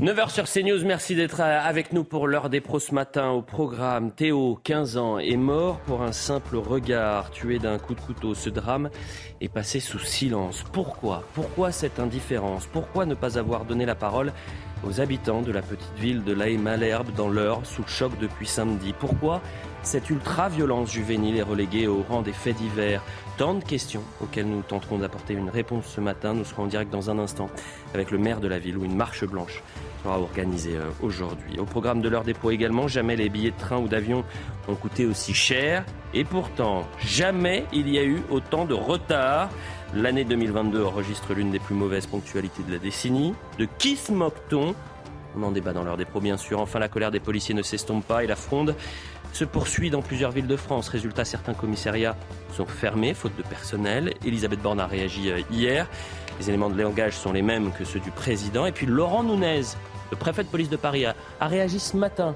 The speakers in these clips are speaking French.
9h sur CNews, merci d'être avec nous pour l'heure des pros ce matin. Au programme, Théo, 15 ans, est mort pour un simple regard, tué d'un coup de couteau. Ce drame est passé sous silence. Pourquoi? Pourquoi cette indifférence? Pourquoi ne pas avoir donné la parole aux habitants de la petite ville de laï malherbe dans l'heure, sous le choc depuis samedi? Pourquoi cette ultra-violence juvénile est reléguée au rang des faits divers? Tant de questions auxquelles nous tenterons d'apporter une réponse ce matin. Nous serons en direct dans un instant avec le maire de la ville où une marche blanche sera organisée euh, aujourd'hui. Au programme de l'heure des pros également, jamais les billets de train ou d'avion ont coûté aussi cher. Et pourtant, jamais il y a eu autant de retard. L'année 2022 enregistre l'une des plus mauvaises ponctualités de la décennie. De qui se moque-t-on? On en débat dans l'heure des bien sûr. Enfin, la colère des policiers ne s'estompe pas et la fronde se poursuit dans plusieurs villes de France. Résultat, certains commissariats sont fermés, faute de personnel. Elisabeth Borne a réagi euh, hier. Les éléments de langage sont les mêmes que ceux du président. Et puis Laurent Nunez, le préfet de police de Paris, a, réagi ce matin.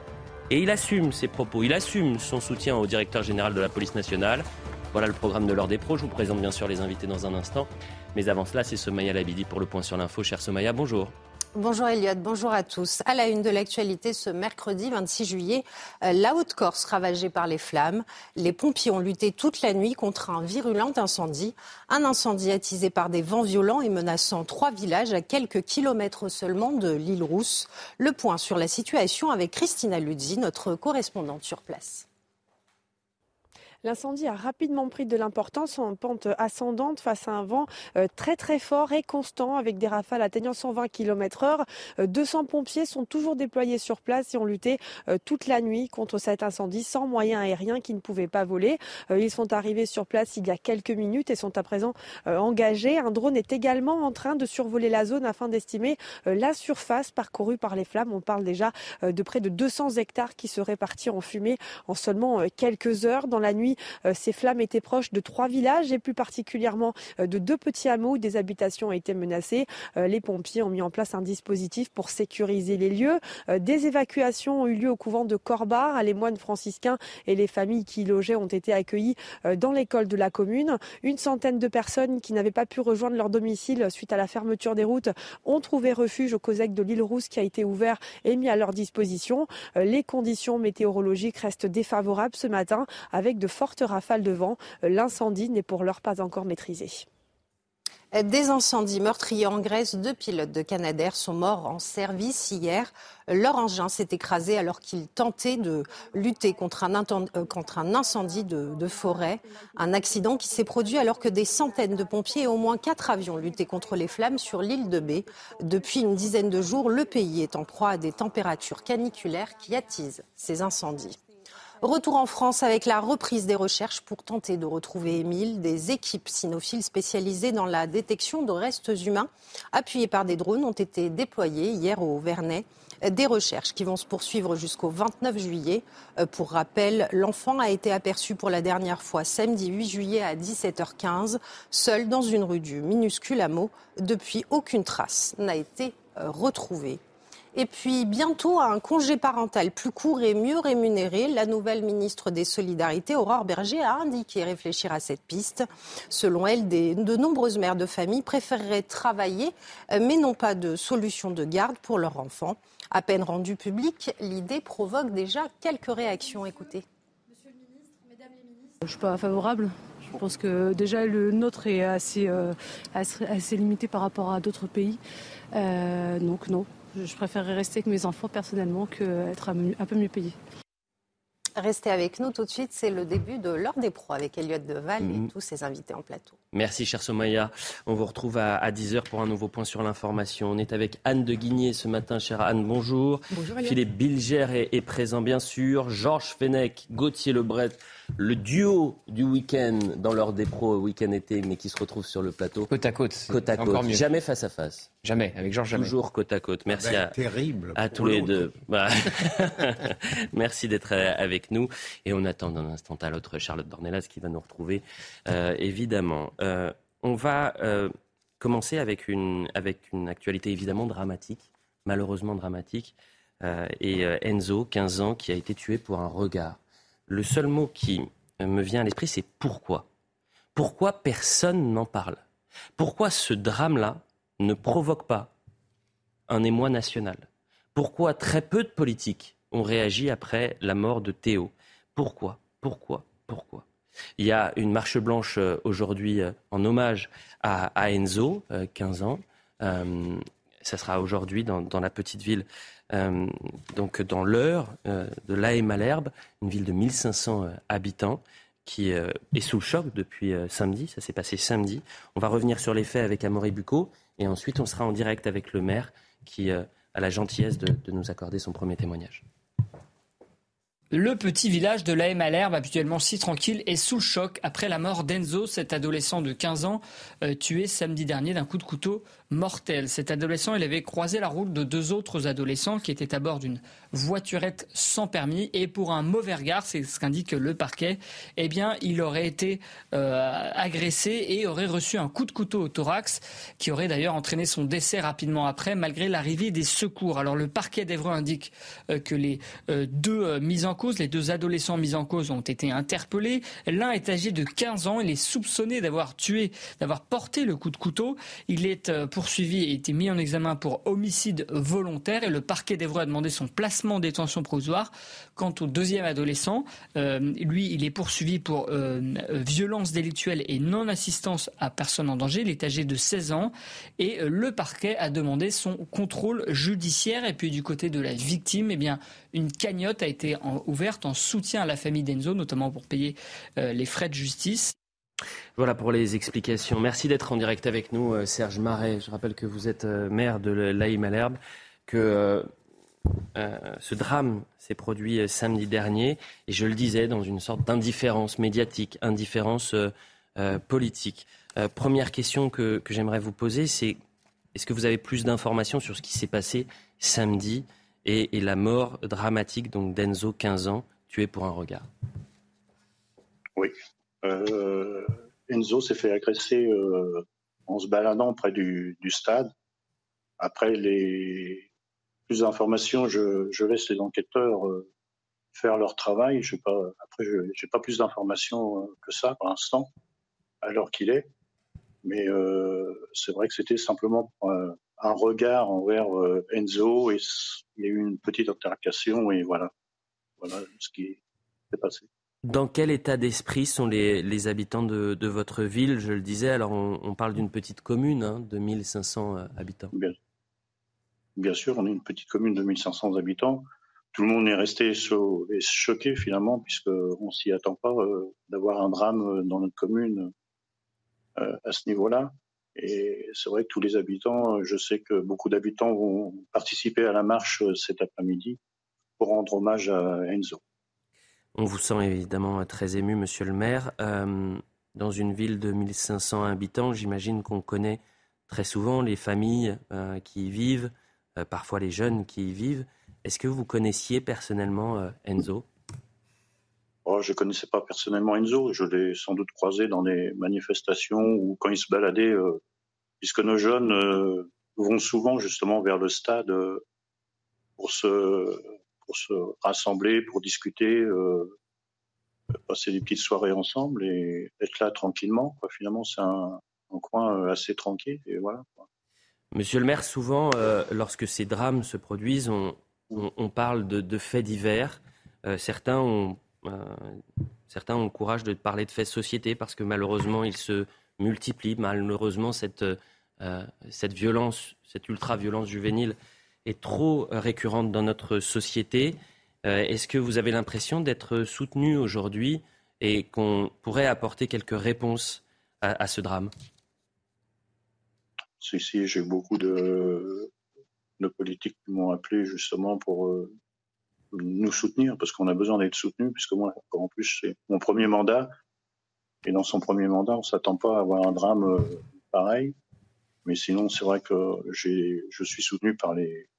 Et il assume ses propos, il assume son soutien au directeur général de la police nationale. Voilà le programme de l'heure des pros. Je vous présente bien sûr les invités dans un instant. Mais avant cela, c'est Somaya Labidi pour le point sur l'info. Cher Somaya, bonjour. Bonjour Elliot, bonjour à tous. À la une de l'actualité ce mercredi 26 juillet, euh, la Haute-Corse ravagée par les flammes. Les pompiers ont lutté toute la nuit contre un virulent incendie. Un incendie attisé par des vents violents et menaçant trois villages à quelques kilomètres seulement de l'île Rousse. Le point sur la situation avec Christina Luzzi, notre correspondante sur place. L'incendie a rapidement pris de l'importance en pente ascendante face à un vent euh, très très fort et constant avec des rafales atteignant 120 km heure. 200 pompiers sont toujours déployés sur place et ont lutté euh, toute la nuit contre cet incendie sans moyens aériens qui ne pouvaient pas voler. Euh, ils sont arrivés sur place il y a quelques minutes et sont à présent engagés. Un drone est également en train de survoler la zone afin d'estimer la surface parcourue par les flammes. On parle déjà de près de 200 hectares qui seraient partis en fumée en seulement quelques heures dans la nuit. Euh, ces flammes étaient proches de trois villages et plus particulièrement euh, de deux petits hameaux où des habitations ont été menacées. Euh, les pompiers ont mis en place un dispositif pour sécuriser les lieux. Des évacuations ont eu lieu au couvent de Corbar. Les moines franciscains et les familles qui y logeaient ont été accueillis dans l'école de la commune. Une centaine de personnes qui n'avaient pas pu rejoindre leur domicile suite à la fermeture des routes ont trouvé refuge au COSEC de l'île Rousse qui a été ouvert et mis à leur disposition. Les conditions météorologiques restent défavorables ce matin avec de fortes rafales de vent. L'incendie n'est pour l'heure pas encore maîtrisé. Des incendies meurtriers en Grèce, deux pilotes de Canadair sont morts en service hier. Leur engin s'est écrasé alors qu'ils tentaient de lutter contre un, euh, incendie de, forêt. Un accident qui s'est produit alors que des centaines de pompiers et au moins quatre avions luttaient contre les flammes sur l'île de Bé. Depuis une dizaine de jours, le pays est en proie à des températures caniculaires qui attisent ces incendies. Retour en France avec la reprise des recherches pour tenter de retrouver Émile. Des équipes cynophiles spécialisées dans la détection de restes humains, appuyées par des drones, ont été déployées hier au Vernet. Des recherches qui vont se poursuivre jusqu'au 29 juillet. Euh, pour rappel, l'enfant a été aperçu pour la dernière fois samedi 8 juillet à 17h15, seul dans une rue du minuscule hameau. Depuis, aucune trace n'a été euh, retrouvée. Et puis bientôt un congé parental plus court et mieux rémunéré. La nouvelle ministre des Solidarités, Aurore Berger, a indiqué réfléchir à cette piste. Selon elle, de nombreuses mères de famille préféreraient travailler, euh, mais n'ont pas de solution de garde pour leur enfant. À peine rendue publique, l'idée provoque déjà quelques réactions. Écoutez. Monsieur le ministre, Mesdames les ministres, je ne suis pas favorable. Je pense que déjà le nôtre est assez, euh, assez, limité par rapport à d'autres pays. Euh, donc non, je préférerais rester avec mes enfants personnellement qu'être un peu mieux payé. Restez avec nous tout de suite, c'est le début de l'heure des pros avec Elliot Deval et mhm. tous ses invités en plateau. Merci cher Somaya. On vous retrouve à, 10h pour un nouveau point sur l'information. On est avec Anne de Guigné ce matin, chère Anne, bonjour. Bonjour Philippe Bilger est, présent bien sûr. Georges Fenech, Gauthier Lebret, le duo du week-end dans l'heure des pros week-end été, mais qui se retrouve sur le plateau. Côte à côte. Côte à côte. Jamais face à face. Jamais, avec Georges jamais. Toujours côte à côte. Merci à, terrible à tous les deux. Bah, merci d'être avec nous. Et on attend d'un instant à l'autre Charlotte Dornelas qui va nous retrouver, euh, évidemment. Euh, on va euh, commencer avec une, avec une actualité évidemment dramatique, malheureusement dramatique. et Enzo, 15 ans, qui a été tué pour un regard. Le seul mot qui me vient à l'esprit, c'est pourquoi. Pourquoi personne n'en parle? Pourquoi ce drame-là ne provoque pas un émoi national? Pourquoi très peu de politiques ont réagi après la mort de Théo? Pourquoi? Pourquoi? Pourquoi? Il y a une marche blanche euh, aujourd'hui euh, en hommage à, Enzo, 15 ans. ça sera aujourd'hui dans, la petite ville, donc dans l'heure de La Malherbe, une ville de 1500 habitants qui est sous le choc depuis samedi. Ça s'est passé samedi. On va revenir sur les faits avec Amaury Bucco et ensuite on sera en direct avec le maire qui a la gentillesse de nous accorder son premier témoignage. Le petit village de la Malherbe, habituellement si tranquille, est sous le choc après la mort d'Enzo, cet adolescent de 15 ans, euh, tué samedi dernier d'un coup de couteau mortel. Cet adolescent, il avait croisé la route de deux autres adolescents qui étaient à bord d'une voiturette sans permis et pour un mauvais regard, c'est ce qu'indique le parquet, eh bien, il aurait été euh, agressé et aurait reçu un coup de couteau au thorax qui aurait d'ailleurs entraîné son décès rapidement après, malgré l'arrivée des secours. Alors, le parquet d'Evreux indique euh, que les deux mises en les deux adolescents mis en cause ont été interpellés. L'un est âgé de 15 ans. Il est soupçonné d'avoir tué, d'avoir porté le coup de couteau. Il est euh, poursuivi et été mis en examen pour homicide volontaire et le parquet d'Evreux a demandé son placement en détention provisoire. Quant au deuxième adolescent, euh, lui, il est poursuivi pour euh, violence délictuelle et non-assistance à personne en danger. Il est âgé de 16 ans et le parquet a demandé son contrôle judiciaire. Et puis du côté de la victime, eh une cagnotte a été ouverte en soutien à la famille d'Enzo, notamment pour payer euh, les frais de justice. Voilà pour les explications. Merci d'être en direct avec nous, euh, Serge Marais. Je rappelle que vous êtes euh, maire de l'Aïe Malherbe, que ce drame s'est produit samedi dernier, et je le disais, dans une sorte d'indifférence médiatique, indifférence politique. première question que j'aimerais vous poser, c'est est-ce que vous avez plus d'informations sur ce qui s'est passé samedi et, la mort dramatique d'Enzo, 15 ans, tué pour un regard? Oui. Euh, Enzo s'est fait agresser euh, en se baladant près du, stade. Après les plus d'informations, je, laisse les enquêteurs euh, faire leur travail. Je pas, après, je n'ai pas plus d'informations que ça pour l'instant, à l'heure qu'il est. Mais c'est vrai que c'était simplement un regard envers euh, Enzo et il y a eu une petite altercation et voilà, voilà ce qui s'est passé. Dans quel état d'esprit sont les, habitants de, votre ville? Je le disais, alors on, parle d'une petite commune hein, de 1500 euh, habitants. Bien, sûr, on est une petite commune de 1500 habitants. Tout le monde est resté choqué finalement, puisqu'on ne s'y attend pas euh, d'avoir un drame dans notre commune à ce niveau-là. Et c'est vrai que tous les habitants, je sais que beaucoup d'habitants vont participer à la marche cet après-midi pour rendre hommage à Enzo. On vous sent évidemment très ému, monsieur le maire. Euh, dans une ville de 1500 habitants, j'imagine qu'on connaît très souvent les familles euh, qui y vivent, euh, parfois les jeunes qui y vivent. Est-ce que vous connaissiez personnellement Enzo? Oh, Je ne connaissais pas personnellement Enzo. Je l'ai sans doute croisé dans des manifestations ou quand il se baladait puisque nos jeunes euh, vont souvent justement vers le stade euh, pour se, pour se rassembler, pour discuter, euh, passer des petites soirées ensemble et être là tranquillement. Finalement, c'est un, coin assez tranquille. Monsieur le maire, souvent, lorsque ces drames se produisent, on, on, parle de, faits divers. certains, ont, certains ont le courage de parler de faits société parce que malheureusement, ils se multiplient. Malheureusement, cette, euh, cette violence, cette ultra-violence juvénile trop récurrente dans notre société. Euh, est-ce que vous avez l'impression d'être soutenu aujourd'hui et qu'on pourrait apporter quelques réponses à, ce drame? Si, si, j'ai beaucoup de, politiques qui m'ont appelé justement pour euh, nous soutenir, parce qu'on a besoin d'être soutenu, puisque moi, en plus, c'est mon premier mandat. Et dans son premier mandat, on ne s'attend pas à avoir un drame pareil. Mais sinon, c'est vrai que je suis soutenu par, les,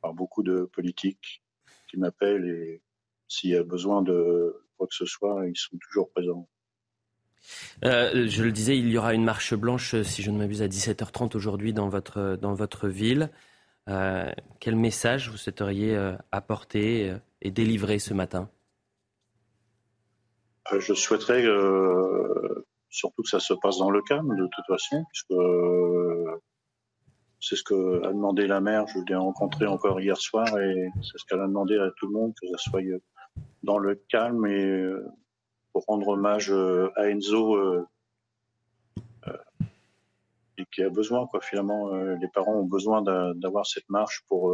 par beaucoup de politiques qui m'appellent et s'il y a besoin de quoi que ce soit, ils sont toujours présents. Euh, je le disais, il y aura une marche blanche, si je ne m'abuse, à 17h30 aujourd'hui dans votre, dans votre ville. Euh, quel message vous souhaiteriez euh, apporter et délivrer ce matin? Je souhaiterais surtout que ça se passe dans le calme de toute façon, puisque c'est ce que a demandé la mère. Je l'ai rencontré encore hier soir et c'est ce qu'elle a demandé à tout le monde, que ça soit dans le calme et pour rendre hommage à Enzo et qui a besoin, quoi. Finalement, les parents ont besoin d'avoir cette marche pour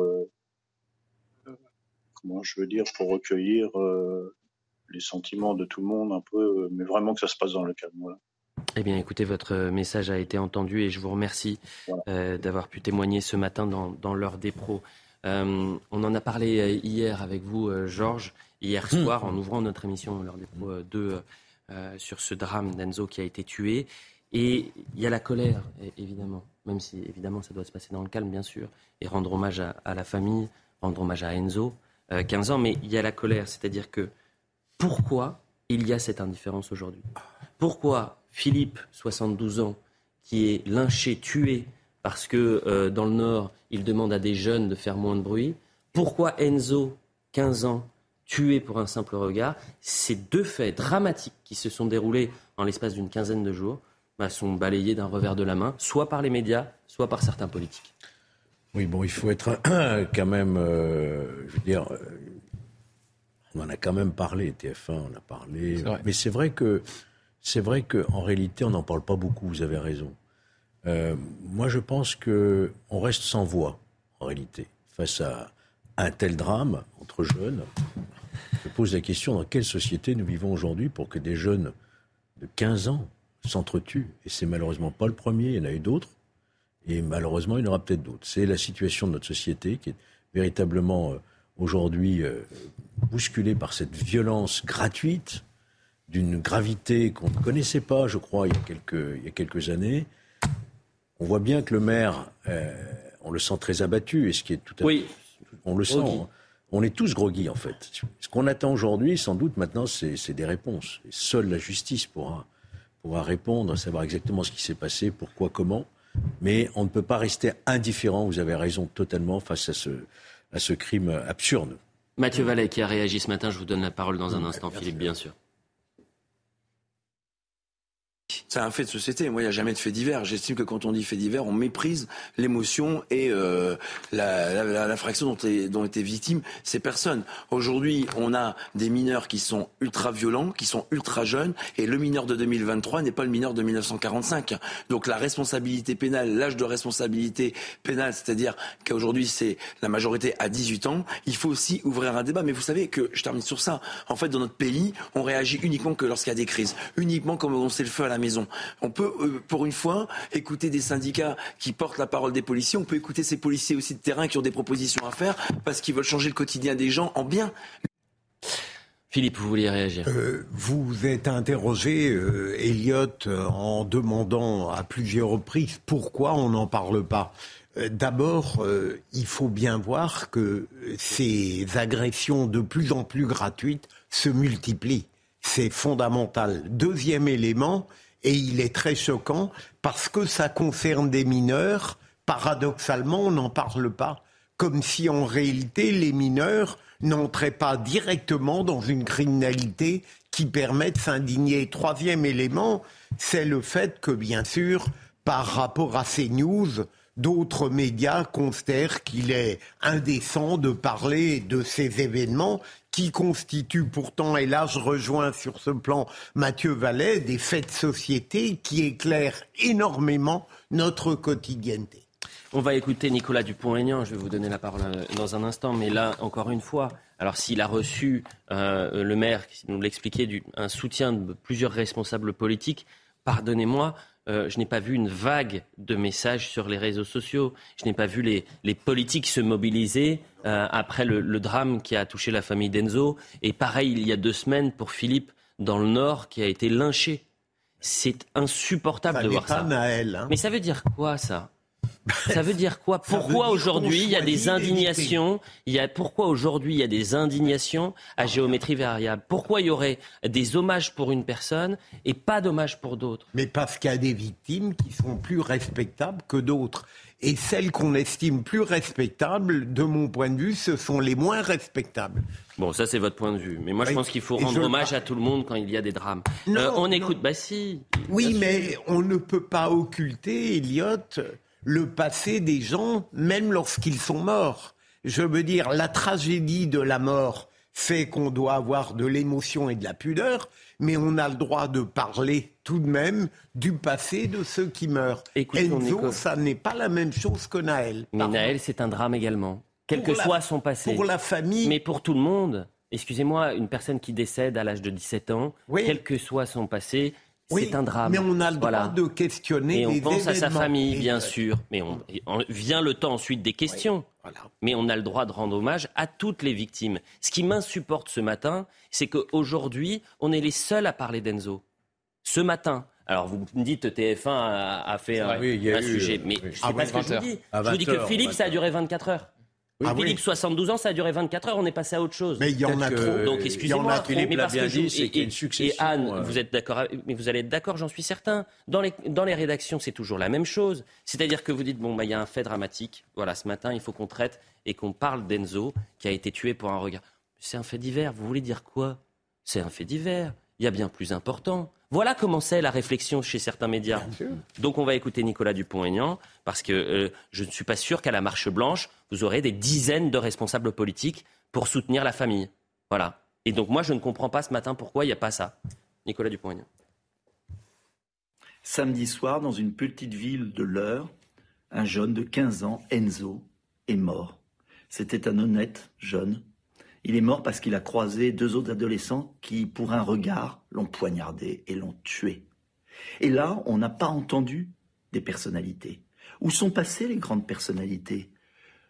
comment je veux dire, pour recueillir les sentiments de tout le monde un peu, mais vraiment que ça se passe dans le calme. Voilà. Eh bien, écoutez, votre message a été entendu et je vous remercie euh, d'avoir pu témoigner ce matin dans, dans l'heure des pros. Euh, on en a parlé euh, hier avec vous, Georges, hier hmm. soir, en ouvrant notre émission l'heure des pros 2 sur ce drame d'Enzo qui a été tué. Et il y a la colère, évidemment, même si évidemment ça doit se passer dans le calme, bien sûr, et rendre hommage à, à la famille, rendre hommage à Enzo, 15 ans, mais il y a la colère, c'est-à-dire que pourquoi il y a cette indifférence aujourd'hui? Pourquoi Philippe, 72 ans, qui est lynché, tué, parce que euh, dans le Nord, il demande à des jeunes de faire moins de bruit. Pourquoi Enzo, 15 ans, tué pour un simple regard? Ces deux faits dramatiques qui se sont déroulés en l'espace d'une quinzaine de jours bah, sont balayés d'un revers de la main, soit par les médias, soit par certains politiques. Oui, bon, il faut être quand même, euh, je veux dire, euh, on en a quand même parlé, TF1, on a parlé, mais c'est vrai que c'est vrai qu'en réalité, on n'en parle pas beaucoup, vous avez raison. Euh, moi, je pense qu'on reste sans voix, en réalité, face à un tel drame entre jeunes. Je pose la question dans quelle société nous vivons aujourd'hui pour que des jeunes de 15 ans s'entretuent? Et c'est malheureusement pas le premier, il y en a eu d'autres. Et malheureusement, il y en aura peut-être d'autres. C'est la situation de notre société qui est véritablement euh, aujourd'hui euh, bousculée par cette violence gratuite d'une gravité qu'on ne connaissait pas, je crois, il y a quelques, il y a quelques années. On voit bien que le maire, euh, on le sent très abattu, et ce qui est tout à oui. On le sent. On est tous groggy, en fait. Ce qu'on attend aujourd'hui, sans doute, maintenant, c'est des réponses. Et seule la justice pourra, pourra répondre, savoir exactement ce qui s'est passé, pourquoi, comment. Mais on ne peut pas rester indifférent, vous avez raison totalement, face à ce, à ce crime absurde. Mathieu Vallet qui a réagi ce matin, je vous donne la parole dans un instant, Philippe, bien sûr. C'est un fait de société. Moi, il n'y a jamais de fait divers. J'estime que quand on dit fait divers, on méprise l'émotion et euh, la, fraction dont, dont étaient victimes ces personnes. Aujourd'hui, on a des mineurs qui sont ultra violents, qui sont ultra jeunes, et le mineur de 2023 n'est pas le mineur de 1945. Donc la responsabilité pénale, l'âge de responsabilité pénale, c'est-à-dire qu'aujourd'hui c'est la majorité à 18 ans, il faut aussi ouvrir un débat. Mais vous savez que, je termine sur ça, en fait, dans notre pays, on réagit uniquement que lorsqu'il y a des crises, uniquement comme on sait le feu à la maison. On peut, euh, pour une fois, écouter des syndicats qui portent la parole des policiers. On peut écouter ces policiers aussi de terrain qui ont des propositions à faire parce qu'ils veulent changer le quotidien des gens en bien. Philippe, vous vouliez réagir euh, Vous êtes interrogé, euh, Elliot, en demandant à plusieurs reprises pourquoi on n'en parle pas. D'abord, il faut bien voir que ces agressions de plus en plus gratuites se multiplient. C'est fondamental. Deuxième élément, et il est très choquant parce que ça concerne des mineurs. Paradoxalement, on n'en parle pas. Comme si en réalité les mineurs n'entraient pas directement dans une criminalité qui permet de s'indigner. Troisième élément, c'est le fait que, bien sûr, par rapport à ces news, d'autres médias considèrent qu'il est indécent de parler de ces événements qui constituent pourtant, et là je rejoins sur ce plan Mathieu Vallet, des faits de société qui éclairent énormément notre quotidienneté. On va écouter Nicolas Dupont-Aignan, je vais vous donner la parole euh, dans un instant, mais là, encore une fois, alors s'il a reçu, euh, le maire, qui nous l'expliquait, un soutien de plusieurs responsables politiques, pardonnez-moi, euh, je n'ai pas vu une vague de messages sur les réseaux sociaux. Je n'ai pas vu les, politiques se mobiliser euh, après le, drame qui a touché la famille d'Enzo. Et pareil, il y a deux semaines pour Philippe dans le Nord qui a été lynché. C'est insupportable de voir ça. Hein. Mais ça veut dire quoi ça? Ça veut dire quoi? Pourquoi aujourd'hui il y a des indignations Il y a pourquoi aujourd'hui il y a des indignations à géométrie variable? Pourquoi il y aurait des hommages pour une personne et pas d'hommages pour d'autres? Mais parce qu'il y a des victimes qui sont plus respectables que d'autres. Et celles qu'on estime plus respectables, de mon point de vue, ce sont les moins respectables. Bon, ça c'est votre point de vue. Mais moi je pense qu'il faut rendre hommage à tout le monde quand il y a des drames. Euh, on écoute, bah si. Oui, mais on ne peut pas occulter, Elliot, le passé des gens, même lorsqu'ils sont morts. Je veux dire, la tragédie de la mort fait qu'on doit avoir de l'émotion et de la pudeur, mais on a le droit de parler tout de même du passé de ceux qui meurent. Enzo, ça n'est pas la même chose que Naël. Mais Naël, c'est un drame également. Quel que soit son passé. Pour la famille. Mais pour tout le monde. Excusez-moi, une personne qui décède à l'âge de 17 ans, quel que soit son passé, c'est un drame. Mais on a le droit de questionner. Et on pense à sa famille, bien sûr. Mais on, vient le temps ensuite des questions. Mais on a le droit de rendre hommage à toutes les victimes. Ce qui m'insupporte ce matin, c'est qu'aujourd'hui, on est les seuls à parler d'Enzo. Ce matin. Alors vous me dites TF1 a, fait un, sujet, mais je sais pas ce que je vous dis. Je vous dis que Philippe, ça a duré 24 heures. Ah Philippe, 72 ans, ça a duré 24 heures, on est passé à autre chose. Mais il y en a trop. Donc excusez-moi, mais parce que dit, et, une succession, et Anne, euh. vous êtes d'accord, mais vous allez être d'accord, j'en suis certain. Dans les, dans les rédactions, c'est toujours la même chose. C'est-à-dire que vous dites, bon, bah, il y a un fait dramatique. Voilà, ce matin, il faut qu'on traite et qu'on parle d'Enzo, qui a été tué pour un regard. C'est un fait divers. Vous voulez dire quoi? C'est un fait divers. Il y a bien plus important. Voilà comment c'est la réflexion chez certains médias. Donc on va écouter Nicolas Dupont-Aignan, parce que euh, je ne suis pas sûr qu'à la Marche Blanche, vous aurez des dizaines de responsables politiques pour soutenir la famille. Voilà. Et donc moi, je ne comprends pas ce matin pourquoi il n'y a pas ça. Nicolas Dupont-Aignan. Samedi soir, dans une petite ville de l'Eure, un jeune de 15 ans, Enzo, est mort. C'était un honnête jeune il est mort parce qu'il a croisé deux autres adolescents qui, pour un regard, l'ont poignardé et l'ont tué. Et là, on n'a pas entendu des personnalités. Où sont passées les grandes personnalités?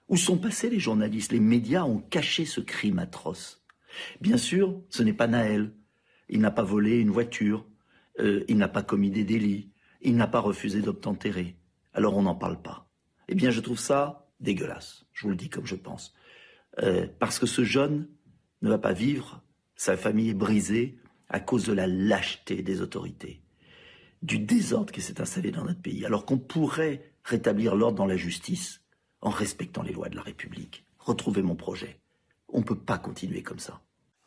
Où sont passés les journalistes? Les médias ont caché ce crime atroce. Bien sûr, ce n'est pas Naël. Il n'a pas volé une voiture. Euh, il n'a pas commis des délits. Il n'a pas refusé d'obtempérer. Alors on n'en parle pas. Eh bien, je trouve ça dégueulasse. Je vous le dis comme je pense. Euh, parce que ce jeune ne va pas vivre, sa famille est brisée à cause de la lâcheté des autorités, du désordre qui s'est installé dans notre pays, alors qu'on pourrait rétablir l'ordre dans la justice en respectant les lois de la République. Retrouver mon projet. On ne peut pas continuer comme ça.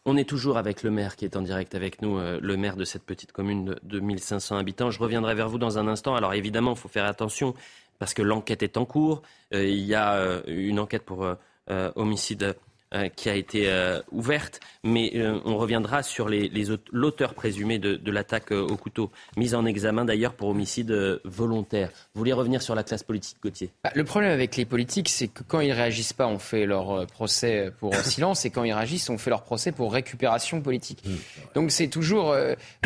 On est toujours avec le maire qui est en direct avec nous, euh, le maire de cette petite commune de, 1500 habitants. Je reviendrai vers vous dans un instant. Alors évidemment, il faut faire attention parce que l'enquête est en cours. Euh, il y a une enquête pour homicide euh, qui a été euh, ouverte, mais on reviendra sur l'auteur présumé de, l'attaque au couteau, mise en examen d'ailleurs pour homicide volontaire. Vous voulez revenir sur la classe politique, Gauthier? Bah, Le problème avec les politiques, c'est que quand ils réagissent pas, on fait leur procès pour silence, et quand ils réagissent, on fait leur procès pour récupération politique. Mmh. Donc c'est toujours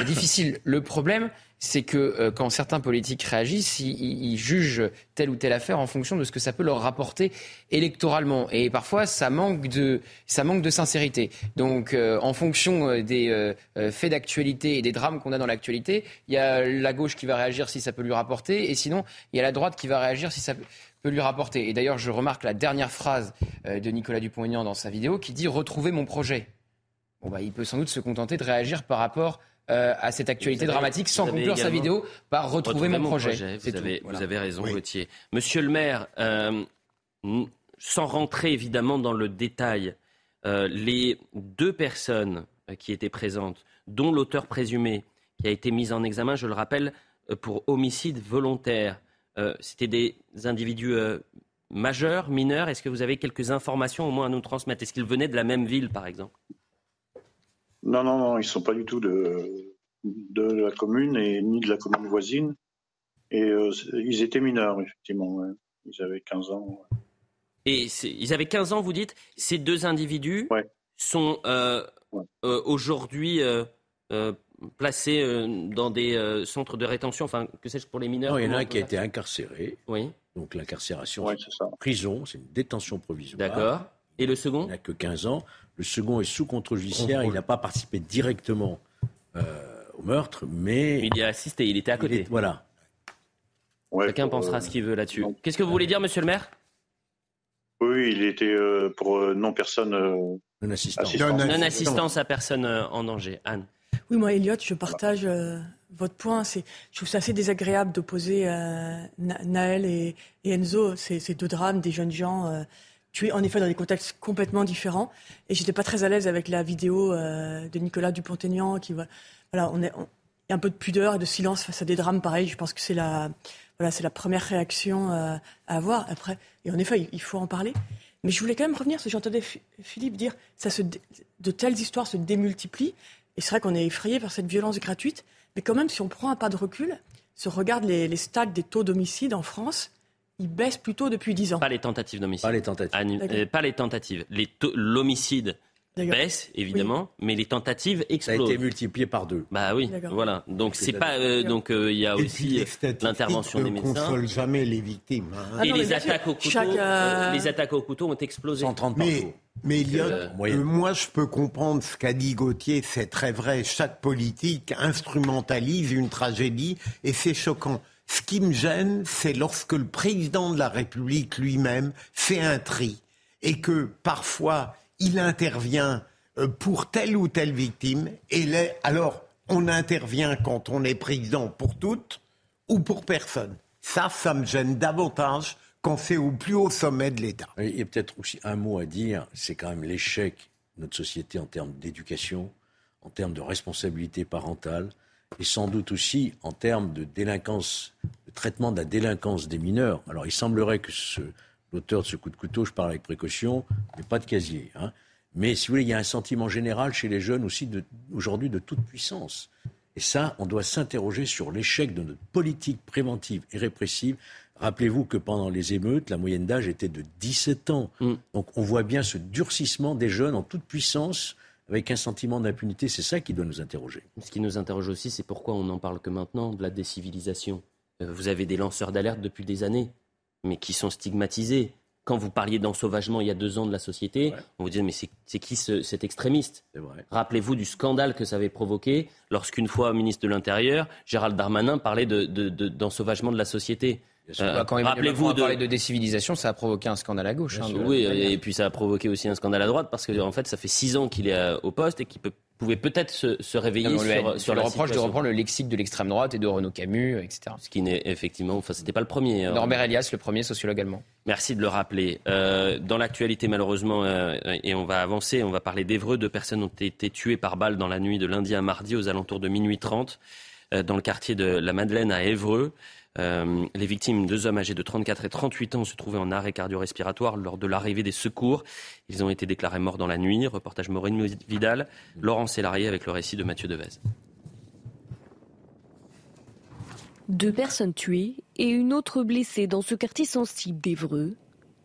difficile. Le problème, c'est que euh, quand certains politiques réagissent, ils, jugent telle ou telle affaire en fonction de ce que ça peut leur rapporter électoralement. Et parfois, ça manque de, ça manque de sincérité. Donc, euh, en fonction euh, des faits d'actualité et des drames qu'on a dans l'actualité, il y a la gauche qui va réagir si ça peut lui rapporter, et sinon, il y a la droite qui va réagir si ça peut lui rapporter. Et d'ailleurs, je remarque la dernière phrase de Nicolas Dupont-Aignan dans sa vidéo qui dit retrouver mon projet. Bon, bah, il peut sans doute se contenter de réagir par rapport euh, à cette actualité dramatique sans conclure sa vidéo par retrouver, mon, projet. Vous, avez, vous, avez, raison, Gauthier. Monsieur le maire, euh, sans rentrer évidemment dans le détail, euh, les deux personnes qui étaient présentes, dont l'auteur présumé, qui a été mis en examen, je le rappelle, pour homicide volontaire, c'était des individus majeurs, mineurs. Est-ce que vous avez quelques informations au moins à nous transmettre? Est-ce qu'ils venaient de la même ville, par exemple? Non, non, non, ils ne sont pas du tout de, de la commune et ni de la commune voisine. Et euh, ils étaient mineurs, effectivement. Ils avaient 15 ans. Et ils avaient 15 ans, vous dites? Ces deux individus sont euh, euh, aujourd'hui placés dans des centres de rétention, enfin, que sais-je pour les mineurs? Il y en a un qui a été incarcéré. Oui. Donc l'incarcération, c'est prison, c'est une détention provisoire. D'accord. Et le second? Il n'a que 15 ans. Le second est sous contrôle judiciaire. Il n'a pas participé directement euh, au meurtre, mais. Il y a assisté, il était à côté. voilà. Chacun pensera euh, ce qu'il veut là-dessus. Qu'est-ce que vous voulez dire, monsieur le maire? Oui, il était euh, pour non-personne. non-assistance. Non-assistance à personne en danger. Anne Oui, moi, Elliot, je partage votre point. Je trouve ça assez désagréable d'opposer Naël et, Enzo, ces, deux drames des jeunes gens tu es en effet dans des contextes complètement différents. Et j'étais pas très à l'aise avec la vidéo euh, de Nicolas Dupont-Aignan qui voilà, on est, il y a un peu de pudeur et de silence face à des drames pareils. Je pense que c'est la, voilà, c'est la première réaction à avoir. Après, et en effet, il faut en parler. Mais je voulais quand même revenir, parce que j'entendais Philippe dire ça se, de telles histoires se démultiplient. Et c'est vrai qu'on est effrayé par cette violence gratuite. Mais quand même, si on prend un pas de recul, si on regarde les, les stades des taux d'homicide en France, ils baissent plutôt depuis 10 ans. Pas les tentatives d'homicide. Pas les tentatives. Euh, pas les tentatives. L'homicide baisse évidemment, mais les tentatives explosent. Ça a été multiplié par deux. Bah oui, voilà. Donc c'est pas euh, donc euh, il y a aussi l'intervention des médecins. Ne console jamais les victimes. Hein. Et ah les attaques au couteau, les attaques au couteau ont explosé. 130 mais, mais il y a, moi je peux comprendre ce qu'a dit Gauthier, c'est très vrai. Chaque politique instrumentalise une tragédie et c'est choquant. Ce qui me gêne, c'est lorsque le président de la République lui-même fait un tri et que parfois il intervient euh, pour telle ou telle victime. Et alors, on intervient quand on est président pour toutes ou pour personne. Ça, ça me gêne davantage quand c'est au plus haut sommet de l'État. Il y a peut-être aussi un mot à dire, c'est quand même l'échec de notre société en termes d'éducation, en termes de responsabilité parentale, et sans doute aussi en termes de délinquance, de traitement de la délinquance des mineurs. Alors il semblerait que l'auteur de ce coup de couteau, je parle avec précaution, n'ait pas de casier. Hein. Mais si vous voulez, il y a un sentiment général chez les jeunes aussi aujourd'hui de toute puissance. Et ça, on doit s'interroger sur l'échec de notre politique préventive et répressive. Rappelez-vous que pendant les émeutes, la moyenne d'âge était de 17 ans. Mm. Donc on voit bien ce durcissement des jeunes en toute puissance avec un sentiment d'impunité. C'est ça qui doit nous interroger. Ce qui nous interroge aussi, c'est pourquoi on n'en parle que maintenant de la décivilisation. Euh, vous avez des lanceurs d'alerte depuis des années, mais qui sont stigmatisés. Quand vous parliez d'ensauvagement il y a deux ans de la société, on vous disait mais c'est qui cet extrémiste? Rappelez-vous du scandale que ça avait provoqué lorsqu'une fois ministre de l'Intérieur, Gérald Darmanin parlait d'ensauvagement de, de, de la société. Euh, quand rappelez-vous de parler de décivilisation, ça a provoqué un scandale à gauche. Hein, oui, et puis ça a provoqué aussi un scandale à droite parce que en fait, ça fait six ans qu'il est euh, au poste et qu'il pouvait peut-être se, réveiller sur, sur le reproche de reprendre le lexique de l'extrême droite et de Renaud Camus, etc. Ce qui n'est effectivement, enfin, c'était pas le premier. Hein. Norbert Elias, le premier sociologue allemand. Merci de le rappeler. Euh, dans l'actualité, malheureusement, et on va avancer, on va parler d'Evreux. Deux personnes ont été tuées par balle dans la nuit de lundi à mardi aux alentours de minuit 30 dans le quartier de la Madeleine à Évreux. Euh, les victimes, deux hommes âgés de 34 et 38 ans, se trouvaient en arrêt cardio-respiratoire lors de l'arrivée des secours. Ils ont été déclarés morts dans la nuit. Reportage Maureen Vidal, Laurent Sélarié avec le récit de Mathieu Devez. Deux personnes tuées et une autre blessée dans ce quartier sensible d'Evreux.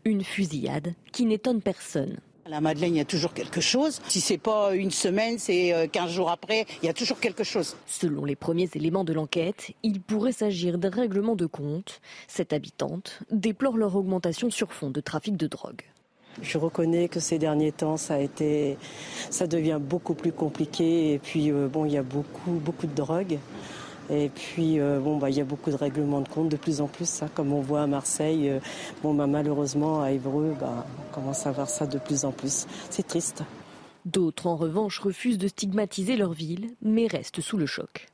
Une fusillade qui n'étonne personne. À la Madeleine, il y a toujours quelque chose. Si c'est pas une semaine, c'est 15 euh, jours après, il y a toujours quelque chose. Selon les premiers éléments de l'enquête, il pourrait s'agir d'un règlement de compte. Cette habitante déplore leur augmentation sur fond de trafic de drogue. Je reconnais que ces derniers temps, ça a été, ça devient beaucoup plus compliqué. Et puis, euh, bon, il y a beaucoup, beaucoup de drogue. Et puis, euh, bon, bah, il y a beaucoup de règlements de compte de plus en plus, ça, comme on voit à Marseille. Euh, bon, bah, malheureusement, à Évreux, bah, on commence à voir ça de plus en plus. C'est triste. D'autres, en revanche, refusent de stigmatiser leur ville, mais restent sous le choc.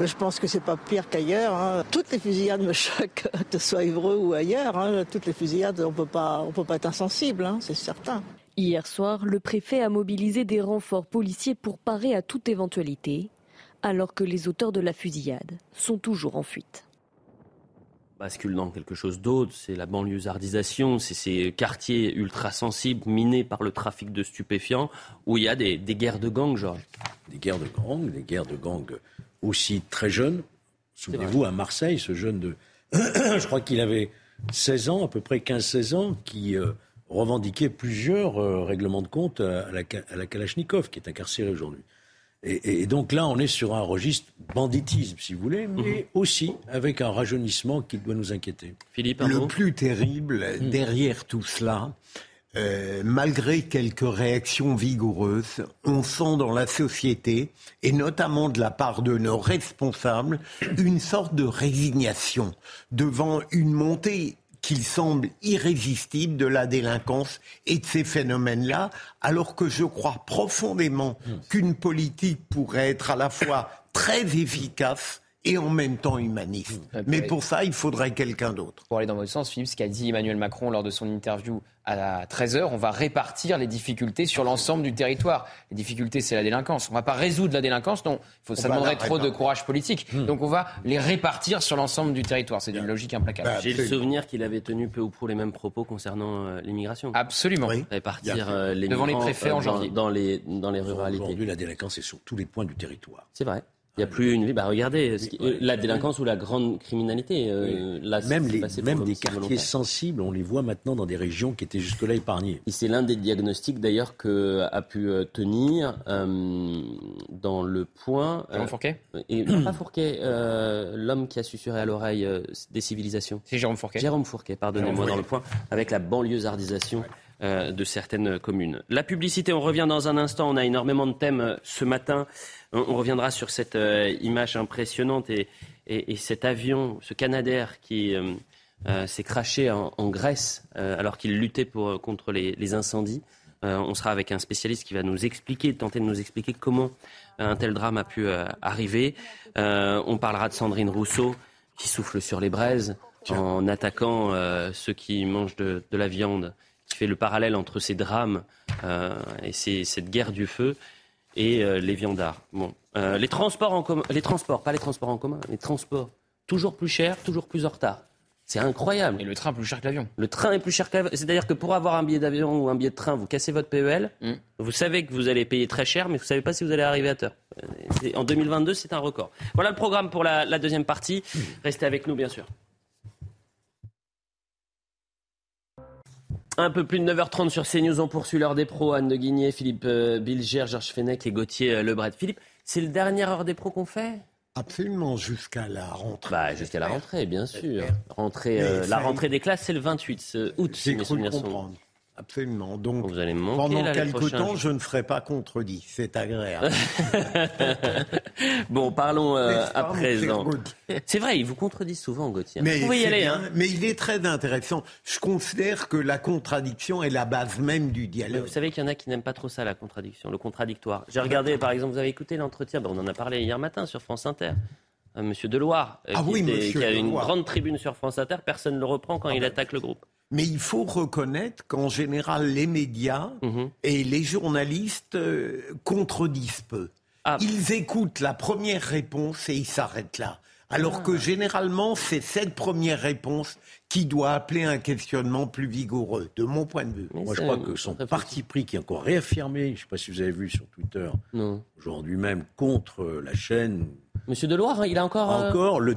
je pense que c'est pas pire qu'ailleurs. Hein. Toutes les fusillades me choquent, que ce soit Évreux ou ailleurs. Hein. Toutes les fusillades, on peut pas, on peut pas être insensible, hein, c'est certain. Hier soir, le préfet a mobilisé des renforts policiers pour parer à toute éventualité alors que les auteurs de la fusillade sont toujours en fuite bascule dans quelque chose d'autre, c'est la banlieusardisation, c'est ces quartiers ultra sensibles minés par le trafic de stupéfiants où il y a des, guerres de gangs, Georges. Des guerres de gangs, des guerres de gangs aussi très jeunes. Souvenez-vous, à Marseille, ce jeune de. je crois qu'il avait 16 ans, à peu près 15-16 ans, qui euh, revendiquait plusieurs euh, règlements de compte à la, à la Kalachnikov, qui est incarcéré aujourd'hui. Et, donc là, on est sur un registre banditisme, si vous voulez, mais mhm. aussi avec un rajeunissement qui doit nous inquiéter. Philippe, Le plus terrible mhm. derrière tout cela, euh, malgré quelques réactions vigoureuses, on sent dans la société, et notamment de la part de nos responsables, une sorte de résignation devant une montée qu'il semble irrésistible de la délinquance et de ces phénomènes-là, alors que je crois profondément qu'une politique pourrait être à la fois très efficace et en même temps humaniste. Mais pour ça, il faudrait quelqu'un d'autre. Pour aller dans votre sens, Philippe, ce qu'a dit Emmanuel Macron lors de son interview à 13h, on va répartir les difficultés sur l'ensemble du territoire. Les difficultés, c'est la délinquance. On ne va pas résoudre la délinquance, non. Faut, ça demanderait trop de courage politique. Hmm. Donc on va les répartir sur l'ensemble du territoire. C'est une logique implacable. J'ai le souvenir qu'il avait tenu peu ou prou les mêmes propos concernant euh, l'immigration. Absolument. Répartir euh, les devant les préfets en janvier. Dans, les, dans les ruralités. Aujourd'hui, la délinquance est sur tous les points du territoire. C'est vrai. Il n'y a plus une vie. Bah, regardez, la délinquance ou la grande criminalité. Euh, même les, même des quartiers sensibles, on les voit maintenant dans des régions qui étaient jusque-là épargnées. Et c'est l'un des diagnostics d'ailleurs que a pu euh, tenir euh, dans le point. Jérôme Fourquet Et non, pas Fourquet, l'homme qui a susurré à l'oreille des civilisations. C'est Jérôme Fourquet. Jérôme Fourquet, pardonnez-moi, dans le point, avec la banlieusardisation. De certaines communes. La publicité, on revient dans un instant. On a énormément de thèmes ce matin. On, reviendra sur cette euh, image impressionnante et, cet avion, ce Canadair qui euh, euh, s'est craché en, Grèce alors qu'il luttait pour, contre les, incendies. on sera avec un spécialiste qui va nous expliquer, tenter de nous expliquer comment un tel drame a pu arriver. on parlera de Sandrine Rousseau qui souffle sur les braises en attaquant ceux qui mangent de, la viande, qui fait le parallèle entre ces drames et cette guerre du feu et euh, les viandards. Bon. Euh, les transports en commun, les transports, pas les transports en commun, les transports, toujours plus chers, toujours plus en retard. C'est incroyable. Et le train plus cher que l'avion. Le train est plus cher que l'avion. C'est-à-dire que pour avoir un billet d'avion ou un billet de train, vous cassez votre PEL. Mm. Vous savez que vous allez payer très cher, mais vous ne savez pas si vous allez arriver à terre. En 2022, c'est un record. Voilà le programme pour la, la deuxième partie. Restez avec nous, bien sûr. Un peu plus de 9h30 sur CNews, on poursuit l'heure des pros. Anne de Guigné, Philippe euh, Bilger, Georges Fenech et Gauthier euh, Lebret. Philippe, c'est le dernière heure des pros qu'on fait? Absolument, jusqu'à la rentrée. Bah, jusqu'à la rentrée, bien sûr. Rentrée, euh, la rentrée des classes, c'est le 28 août, si mes souvenirs sont Absolument. Donc, vous allez pendant quelques temps, je ne serai pas contredit. C'est agréable. bon, parlons euh, à présent. C'est vrai, il vous contredit souvent, Gauthier. Mais vous pouvez y aller. Hein. Mais il est très intéressant. Je considère que la contradiction est la base même du dialogue. vous savez qu'il y en a qui n'aiment pas trop ça, la contradiction, le contradictoire. J'ai regardé, par exemple, vous avez écouté l'entretien, ben, on en a parlé hier matin sur France Inter. Monsieur Deloire, euh, ah qui, oui, qui a une grande tribune sur France Inter, personne ne le reprend quand ah il ben, attaque le groupe. Mais il faut reconnaître qu'en général, les médias mhm. et les journalistes euh, contredisent peu. Ah. Ils écoutent la première réponse et ils s'arrêtent là. Alors que ah. généralement, c'est cette première réponse qui doit appeler un questionnement plus vigoureux, de mon point de vue. Moi, je crois que son parti pris, qui est encore réaffirmé, je ne sais pas si vous avez vu sur Twitter, aujourd'hui même, contre la chaîne. Monsieur Deloire, il a encore. Euh, encore le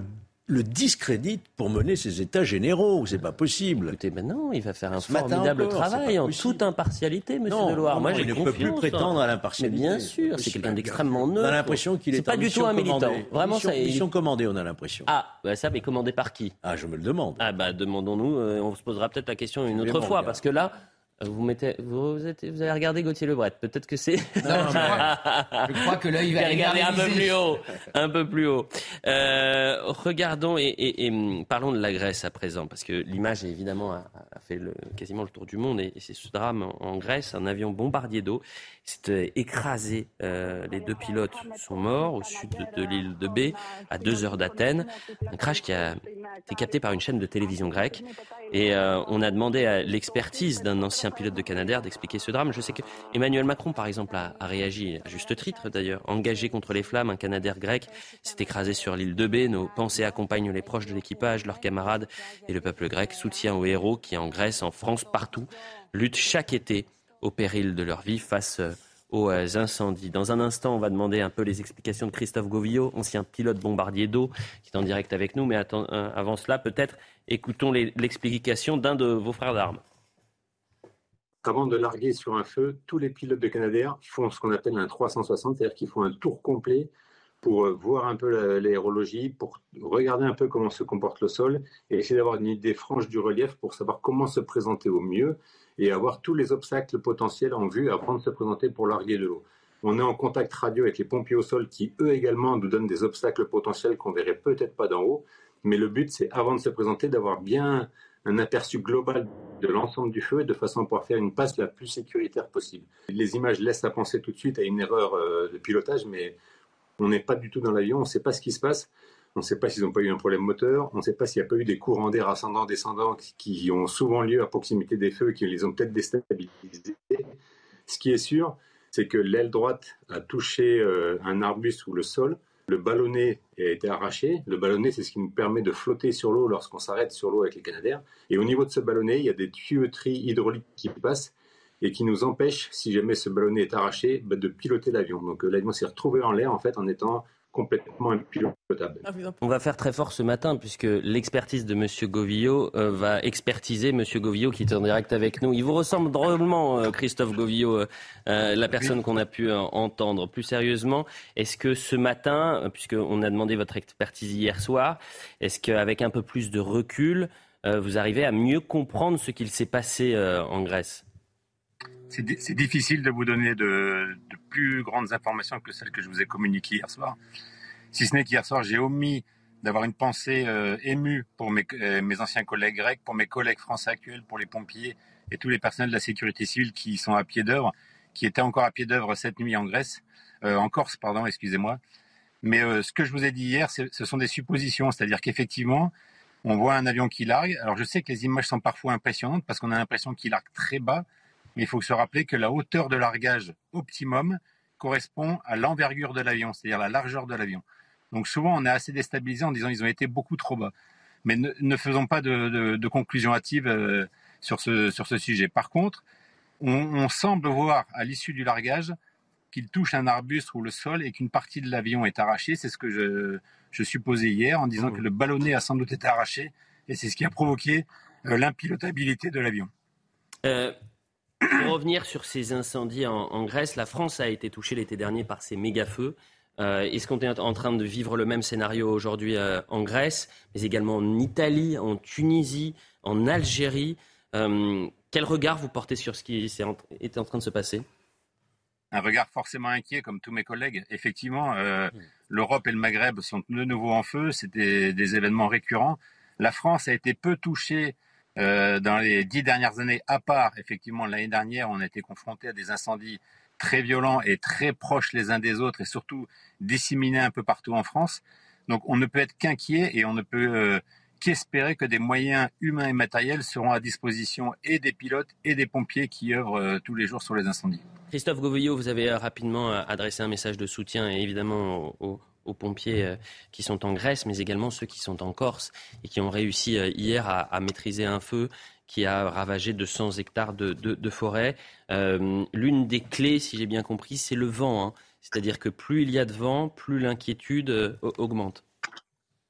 le discrédite pour mener ses états généraux. C'est pas possible. Écoutez, maintenant, il va faire un formidable travail en toute impartialité, Monsieur Deloire. Moi, il ne peut plus prétendre à l'impartialité. bien sûr, c'est quelqu'un d'extrêmement neutre. On a l'impression qu'il est, pas du tout un militant. Vraiment, mission, ça. Mission commandée, on a l'impression. Ah, bah ça, mais commandée par qui? Ah, je me le demande. Ah, bah demandons-nous. Euh, on se posera peut-être la question une autre fois, parce que là. Vous, mettez, vous, êtes, vous avez regardé Gauthier Lebret. Peut-être que c'est. Non, je, crois, que l'œil va regarder un peu plus haut. Un peu plus haut. Euh, regardons et, et, et, parlons de la Grèce à présent, parce que l'image évidemment a, a fait le, quasiment le tour du monde. Et, c'est ce drame en, Grèce, un avion bombardier d'eau s'est euh, écrasé. Euh, les deux pilotes sont morts au sud de, l'île de B, à deux heures d'Athènes. Un crash qui a été capté par une chaîne de télévision grecque. Et euh, on a demandé à l'expertise d'un ancien pilote de Canadair d'expliquer ce drame. Je sais que Emmanuel Macron, par exemple, a, réagi, à juste titre d'ailleurs, engagé contre les flammes. Un Canadair grec s'est écrasé sur l'île de B. Nos pensées accompagnent les proches de l'équipage, leurs camarades et le peuple grec. Soutien aux héros qui, en Grèce, en France, partout, luttent chaque été au péril de leur vie face euh, aux euh, incendies. Dans un instant, on va demander un peu les explications de Christophe Govillot, ancien pilote bombardier d'eau, qui est en direct avec nous. Mais avant cela, peut-être Écoutons l'explication d'un de vos frères d'armes. Avant de larguer sur un feu, tous les pilotes de Canadair font ce qu'on appelle un 360, c'est-à-dire qu'ils font un tour complet pour euh, voir un peu l'aérologie, pour regarder un peu comment se comporte le sol et essayer d'avoir une idée franche du relief pour savoir comment se présenter au mieux et avoir tous les obstacles potentiels en vue avant de se présenter pour larguer de l'eau. On est en contact radio avec les pompiers au sol qui, eux également, nous donnent des obstacles potentiels qu'on verrait peut-être pas d'en haut. Mais le but, c'est avant de se présenter, d'avoir bien un aperçu global de l'ensemble du feu de façon à pouvoir faire une passe la plus sécuritaire possible. Les images laissent à penser tout de suite à une erreur euh, de pilotage, mais on n'est pas du tout dans l'avion, on ne sait pas ce qui se passe. On ne sait pas s'ils n'ont pas eu un problème moteur. On ne sait pas s'il n'y a pas eu des courants d'air ascendants-descendants qui ont souvent lieu à proximité des feux et qui les ont peut-être déstabilisés. Ce qui est sûr, c'est que l'aile droite a touché euh, un arbuste ou le sol. Le ballonnet a été arraché. Le ballonnet, c'est ce qui nous permet de flotter sur l'eau lorsqu'on s'arrête sur l'eau avec les canadaires. Et au niveau de ce ballonnet, il y a des tuyauteries hydrauliques qui passent et qui nous empêchent, si jamais ce ballonnet est arraché, bah, de piloter l'avion. Donc euh, l'avion s'est retrouvé en l'air en fait en étant complètement impilotable. Ah, On va faire très fort ce matin puisque l'expertise de M. Govillot euh, va expertiser M. Govillot qui est en direct avec nous. Il vous ressemble drôlement, euh, Christophe Govillot, la personne qu'on a pu entendre. Plus sérieusement, est-ce que ce matin, puisqu'on a demandé votre expertise hier soir, est-ce qu'avec un peu plus de recul, vous arrivez à mieux comprendre ce qu'il s'est passé en Grèce? C'est difficile de vous donner de, plus grandes informations que celles que je vous ai communiquées hier soir. Si ce n'est qu'hier soir, j'ai omis d'avoir une pensée euh, émue pour euh, mes, anciens collègues grecs, pour mes collègues français actuels, pour les pompiers et tous les personnels de la sécurité civile qui sont à pied d'œuvre, qui étaient encore à pied d'œuvre cette nuit en Grèce, euh, en Corse, pardon, excusez-moi. Mais ce que je vous ai dit hier, ce sont des suppositions, c'est-à-dire qu'effectivement, on voit un avion qui largue. Alors je sais que les images sont parfois impressionnantes parce qu'on a l'impression qu'il largue très bas, mais il faut se rappeler que la hauteur de largage optimum correspond à l'envergure de l'avion, c'est-à-dire la largeur de l'avion. Donc souvent, on est assez déstabilisé en disant qu'ils ont été beaucoup trop bas. Mais ne, faisons pas de, de, conclusion hâtive euh, sur, ce, sur ce sujet. Par contre, on, semble voir à l'issue du largage qu'il touche un arbuste ou le sol et qu'une partie de l'avion est arrachée. C'est ce que je, je, supposais hier en disant mmh. que le ballonnet a sans doute été arraché et c'est ce qui a provoqué euh, l'impilotabilité de l'avion. Euh, pour revenir sur ces incendies en, Grèce, la France a été touchée l'été dernier par ces méga-feux. Euh, est-ce qu'on est en train de vivre le même scénario aujourd'hui euh, en Grèce, mais également en Italie, en Tunisie, en Algérie? Euh, Quel regard vous portez sur ce qui est en, train de se passer? Un regard forcément inquiet, comme tous mes collègues. Effectivement, l'Europe et le Maghreb sont de nouveau en feu. C'était des événements récurrents. La France a été peu touchée euh, dans les dix dernières années, à part effectivement l'année dernière, on a été confronté à des incendies très violents et très proches les uns des autres et surtout disséminés un peu partout en France. Donc on ne peut être qu'inquiet et on ne peut euh, qu'espérer que des moyens humains et matériels seront à disposition et des pilotes et des pompiers qui œuvrent euh, tous les jours sur les incendies. Christophe Gouveillot, vous avez rapidement adressé un message de soutien évidemment aux, aux pompiers euh, qui sont en Grèce, mais également ceux qui sont en Corse et qui ont réussi euh, hier à, maîtriser un feu qui a ravagé 200 hectares de, forêt. Euh, l'une des clés, si j'ai bien compris, c'est le vent. Hein. C'est-à-dire que plus il y a de vent, plus l'inquiétude augmente.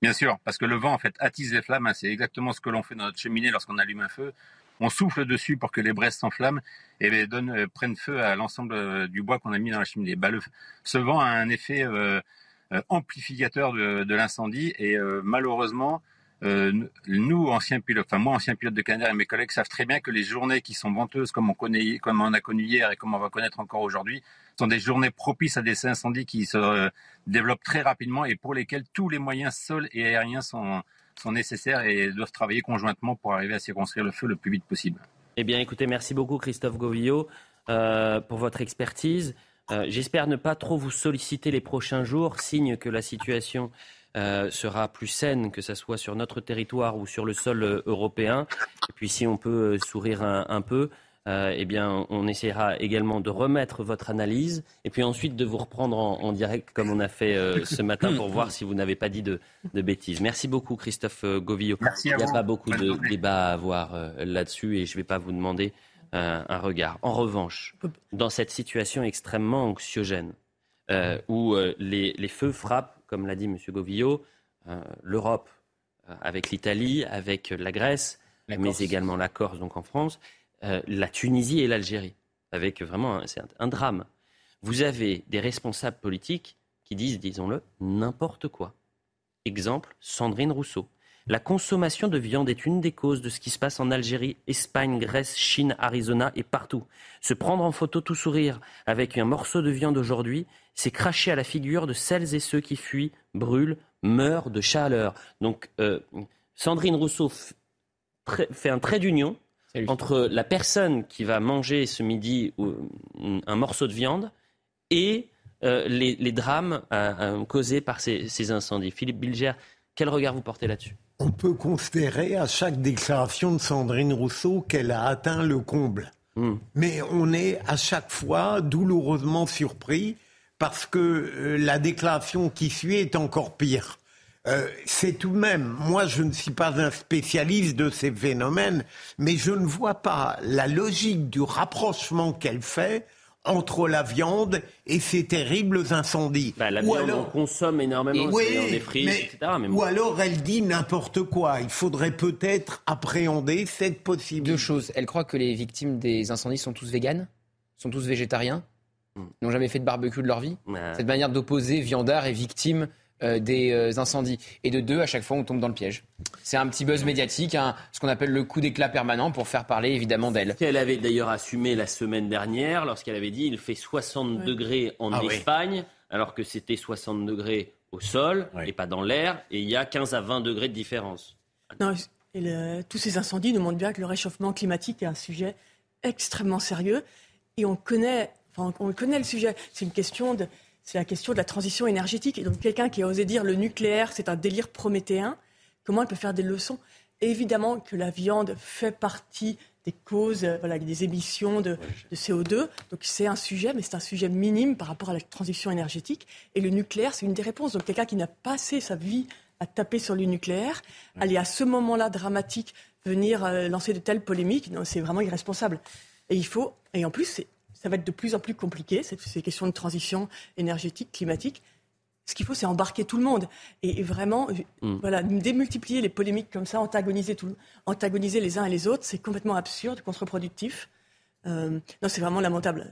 Bien sûr, parce que le vent en fait attise les flammes. Hein. C'est exactement ce que l'on fait dans notre cheminée lorsqu'on allume un feu. On souffle dessus pour que les braises s'enflamment et prennent feu à l'ensemble du bois qu'on a mis dans la cheminée. Bah, ce vent a un effet amplificateur de, l'incendie. Et euh, malheureusement, euh, nous, anciens pilotes, enfin moi, ancien pilote de Canadair et mes collègues savent très bien que les journées qui sont venteuses, comme on, a connu hier et comme on va connaître encore aujourd'hui, sont des journées propices à des incendies qui se développent très rapidement et pour lesquels tous les moyens sol et aériens sont, sont nécessaires et doivent travailler conjointement pour arriver à circonscrire le feu le plus vite possible. Eh bien, écoutez, merci beaucoup Christophe Govillot pour votre expertise. Euh, j'espère ne pas trop vous solliciter les prochains jours, signe que la situation euh, sera plus saine, que ce soit sur notre territoire ou sur le sol euh, européen. Et puis si on peut sourire un, peu, eh bien, on essaiera également de remettre votre analyse et puis ensuite de vous reprendre en, direct comme on a fait ce matin pour voir si vous n'avez pas dit de, bêtises. Merci beaucoup, Christophe Govillot. Il n'y a pas beaucoup de débats à avoir là-dessus et je ne vais pas vous demander un, regard. En revanche, dans cette situation extrêmement anxiogène, euh, où euh, les, feux frappent, comme l'a dit M. Govillot, euh, l'Europe, avec l'Italie, avec la Grèce, mais également la Corse, donc en France, la Tunisie et l'Algérie, avec vraiment c'est un, drame. Vous avez des responsables politiques qui disent, disons-le, n'importe quoi. Exemple, Sandrine Rousseau. La consommation de viande est une des causes de ce qui se passe en Algérie, Espagne, Grèce, Chine, Arizona et partout. Se prendre en photo tout sourire avec un morceau de viande aujourd'hui, c'est cracher à la figure de celles et ceux qui fuient, brûlent, meurent de chaleur. Donc, euh, Sandrine Rousseau fait un trait d'union entre la personne qui va manger ce midi un morceau de viande et les, drames causés par ces, incendies. Philippe Bilger, quel regard vous portez là-dessus? On peut considérer à chaque déclaration de Sandrine Rousseau qu'elle a atteint le comble. Hmm. Mais on est à chaque fois douloureusement surpris parce que la déclaration qui suit est encore pire. Euh, c'est tout de même, moi je ne suis pas un spécialiste de ces phénomènes, mais je ne vois pas la logique du rapprochement qu'elle fait entre la viande et ces terribles incendies. Bah, la viande, on consomme énormément, oui, etc. Ou alors elle dit n'importe quoi. Il faudrait peut-être appréhender cette possibilité. Deux choses. Elle croit que les victimes des incendies sont tous véganes, sont tous végétariens, hmm. n'ont jamais fait de barbecue de leur vie. Cette manière d'opposer viandard et victime euh, des euh, incendies. Et de deux, à chaque fois, on tombe dans le piège. C'est un petit buzz médiatique, ce qu'on appelle le coup d'éclat permanent pour faire parler évidemment d'elle. Qu'elle avait d'ailleurs assumé la semaine dernière lorsqu'elle avait dit il fait 60 degrés en ah Espagne, alors que c'était 60 degrés au sol et pas dans l'air, et il y a 15 à 20 degrés de différence. Non, tous ces incendies nous montrent bien que le réchauffement climatique est un sujet extrêmement sérieux et on connaît, enfin, on connaît le sujet. C'est une question de c'est la question de la transition énergétique. Et donc quelqu'un qui a osé dire le nucléaire, c'est un délire prométhéen, comment elle peut faire des leçons? Évidemment que la viande fait partie des causes, euh, voilà, des émissions de, CO2. Donc c'est un sujet, mais c'est un sujet minime par rapport à la transition énergétique. Et le nucléaire, c'est une des réponses. Donc quelqu'un qui n'a pas passé sa vie à taper sur le nucléaire, aller à ce moment-là dramatique venir euh, lancer de telles polémiques, c'est vraiment irresponsable. Et il faut, et en plus, c'est ça va être de plus en plus compliqué, ces questions de transition énergétique, climatique. Ce qu'il faut, c'est embarquer tout le monde et, vraiment, mm. voilà, démultiplier les polémiques comme ça, antagoniser, tout, antagoniser les uns et les autres, c'est complètement absurde, contre-productif. Euh, non, c'est vraiment lamentable.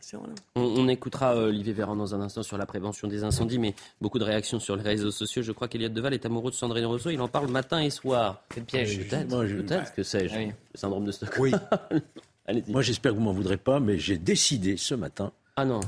On, écoutera euh, Olivier Véran dans un instant sur la prévention des incendies, mais beaucoup de réactions sur les réseaux sociaux. Je crois qu'Eliott Deval est amoureux de Sandrine Rousseau. Il en parle matin et soir. C'est le piège. Peut-être, que sais-je. Le syndrome de Stockholm. Oui. Moi, j'espère que vous m'en voudrez pas, mais j'ai décidé ce matin ah non.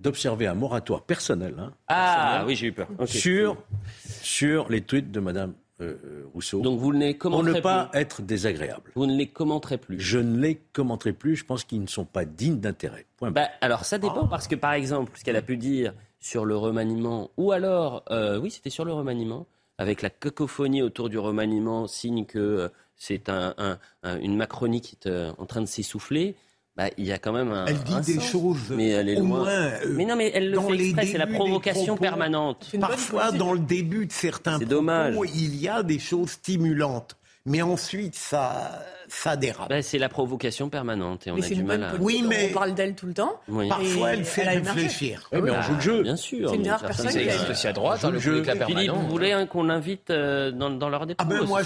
d'observer un moratoire personnel. Hein, ah oui, j'ai eu peur. Sur, sur les tweets de Madame euh, euh, Rousseau. Donc vous ne les commenterez Pour ne pas être désagréable. Vous ne les commenterez plus. Je ne les commenterai plus. Je pense qu'ils ne sont pas dignes d'intérêt. Bah, alors ça dépend parce que par exemple, ce qu'elle a pu dire sur le remaniement, ou alors, euh, oui, c'était sur le remaniement, avec la cacophonie autour du remaniement, signe que c'est une Macronie qui est en train de s'essouffler. Bah, il y a quand même un. Elle dit des choses. Mais elle est loin. Euh, mais non, mais elle le fait exprès. C'est la provocation permanente. Parfois, dans le début de certains propos, dommage. il y a des choses stimulantes. Mais ensuite, ça, ça dérape. Ben, c'est la provocation permanente et on a du mal à. Oui, mais on parle d'elle tout le temps. Parfois, elle fait réfléchir. Oui, mais on joue le jeu. Bien sûr. C'est une rare personne. qui existe aussi à droite. Hein, le jeu. Philippe, vous voulez hein, qu'on l'invite euh, dans, dans leur dépôt Ah ben moi,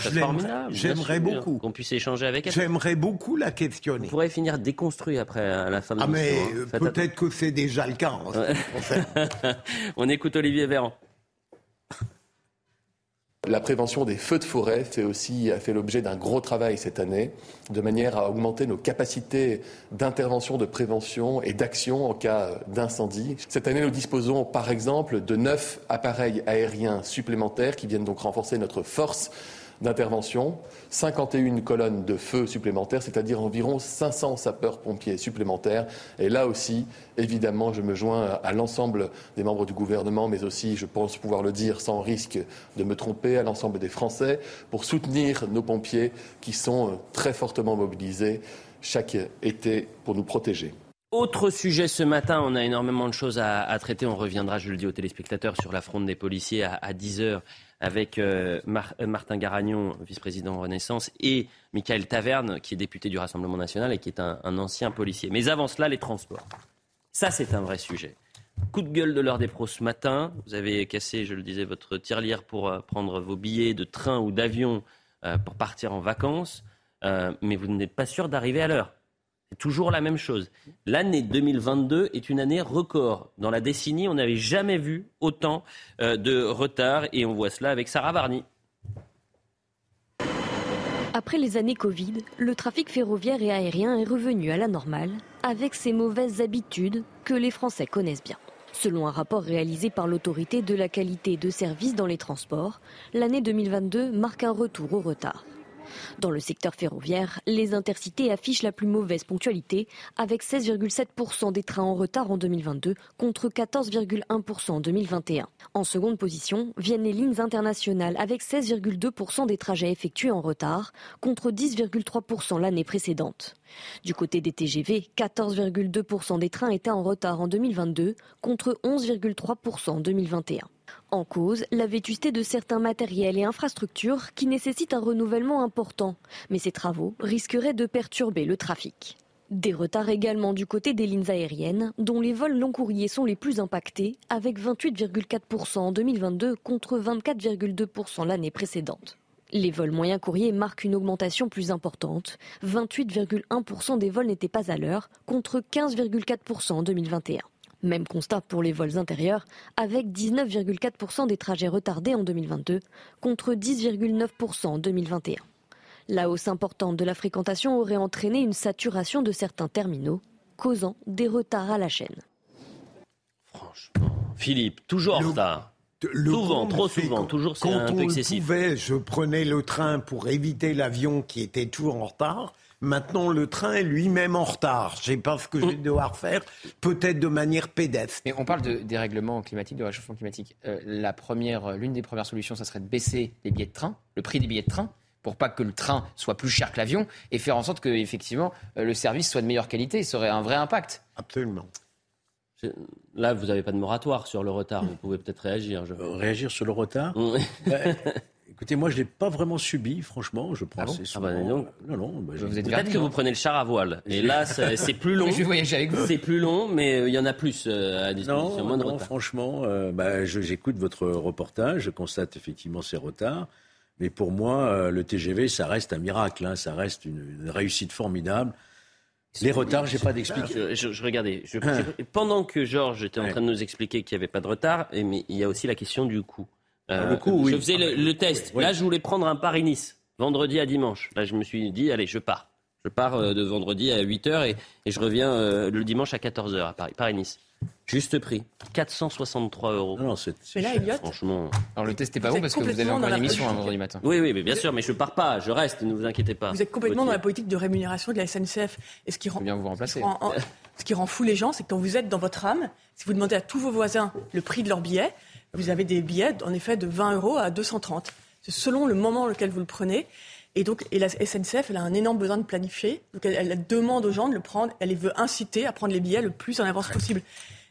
j'aimerais beaucoup. Qu'on puisse échanger avec elle. J'aimerais beaucoup la questionner. On pourrait finir déconstruit après à la fin de Ah mais hein. peut-être que c'est déjà le cas. On écoute Olivier Véran. La prévention des feux de forêt fait aussi, a fait l'objet d'un gros travail cette année, de manière à augmenter nos capacités d'intervention, de prévention et d'action en cas d'incendie. Cette année, nous disposons par exemple de neuf appareils aériens supplémentaires qui viennent donc renforcer notre force d'intervention, 51 colonnes de feu supplémentaires, c'est-à-dire environ 500 sapeurs-pompiers supplémentaires. Et là aussi, évidemment, je me joins à l'ensemble des membres du gouvernement, mais aussi, je pense pouvoir le dire sans risque de me tromper, à l'ensemble des Français, pour soutenir nos pompiers qui sont très fortement mobilisés chaque été pour nous protéger. Autre sujet ce matin, on a énormément de choses à, traiter. On reviendra, je le dis aux téléspectateurs, sur la fronde des policiers à, 10h avec euh, euh, Martin Garagnon, vice-président Renaissance, et Michael Taverne, qui est député du Rassemblement national et qui est un, ancien policier. Mais avant cela, les transports. Ça, c'est un vrai sujet. Coup de gueule de l'heure des pros ce matin. Vous avez cassé, je le disais, votre tirelire pour euh, prendre vos billets de train ou d'avion pour partir en vacances, mais vous n'êtes pas sûr d'arriver à l'heure toujours la même chose. L'année 2022 est une année record. Dans la décennie, on n'avait jamais vu autant euh, de retard et on voit cela avec Sarah Varny. Après les années Covid, le trafic ferroviaire et aérien est revenu à la normale avec ses mauvaises habitudes que les Français connaissent bien. Selon un rapport réalisé par l'autorité de la qualité de service dans les transports, l'année 2022 marque un retour au retard. Dans le secteur ferroviaire, les intercités affichent la plus mauvaise ponctualité, avec 16,7% des trains en retard en 2022 contre 14,1% en 2021. En seconde position viennent les lignes internationales, avec 16,2% des trajets effectués en retard contre 10,3% l'année précédente. Du côté des TGV, 14,2% des trains étaient en retard en 2022 contre 11,3% en 2021. En cause, la vétusté de certains matériels et infrastructures qui nécessitent un renouvellement important. Mais ces travaux risqueraient de perturber le trafic. Des retards également du côté des lignes aériennes, dont les vols long courriers sont les plus impactés, avec 28,4% en 2022 contre 24,2% l'année précédente. Les vols moyens courriers marquent une augmentation plus importante. 28,1% des vols n'étaient pas à l'heure, contre 15,4% en 2021. Même constat pour les vols intérieurs, avec 19,4% des trajets retardés en 2022, contre 10,9% en 2021. La hausse importante de la fréquentation aurait entraîné une saturation de certains terminaux, causant des retards à la chaîne. Franchement, Philippe, toujours en retard. souvent, trop souvent, toujours c'est un peu excessif. Quand on pouvait, je prenais le train pour éviter l'avion qui était toujours en retard. Maintenant, le train est lui-même en retard. Je ne sais pas ce que je vais devoir faire, peut-être de manière pédestre. Mais on parle de dérèglement climatique, de réchauffement climatique. Euh, la première, l'une des premières solutions, ça serait de baisser les billets de train, le prix des billets de train pour pas que le train soit plus cher que l'avion et faire en sorte que effectivement euh, le service soit de meilleure qualité. Ça aurait un vrai impact. Absolument. Là, vous n'avez pas de moratoire sur le retard. Vous pouvez peut-être réagir. Je... Réagir sur le retard euh, Écoutez, moi, je ne l'ai pas vraiment subi, franchement. Je ah bon assez ah bah, souvent. non, non, bah, Vous êtes Peut-être que vous prenez le char à voile. Et là, c'est plus long. Je vais voyager avec vous. C'est plus long, mais euh, il y en a plus euh, à disposition. Non, moins de non, retard. franchement, euh, bah, j'écoute votre reportage, je constate effectivement ces retards. Mais pour moi, euh, le TGV, ça reste un miracle, hein, ça reste une, une réussite formidable. Les retards, j'ai pas d'explication. Je, je- je regardais. je- pendant que Georges était en train de nous expliquer qu'il n'y avait pas de retard, et, mais il y a aussi la question du coût. Euh, Ah, le oui. Je faisais le, le test. Oui. Là, je voulais prendre un Paris-Nice, vendredi à dimanche. Là, je me suis dit, allez, je pars. Je pars euh, de vendredi à 8h et, et je reviens euh, le dimanche à 14h à Paris. Paris-Nice. Juste prix. 463 euros. Non, c'est Mais là, Elliot, Franchement. Alors le test n'est pas Vous bon parce que vous avez encore dans une la émission un vendredi matin. Oui, oui, mais bien sûr, mais je pars pas, je reste, ne vous inquiétez pas. Vous êtes complètement dans la politique de rémunération de la SNCF. Et ce qui rend, Faut bien vous remplacer. ce qui rend- en- ce qui rend fou les gens, c'est que quand vous êtes dans votre âme, si vous demandez à tous vos voisins le prix de leur billet, vous avez des billets en effet de 20 euros à 230. C'est selon le moment lequel vous le prenez. Et donc, et la SNCF, elle a un énorme besoin de planifier. Donc, elle, elle demande aux gens de le prendre. Elle les veut inciter à prendre les billets le plus en avance possible.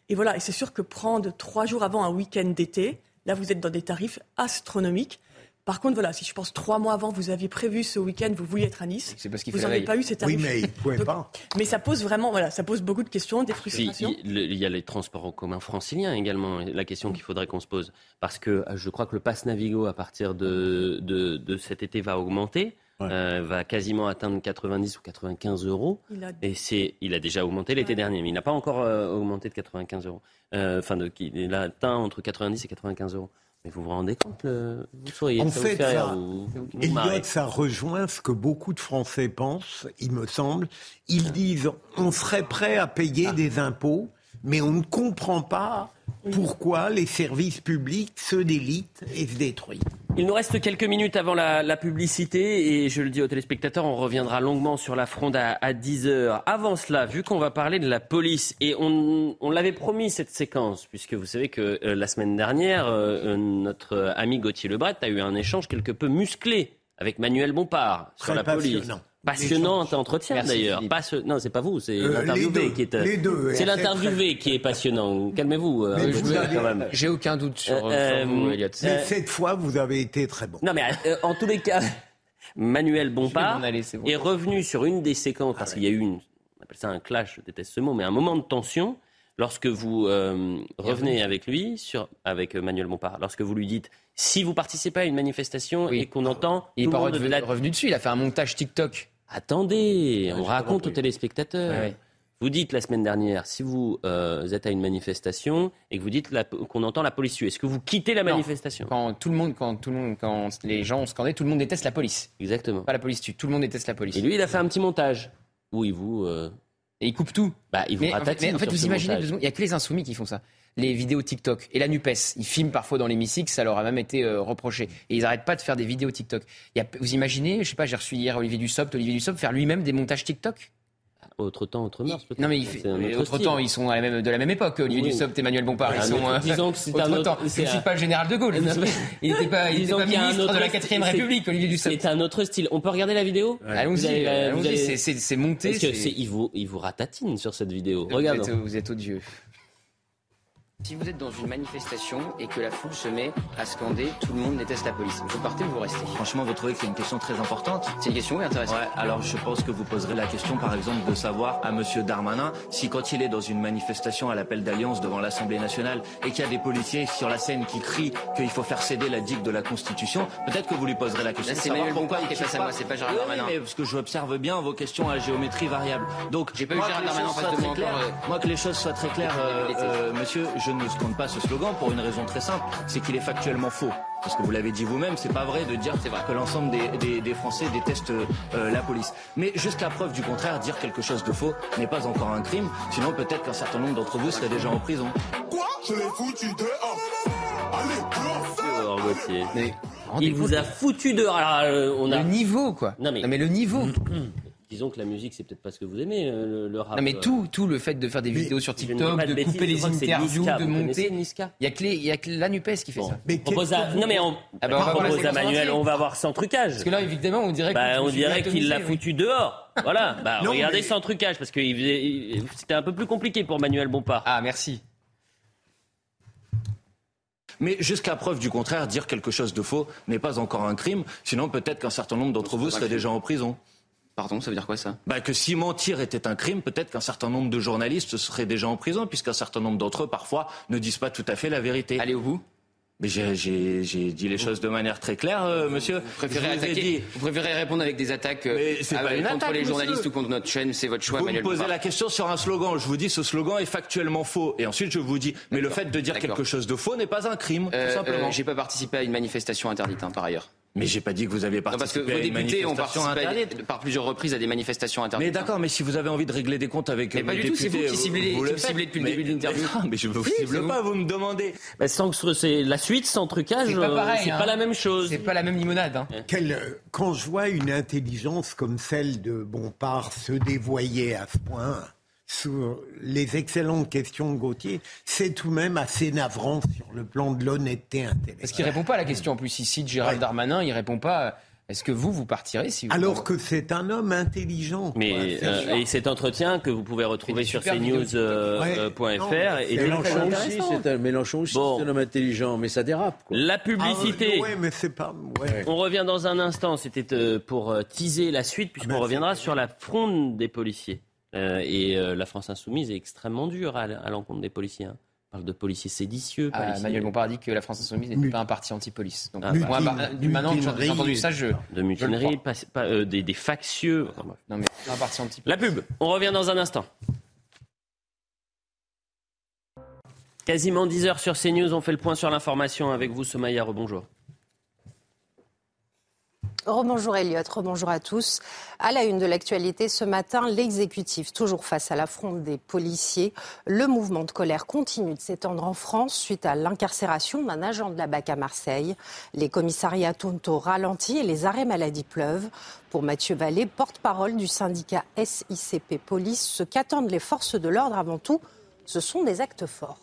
Et voilà. Et c'est sûr que prendre trois jours avant un week-end d'été, là, vous êtes dans des tarifs astronomiques. Par contre, voilà, si je pense trois mois avant, vous aviez prévu ce week-end, vous vouliez être à Nice, C'est parce qu'il vous n'avez veille. pas eu ces Oui, mais il ne pouvait Donc, pas. Mais ça pose vraiment, voilà, ça pose beaucoup de questions, des Puis, frustrations. il il y a les transports en commun franciliens également, la question qu'il faudrait qu'on se pose. Parce que euh, je crois que le pass Navigo, à partir de, de, de cet été, va augmenter, euh, va quasiment atteindre 90 ou 95 euros. Il a- Et c'est, il a déjà augmenté l'été dernier, mais il n'a pas encore euh, augmenté de 95 euros. Enfin, de, il a atteint entre 90 et 95 euros. Mais vous vous rendez compte, le, vous souriez, En ça fait, ça, vous vous Elliot, ça rejoint ce que beaucoup de Français pensent, il me semble. Ils disent on serait prêt à payer Ah. des impôts, mais on ne comprend pas pourquoi les services publics se délitent et se détruisent. Il nous reste quelques minutes avant la, la publicité et je le dis aux téléspectateurs, on reviendra longuement sur la fronde à, à 10h. Avant cela, vu qu'on va parler de la police et on, on l'avait promis cette séquence, puisque vous savez que euh, la semaine dernière, euh, euh, notre ami Gauthier Lebret a eu un échange quelque peu musclé avec Manuel Bompard sur Très la police. Passionnant. Entretien d'ailleurs. Philippe. Pas ce- Non, c'est pas vous, c'est Euh, l'interviewé qui est. les deux, C'est et l'interviewé qui est passionnant. Calmez-vous. euh, avez-. J'ai aucun doute sur, Euh, sur vous, euh, Elliot. Mais Euh, cette fois, vous avez été très bon. non, mais euh, en tous les cas, Manuel Bompard m'en aller, c'est bon. est revenu sur une des séquences, parce qu'il y a eu une, on appelle ça un clash, je déteste ce mot, mais un moment de tension, lorsque vous euh, revenez avec lui, sur, avec euh, Manuel Bompard, lorsque vous lui dites, si vous participez à une manifestation Oui. et qu'on entend... Il le pas revenu, la- revenu dessus, il a fait un montage TikTok. Attendez, on raconte compris. aux téléspectateurs. Ouais. Vous dites la semaine dernière, si vous euh, êtes à une manifestation et que vous dites qu'on entend la police tuer, est-ce que vous quittez la Non. manifestation? Quand tout le monde, quand tout le monde, quand les gens ont scandé, tout le monde déteste la police. Exactement. Pas la police tue, tout le monde déteste la police. Et lui, il a fait un petit montage. Oui, vous... euh, Et ils coupent tout. Bah, ils vous mais, en fait, mais en fait vous imaginez, il n'y a que les insoumis qui font ça. Les vidéos TikTok et la NUPES, ils filment parfois dans l'hémicycle, ça leur a même été euh, reproché. Et ils n'arrêtent pas de faire des vidéos TikTok. Il y a, vous imaginez, je sais pas, j'ai reçu hier Olivier Dussopt, Olivier Dussopt faire lui-même des montages TikTok? Autre temps, autre mœurs, peut-être. Non, mais, il fait, autre, temps, ils sont à la même, de la même époque. Olivier oui. Dussopt, Emmanuel Bompard, ils sont. Euh, disons que c'est un autre temps. Je ne suis pas le général de Gaulle. il n'était pas, il était pas ministre de la 4 République, Olivier Dussopt. C'est un autre style. On peut regarder la vidéo? Allons-y. C'est monté. Parce que il vous, il vous ratatine sur cette vidéo. Regarde. Vous êtes odieux. Si vous êtes dans une manifestation et que la foule se met à scander tout le monde déteste la police, vous partez ou vous restez? Franchement, vous trouvez que c'est une question très importante? C'est une question oui, intéressante. Ouais, alors je pense que vous poserez la question, par exemple, de savoir à Monsieur Darmanin si quand il est dans une manifestation à l'appel d'alliance devant l'Assemblée nationale et qu'il y a des policiers sur la scène qui crient qu'il faut faire céder la digue de la Constitution, peut-être que vous lui poserez la question. c'est Emmanuel Bompard qui est face à moi, c'est pas Gérald Darmanin. Oui, mais parce que j'observe bien vos questions à géométrie variable. Donc, j'ai pas eu Darmanin en face de moi. Moi, que les choses soient très claires, euh, euh, monsieur, je ne scande pas ce slogan pour une raison très simple, c'est qu'il est factuellement faux. Parce que vous l'avez dit vous-même, c'est pas vrai de dire vrai. que l'ensemble des, des, Français détestent euh, la police. Mais jusqu'à preuve du contraire, dire quelque chose de faux n'est pas encore un crime. Sinon, peut-être qu'un certain nombre d'entre vous seraient déjà en prison. Quoi? Je l'ai foutu dehors Allez, Mais il vous a foutu dehors. Alors, on a... Le niveau, quoi. Non mais, non, mais le niveau. Disons que la musique, c'est peut-être pas ce que vous aimez, euh, le, rap. Non, mais tout, tout le fait de faire des vidéos sur TikTok, de, couper les interviews, de monter. Il y a que il y a que la Nupes qui fait ça. Mais non, mais on, ah bah, on propose à Manuel, on va voir sans trucage. Parce que là, évidemment, on dirait. Bah, on dirait qu'il l'a foutu dehors. Voilà. Bah, regardez sans trucage, parce que c'était un peu plus compliqué pour Manuel Bompard. Ah, merci. Mais jusqu'à preuve du contraire, dire quelque chose de faux n'est pas encore un crime. Sinon, peut-être qu'un certain nombre d'entre vous seraient déjà en prison. Pardon, ça veut dire quoi ça? Bah, Que si mentir était un crime, peut-être qu'un certain nombre de journalistes seraient déjà en prison, puisqu'un certain nombre d'entre eux, parfois, ne disent pas tout à fait la vérité. Allez au bout mais j'ai dit les choses de manière très claire, euh, monsieur. Vous préférez, attaquer, vous préférez répondre avec des attaques euh, contre les journalistes ou contre notre chaîne, c'est votre choix, vous Vous me posez la question sur un slogan. Je vous dis, ce slogan est factuellement faux. Et ensuite, je vous dis, mais le fait de dire quelque chose de faux n'est pas un crime, tout euh, simplement. J'ai pas participé à une manifestation interdite, hein, par ailleurs. Mais j'ai pas dit que vous avez participé non, parce que vos députés ont participé par plusieurs reprises à des manifestations interdites. Mais d'accord, mais si vous avez envie de régler des comptes avec mais pas du tout, c'est vous qui ciblez, vous, ciblez depuis le début de l'interview. Mais, je ne vous cible pas, vous me demandez. Bah, sans c'est la suite sans trucage, c'est pas, euh, pareil, hein. pas la même chose. C'est pas la même limonade. Hein. Quel, quand je vois une intelligence comme celle de Bompard se dévoyer à ce point sur les excellentes questions de Gauthier, c'est tout de même assez navrant sur le plan de l'honnêteté intellectuelle. Parce qu'il répond pas à la question. En plus, ici, Gérald Darmanin, il répond pas. Est-ce que vous, vous partirez si vous Alors que c'est un homme intelligent. Mais euh, et cet entretien que vous pouvez retrouver sur cnews.fr euh, euh, et Mélenchon aussi, c'est un, Mélenchon aussi, bon. un homme intelligent, mais ça dérape. Quoi. La publicité. Ah, mais c'est pas. On revient dans un instant. C'était pour teaser la suite puisqu'on reviendra sur la fronde des policiers. Euh, et euh, la France insoumise est extrêmement dure à, l'encontre des policiers. Hein. On parle de policiers séditieux. Ah, Manuel Bompard dit que la France insoumise n'était pas un parti anti-police. Donc, ah, moi, bah, du maintenant j'ai entendu ça, je. De mutinerie, pas, euh, des, des, factieux. non, mais un parti anti La pub, on revient dans un instant. Quasiment 10 heures sur CNews, on fait le point sur l'information avec vous, Somaya. Rebonjour. Rebonjour Elliot, rebonjour à tous. À la une de l'actualité ce matin, l'exécutif, toujours face à l'affront des policiers. Le mouvement de colère continue de s'étendre en France suite à l'incarcération d'un agent de la BAC à Marseille. Les commissariats tournent au ralenti et les arrêts maladie pleuvent. Pour Mathieu Vallée, porte-parole du syndicat SICP Police, ce qu'attendent les forces de l'ordre avant tout, ce sont des actes forts.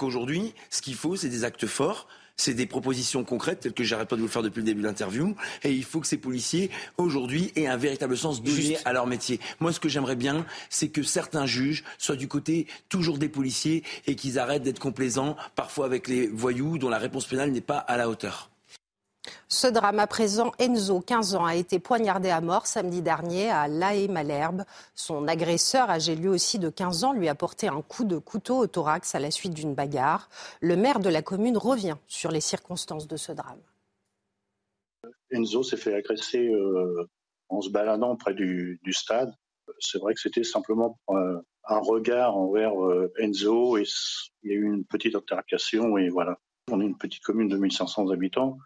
Aujourd'hui, ce qu'il faut, c'est des actes forts c'est des propositions concrètes, telles que j'arrête pas de vous le faire depuis le début de l'interview. Et il faut que ces policiers, aujourd'hui, aient un véritable sens donné à leur métier. Moi, ce que j'aimerais bien, c'est que certains juges soient du côté toujours des policiers et qu'ils arrêtent d'être complaisants, parfois avec les voyous dont la réponse pénale n'est pas à la hauteur. Ce drame à présent, Enzo, 15 ans, a été poignardé à mort samedi dernier à La malherbe Son agresseur, âgé lui aussi de 15 ans, lui a porté un coup de couteau au thorax à la suite d'une bagarre. Le maire de la commune revient sur les circonstances de ce drame. Enzo s'est fait agresser euh, en se baladant près du, stade. C'est vrai que c'était simplement euh, un regard envers euh, Enzo et il y a eu une petite altercation et voilà. On est une petite commune de 1500 habitants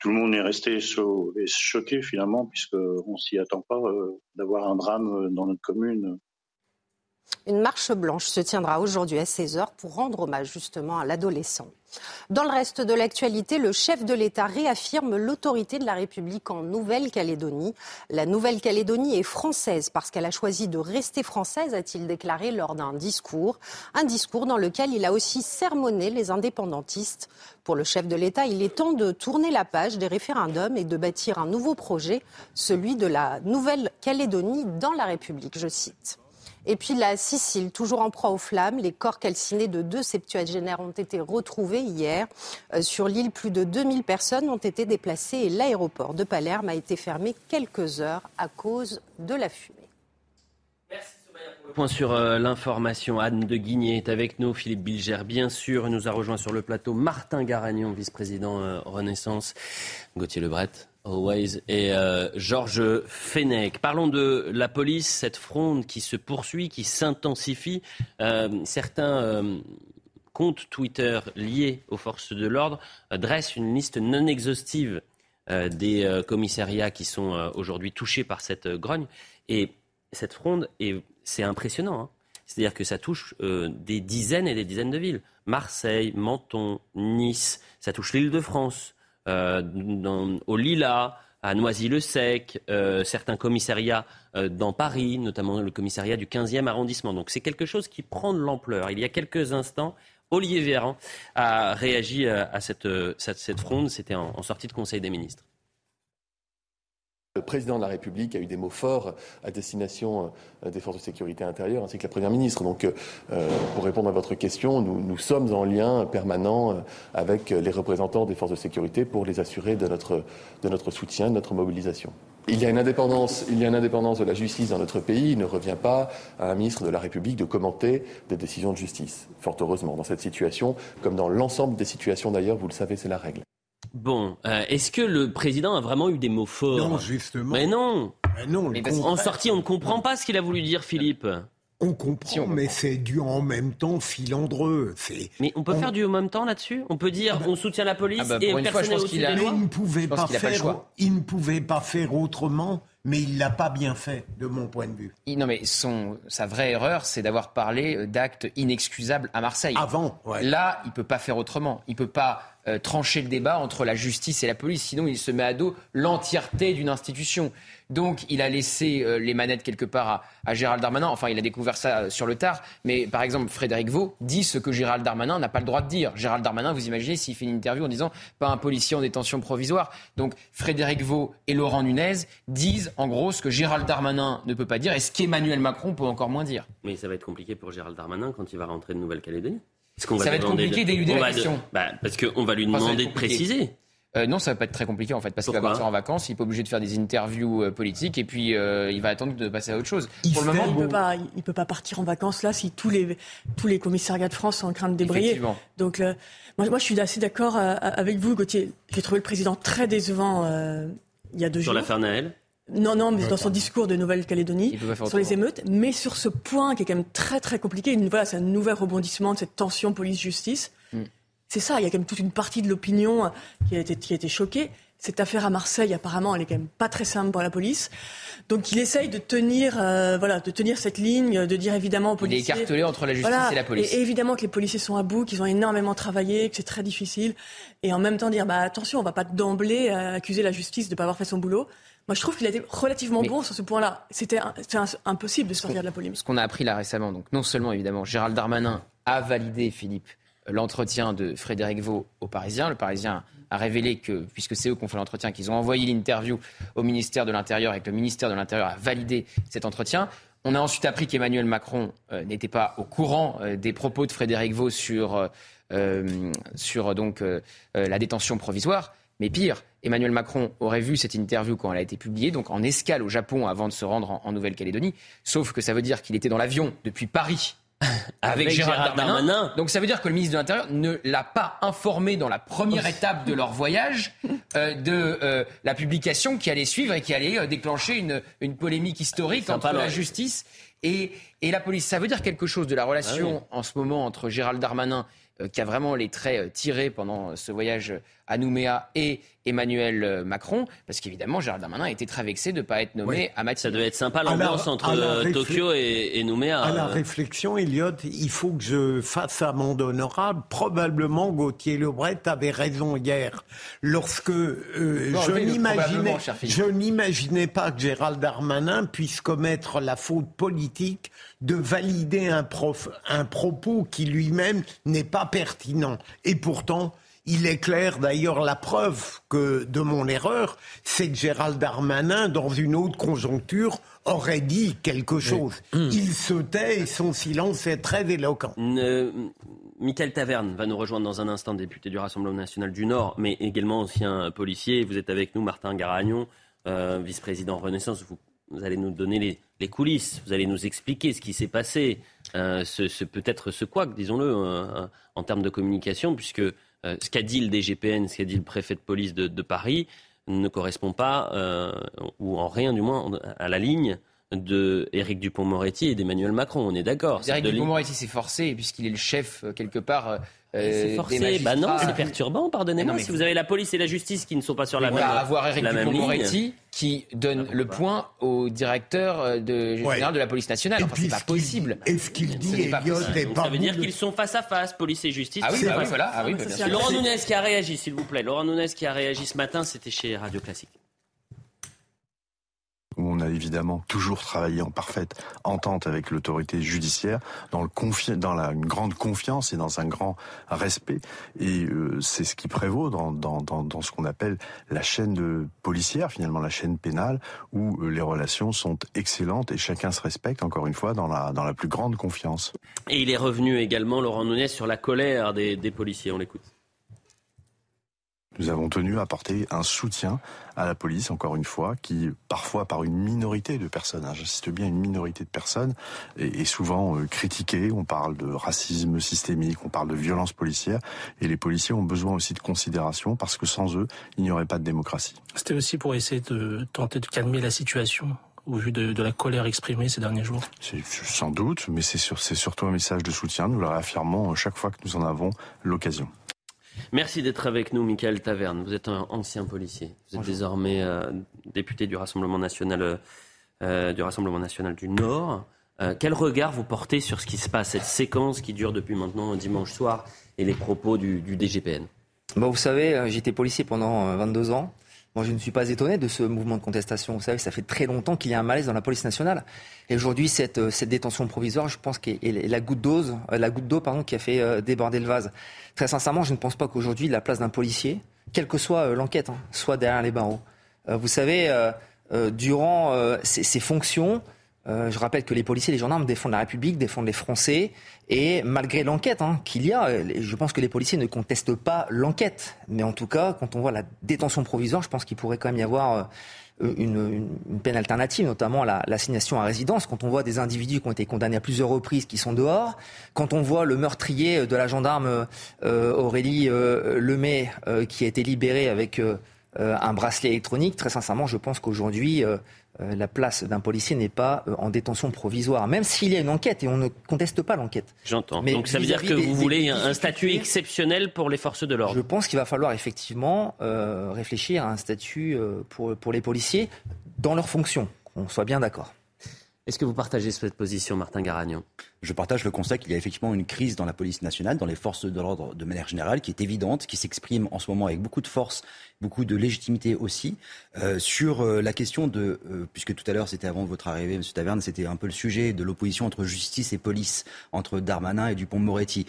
tout le monde est resté choqué finalement, puisqu'on ne s'y attend pas euh, d'avoir un drame dans notre commune Une marche blanche se tiendra aujourd'hui à 16h pour rendre hommage justement à l'adolescent. Dans le reste de l'actualité, le chef de l'État réaffirme l'autorité de la République en Nouvelle-Calédonie. La Nouvelle-Calédonie est française parce qu'elle a choisi de rester française, a-t-il déclaré lors d'un discours. Un discours dans lequel il a aussi sermonné les indépendantistes. Pour le chef de l'État, il est temps de tourner la page des référendums et de bâtir un nouveau projet, celui de la Nouvelle-Calédonie dans la République, je cite. Et puis la Sicile, toujours en proie aux flammes, les corps calcinés de deux septuagénaires ont été retrouvés hier. Euh, sur l'île, plus de 2000 personnes ont été déplacées et l'aéroport de Palerme a été fermé quelques heures à cause de la fumée. Point sur euh, l'information. Anne de Guigné est avec nous. Philippe Bilger, bien sûr. nous a rejoint sur le plateau Martin Garagnon, vice-président euh, Renaissance. Gauthier Lebret, Always et euh, Georges Fenech. Parlons de la police, cette fronde qui se poursuit, qui s'intensifie. certains comptes Twitter liés aux forces de l'ordre dressent une liste non exhaustive des commissariats qui sont aujourd'hui touchés par cette grogne. Et cette fronde est c'est impressionnant. Hein. C'est-à-dire que ça touche euh, des dizaines et des dizaines de villes. Marseille, Menton, Nice, ça touche l'île de France, euh, au Lila, à Noisy-le-Sec, euh, certains commissariats dans Paris, notamment le commissariat du 15e arrondissement. Donc c'est quelque chose qui prend de l'ampleur. Il y a quelques instants, Olivier Véran a réagi à cette, cette, fronde. C'était en sortie de Conseil des ministres. Le président de la République a eu des mots forts à destination euh, des forces de sécurité intérieure ainsi que la Première ministre. Donc, euh, pour répondre à votre question, nous, sommes en lien permanent euh, avec les représentants des forces de sécurité pour les assurer de notre, de notre soutien, de notre mobilisation. Il y, a une indépendance, il y a une indépendance de la justice dans notre pays. Il ne revient pas à un ministre de la République de commenter des décisions de justice. Fort heureusement, dans cette situation, comme dans l'ensemble des situations d'ailleurs, vous le savez, c'est la règle. Bon, euh, est-ce que le président a vraiment eu des mots forts Non, justement. Mais non. Mais non. en sortie, on ne comprend pas ce qu'il a voulu dire, Philippe. On comprend, mais c'est du en même temps filandreux. Mais on peut faire du en même temps là-dessus? On peut dire on soutient la police ah bah, et personne n'est au-dessus des lois il ne pouvait pas faire. il ne pouvait pas faire autrement mais il l'a pas bien fait, de mon point de vue. Non, mais son, sa vraie erreur, c'est d'avoir parlé euh, d'actes inexcusables à Marseille. Avant, Là, il peut pas faire autrement. Il peut pas euh, trancher le débat entre la justice et la police. Sinon, il se met à dos l'entièreté d'une institution. Donc, il a laissé euh, les manettes quelque part à, Gérald Darmanin. Enfin, il a découvert ça euh, sur le tard. Mais par exemple, Frédéric Vaux dit ce que Gérald Darmanin n'a pas le droit de dire. Gérald Darmanin, vous imaginez s'il fait une interview en disant pas un policier en détention provisoire. Donc, Frédéric Vaux et Laurent Nunez disent en gros ce que Gérald Darmanin ne peut pas dire et ce qu'Emmanuel Macron peut encore moins dire. Mais ça va être compliqué pour Gérald Darmanin quand il va rentrer de Nouvelle-Calédonie. Ça va, être compliqué d'éluder la question. Bah, parce qu'on va lui demander de préciser. Euh, non, ça va pas être très compliqué en fait, parce qu'il va partir en vacances, il n'est pas obligé de faire des interviews euh, politiques et puis euh, il va attendre de passer à autre chose. Il Pour le moment, il peut pas, il peut pas partir en vacances là si tous les tous les commissariats de France sont en train de débrayer. Donc moi, moi, je suis assez d'accord avec vous, Gauthier. J'ai trouvé le président très décevant il y a deux jours. Sur l'affaire Naël? Non, non, mais dans son discours de Nouvelle-Calédonie, sur les émeutes, mais sur ce point qui est quand même très très compliqué, voilà, c'est un nouvel rebondissement de cette tension police-justice. Mm. C'est ça, il y a quand même toute une partie de l'opinion qui a été, qui a été choquée. Cette affaire à Marseille, apparemment, elle est quand même pas très simple pour la police. Donc il essaye de tenir, euh, voilà, de tenir cette ligne, de dire évidemment aux policiers. Il est écartelé entre la justice et la police. Et, évidemment que les policiers sont à bout, qu'ils ont énormément travaillé, que c'est très difficile. Et en même temps dire, bah attention, on va pas d'emblée euh, accuser la justice de ne pas avoir fait son boulot. Moi, je trouve qu'il a été relativement bon sur ce point-là. C'était impossible de sortir de la polémique. Ce qu'on a appris là récemment, donc non seulement évidemment Gérald Darmanin a validé, Philippe, l'entretien de Frédéric Vaux au Parisien. Le Parisien a révélé que, puisque c'est eux qui ont fait l'entretien, qu'ils ont envoyé l'interview au ministère de l'Intérieur et que le ministère de l'Intérieur a validé cet entretien. On a ensuite appris qu'Emmanuel Macron euh, n'était pas au courant euh, des propos de Frédéric Vaux sur, euh, sur donc, la détention provisoire. Mais pire, Emmanuel Macron aurait vu cette interview quand elle a été publiée, donc en escale au Japon avant de se rendre en, Nouvelle-Calédonie. Sauf que ça veut dire qu'il était dans l'avion depuis Paris avec, Gérald, Darmanin. Donc ça veut dire que le ministre de l'Intérieur ne l'a pas informé dans la première étape de leur voyage euh, de euh, la publication qui allait suivre et qui allait euh, déclencher une, une polémique historique entre la justice et, Et la police, ça veut dire quelque chose de la relation Ah en ce moment entre Gérald Darmanin, qui a vraiment les traits tirés pendant ce voyage à Nouméa, et Emmanuel euh, Macron, parce qu'évidemment, Gérald Darmanin a été très vexé de ne pas être nommé Oui. à Matignon. Ça devait être sympa la- l'ambiance entre la euh, Tokyo et, et Nouméa. À la Euh, réflexion, Elliot, il faut que je fasse amende honorable. Probablement, Gauthier Lebret avait raison hier. Lorsque euh, Non, je n'imaginais pas que Gérald Darmanin puisse commettre la faute politique de valider un, prof, un propos qui lui-même n'est pas pertinent. Et pourtant, il est clair, d'ailleurs, la preuve que de mon erreur, c'est que Gérald Darmanin, dans une autre conjoncture, aurait dit quelque chose. Il se tait et son silence est très éloquent. Euh, Michael Taverne va nous rejoindre dans un instant, député du Rassemblement national du Nord, mais également ancien policier. Vous êtes avec nous, Martin Garagnon, euh, vice-président Renaissance. Vous, vous allez nous donner les, les coulisses, vous allez nous expliquer ce qui s'est passé, euh, ce, ce- peut-être ce couac, disons-le, euh, en termes de communication, puisque euh, ce qu'a dit le DGPN, ce qu'a dit le préfet de police de, Paris, ne correspond pas, euh, ou en rien du moins, à la ligne de Éric Dupont-Moretti et d'Emmanuel Macron. On est d'accord. Ligne- Dupond-Moretti s'est forcé, puisqu'il est le chef, euh, quelque part. euh, c'est des forcé. Bah non, c'est perturbant, pardonnez-moi. Non, mais Si vous avez la police et la justice qui ne sont pas sur la on même, va avoir ligne. Dupond-Moretti qui donne le point au directeur euh, de, général de la police nationale. Enfin, c'est pas possible. Et ce qu'il dit, n'est pas possible. est ça veut dire qu'ils sont face à face, police et justice. Ah oui, bah oui, voilà. Ah oui, bah. Laurent Nunez qui a réagi, s'il vous plaît. Laurent Nunez qui a réagi ce matin, c'était chez Radio Classique. Où on a évidemment toujours travaillé en parfaite entente avec l'autorité judiciaire, dans, une grande confiance et dans un grand respect. Et euh, c'est ce qui prévaut dans, ce qu'on appelle la chaîne de policière, finalement la chaîne pénale, où euh, les relations sont excellentes et chacun se respecte, encore une fois, dans la, dans la plus grande confiance. Et il est revenu également, Laurent Nunez, sur la colère des, des policiers. On l'écoute. Nous avons tenu à apporter un soutien à la police, encore une fois, qui parfois par une minorité de personnes, hein, j'insiste bien, une minorité de personnes, est, est souvent euh, critiquée. On parle de racisme systémique, on parle de violence policière, et les policiers ont besoin aussi de considération parce que sans eux, il n'y aurait pas de démocratie. C'était aussi pour essayer de tenter de calmer la situation au vu de, de la colère exprimée ces derniers jours. C'est sans doute, mais c'est sur- c'est surtout un message de soutien. Nous le réaffirmons chaque fois que nous en avons l'occasion. Merci d'être avec nous, Michael Taverne. Vous êtes un ancien policier. Vous êtes désormais euh, député du Rassemblement national, euh, euh, du Rassemblement national du Nord. Euh, quel regard vous portez sur ce qui se passe, cette séquence qui dure depuis maintenant dimanche soir et les propos du, du DGPN Bon, vous savez, j'étais policier pendant euh, 22 ans. Moi, je ne suis pas étonné de ce mouvement de contestation. Vous savez, ça fait très longtemps qu'il y a un malaise dans la police nationale. Et aujourd'hui, cette, euh, cette détention provisoire, je pense qu'est est la goutte d'eau, la goutte d'eau, pardon, qui a fait euh, déborder le vase. Très sincèrement, je ne pense pas qu'aujourd'hui, la place d'un policier, quelle que soit euh, l'enquête, hein, soit derrière les barreaux. Euh, vous savez, euh, euh, durant euh, ces, ces fonctions, euh, je rappelle que les policiers et les gendarmes défendent la République, défendent les Français, et malgré l'enquête hein, qu'il y a, euh, je pense que les policiers ne contestent pas l'enquête. Mais en tout cas, quand on voit la détention provisoire, je pense qu'il pourrait quand même y avoir euh, une, peine alternative, notamment la- l'assignation à résidence. Quand on voit des individus qui ont été condamnés à plusieurs reprises, qui sont dehors, quand on voit le meurtrier de la gendarme Aurélie Lemay, qui a été libéré avec un bracelet électronique, très sincèrement, je pense qu'aujourd'hui, la place d'un policier n'est pas euh, en détention provisoire, même s'il y a une enquête et on ne conteste pas l'enquête. J'entends. Mais Donc ça veut dire que vous voulez des un statut exceptionnel pour les forces de l'ordre Je pense qu'il va falloir effectivement euh, réfléchir à un statut euh, pour, pour les policiers dans leurs fonctions, qu'on soit bien d'accord. Est-ce que vous partagez cette position, Martin Garagnon? Je partage le constat qu'il y a effectivement une crise dans la police nationale, dans les forces de l'ordre de manière générale, qui est évidente, qui s'exprime en ce moment avec beaucoup de force, beaucoup de légitimité aussi, euh, sur euh, la question de, euh, puisque tout à l'heure c'était avant votre arrivée, M. Taverne, c'était un peu le sujet de l'opposition entre justice et police, entre Darmanin et Dupont-Moretti.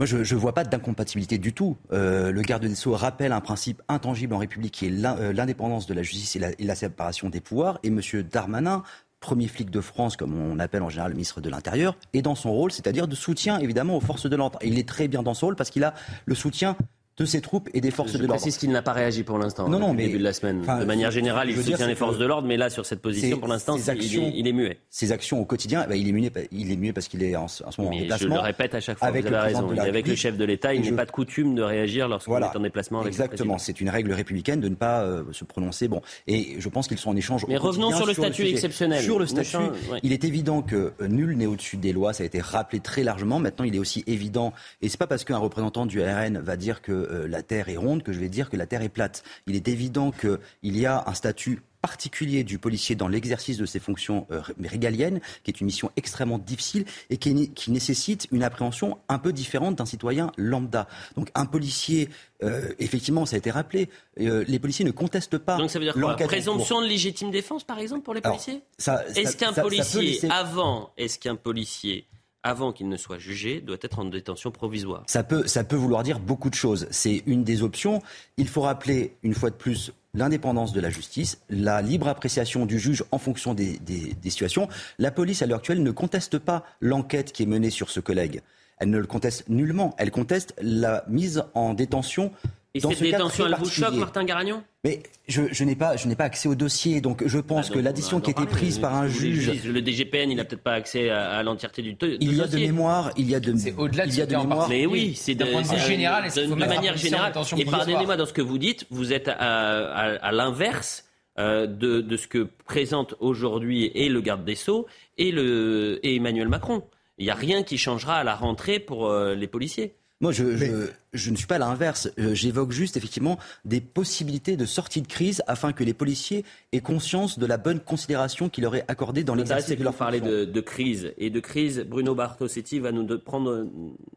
Moi, je ne vois pas d'incompatibilité du tout. Le garde des Sceaux rappelle un principe intangible en République qui est l'in- l'indépendance de la justice et la, et la séparation des pouvoirs. Et M. Darmanin, premier flic de France, comme on appelle en général le ministre de l'Intérieur, est dans son rôle, c'est-à-dire de soutien évidemment aux forces de l'ordre. Il est très bien dans son rôle parce qu'il a le soutien de ses troupes et des forces je de l'ordre. précise qu'il n'a pas réagi pour l'instant. Non, non, mais- début de la semaine. de manière générale, il je soutient les forces de l'ordre, mais là, sur cette position, pour l'instant, il, est, il est muet. Ses actions au quotidien, eh ben, il, est muet, il est muet parce qu'il est en, en ce moment en Mais je déplacement. le répète à chaque fois, avec vous le avez raison. avec le chef de l'État, il n'est je- pas de coutume de réagir lorsqu'on Voilà. est en déplacement avec le Exactement, c'est une règle républicaine de ne pas euh, se prononcer. Bon, et je pense qu'ils sont en échange. Mais revenons sur le statut exceptionnel. Sur le statut, il est évident que euh, nul n'est au-dessus des lois. Ça a été rappelé très largement. Maintenant, il est aussi évident, et c'est pas parce qu'un représentant du RN va dire que euh, la Terre est ronde que je vais dire que la Terre est plate. Il est évident qu'il y a un statut particulier du policier dans l'exercice de ses fonctions euh, régaliennes, qui est une mission extrêmement difficile et qui, nécessite une appréhension un peu différente d'un citoyen lambda. Donc un policier, euh, effectivement, ça a été rappelé, euh, les policiers ne contestent pas Donc ça veut dire quoi? Présomption de légitime défense, par exemple, pour les policiers? Est-ce qu'un policier, avant, est-ce qu'un policier, avant qu'il ne soit jugé, doit être en détention provisoire Ça peut, ça peut vouloir dire beaucoup de choses. C'est une des options. Il faut rappeler, une fois de plus, l'indépendance de la justice, la libre appréciation du juge en fonction des, des- des situations. La police, à l'heure actuelle, ne conteste pas l'enquête qui est menée sur ce collègue. Elle ne le conteste nullement. Elle conteste la mise en détention. Et dans cette ce détention, elle vous choque. Martin Garagnon? Mais je, je n'ai pas, je n'ai pas accès au dossier, donc je pense Ah, que l'addition qui a été parler. prise par un juge, Le DGPN, il n'a peut-être pas accès à, à l'entièreté du, du il y a de dossier. mémoire, il y a de, C'est au-delà de il y a de mémoire. Mais oui, c'est de, c'est- général, de, manière générale. Et pardonnez-moi dans ce que vous dites, vous êtes à, à- à l'inverse euh, de, de ce que présente aujourd'hui et le garde des sceaux et, le, et Emmanuel Macron. Il n'y a rien qui changera à la rentrée pour euh, les policiers. Moi, je, je, je ne suis pas à l'inverse. Euh, J'évoque juste effectivement des possibilités de sortie de crise afin que les policiers aient conscience de la bonne considération qu'il leur est accordée dans l'exercice c'est de que leur vous parlez de, de crise. Et de crise, Bruno Bartosetti va nous de- prendre,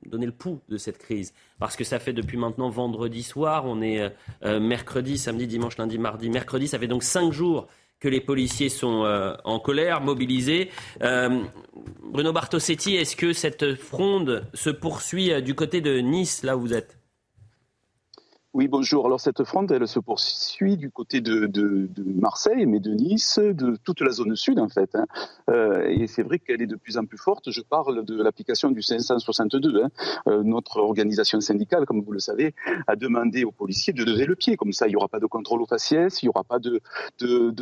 donner le pouls de cette crise. Parce que ça fait depuis maintenant vendredi soir, on est euh, mercredi, samedi, dimanche, lundi, mardi, mercredi. Ça fait donc cinq jours que les policiers sont euh, en colère, mobilisés. Euh, Bruno Bartosetti, est-ce que cette fronde se poursuit euh, du côté de Nice, là où vous êtes? Oui, bonjour. Alors cette fronde, elle se poursuit du côté de, Marseille, mais de Nice, de toute la zone sud en fait. hein. Euh, et c'est vrai qu'elle est de plus en plus forte. Je parle de l'application du 562. hein. Euh, notre organisation syndicale, comme vous le savez, a demandé aux policiers de lever le pied. Comme ça, il n'y aura pas de contrôle aux faciès, il n'y aura pas de,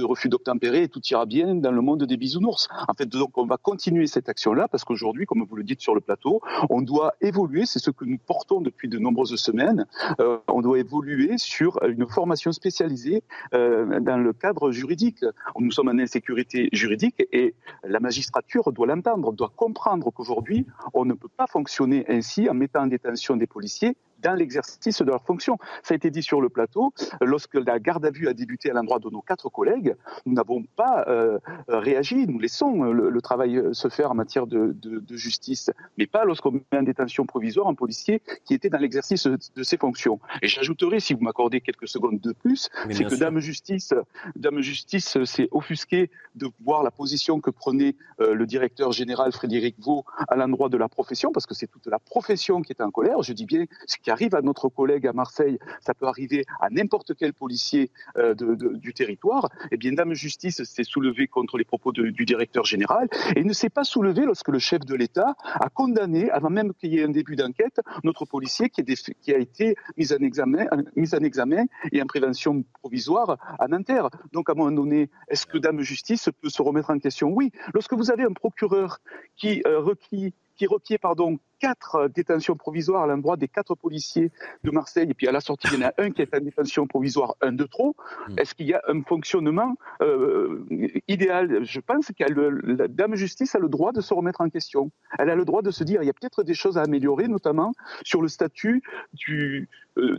refus d'obtempérer et tout ira bien dans le monde des bisounours. En fait, donc on va continuer cette action-là parce qu'aujourd'hui, comme vous le dites sur le plateau, on doit évoluer. C'est ce que nous portons depuis de nombreuses semaines. Euh, on doit sur une formation spécialisée euh, dans le cadre juridique. Nous sommes en insécurité juridique et la magistrature doit l'entendre, doit comprendre qu'aujourd'hui, on ne peut pas fonctionner ainsi en mettant en détention des policiers dans l'exercice de leurs fonctions. Ça a été dit sur le plateau, lorsque la garde à vue a débuté à l'endroit de nos quatre collègues, nous n'avons pas euh, réagi, nous laissons le, le, travail se faire en matière de, de, de justice, mais pas lorsqu'on met en détention provisoire un policier qui était dans l'exercice de ses fonctions. Et j'ajouterai, si vous m'accordez quelques secondes de plus, c'est que sûr. Dame Justice, Dame Justice s'est offusqué de voir la position que prenait euh, le directeur général Frédéric Vaux à l'endroit de la profession, parce que c'est toute la profession qui est en colère. Je dis bien ce qui arrive à notre collègue à Marseille, ça peut arriver à n'importe quel policier euh, du territoire. Eh bien, Dame Justice s'est soulevée contre les propos du directeur général et ne s'est pas soulevée lorsque le chef de l'État a condamné, avant même qu'il y ait un début d'enquête, notre policier qui, a été mis en, examen, mis en examen et en prévention provisoire à Nanterre. Donc, à un moment donné, est-ce que Dame Justice peut se remettre en question? Oui. Lorsque vous avez un procureur qui euh, qui requiert pardon, quatre détentions provisoires à l'endroit des quatre policiers de Marseille, et puis à la sortie, il y en a un qui est en détention provisoire, un de trop. Mmh. Est-ce qu'il y a un fonctionnement euh, idéal? Je pense que la Dame Justice a le droit de se remettre en question. Elle a le droit de se dire il y a peut-être des choses à améliorer, notamment sur le statut du, euh,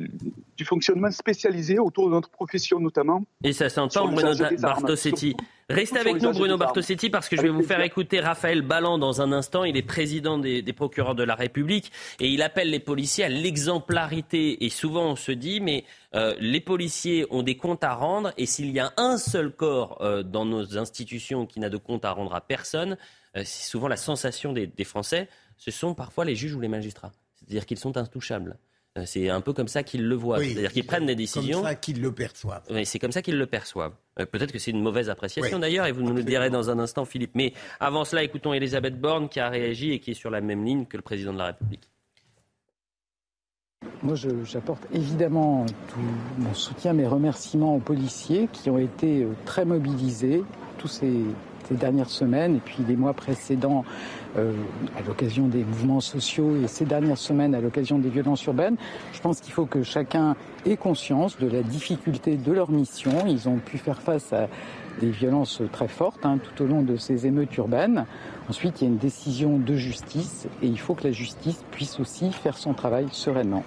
du fonctionnement spécialisé autour de notre profession, notamment. Et ça s'entend, Bruno Bartosetti. Restez avec nous, Bruno Bartosetti, parce que je vais vous faire écouter Raphaël Balland dans un instant. Il est président des, des, procureurs de la République et il appelle les policiers à l'exemplarité. Et souvent, on se dit, mais euh, les policiers ont des comptes à rendre et s'il y a un seul corps euh, dans nos institutions qui n'a de compte à rendre à personne, euh, c'est souvent la sensation des, des Français, ce sont parfois les juges ou les magistrats. C'est-à-dire qu'ils sont intouchables. C'est un peu comme ça qu'ils le voient. Oui, C'est-à-dire qu'ils prennent des décisions. C'est comme ça qu'ils le perçoivent. Oui, c'est comme ça qu'ils le perçoivent. Euh, Peut-être que c'est une mauvaise appréciation oui, d'ailleurs, et vous nous le direz dans un instant, Philippe. Mais avant cela, écoutons Elisabeth Borne qui a réagi et qui est sur la même ligne que le président de la République. Moi, j'apporte évidemment tout mon soutien, mes remerciements aux policiers qui ont été euh, très mobilisés tous ces, dernières semaines et puis les mois précédents euh, à l'occasion des mouvements sociaux et ces dernières semaines à l'occasion des violences urbaines. Je pense qu'il faut que chacun ait conscience de la difficulté de leur mission. Ils ont pu faire face à des violences très fortes hein, tout au long de ces émeutes urbaines. Ensuite, il y a une décision de justice et il faut que la justice puisse aussi faire son travail sereinement.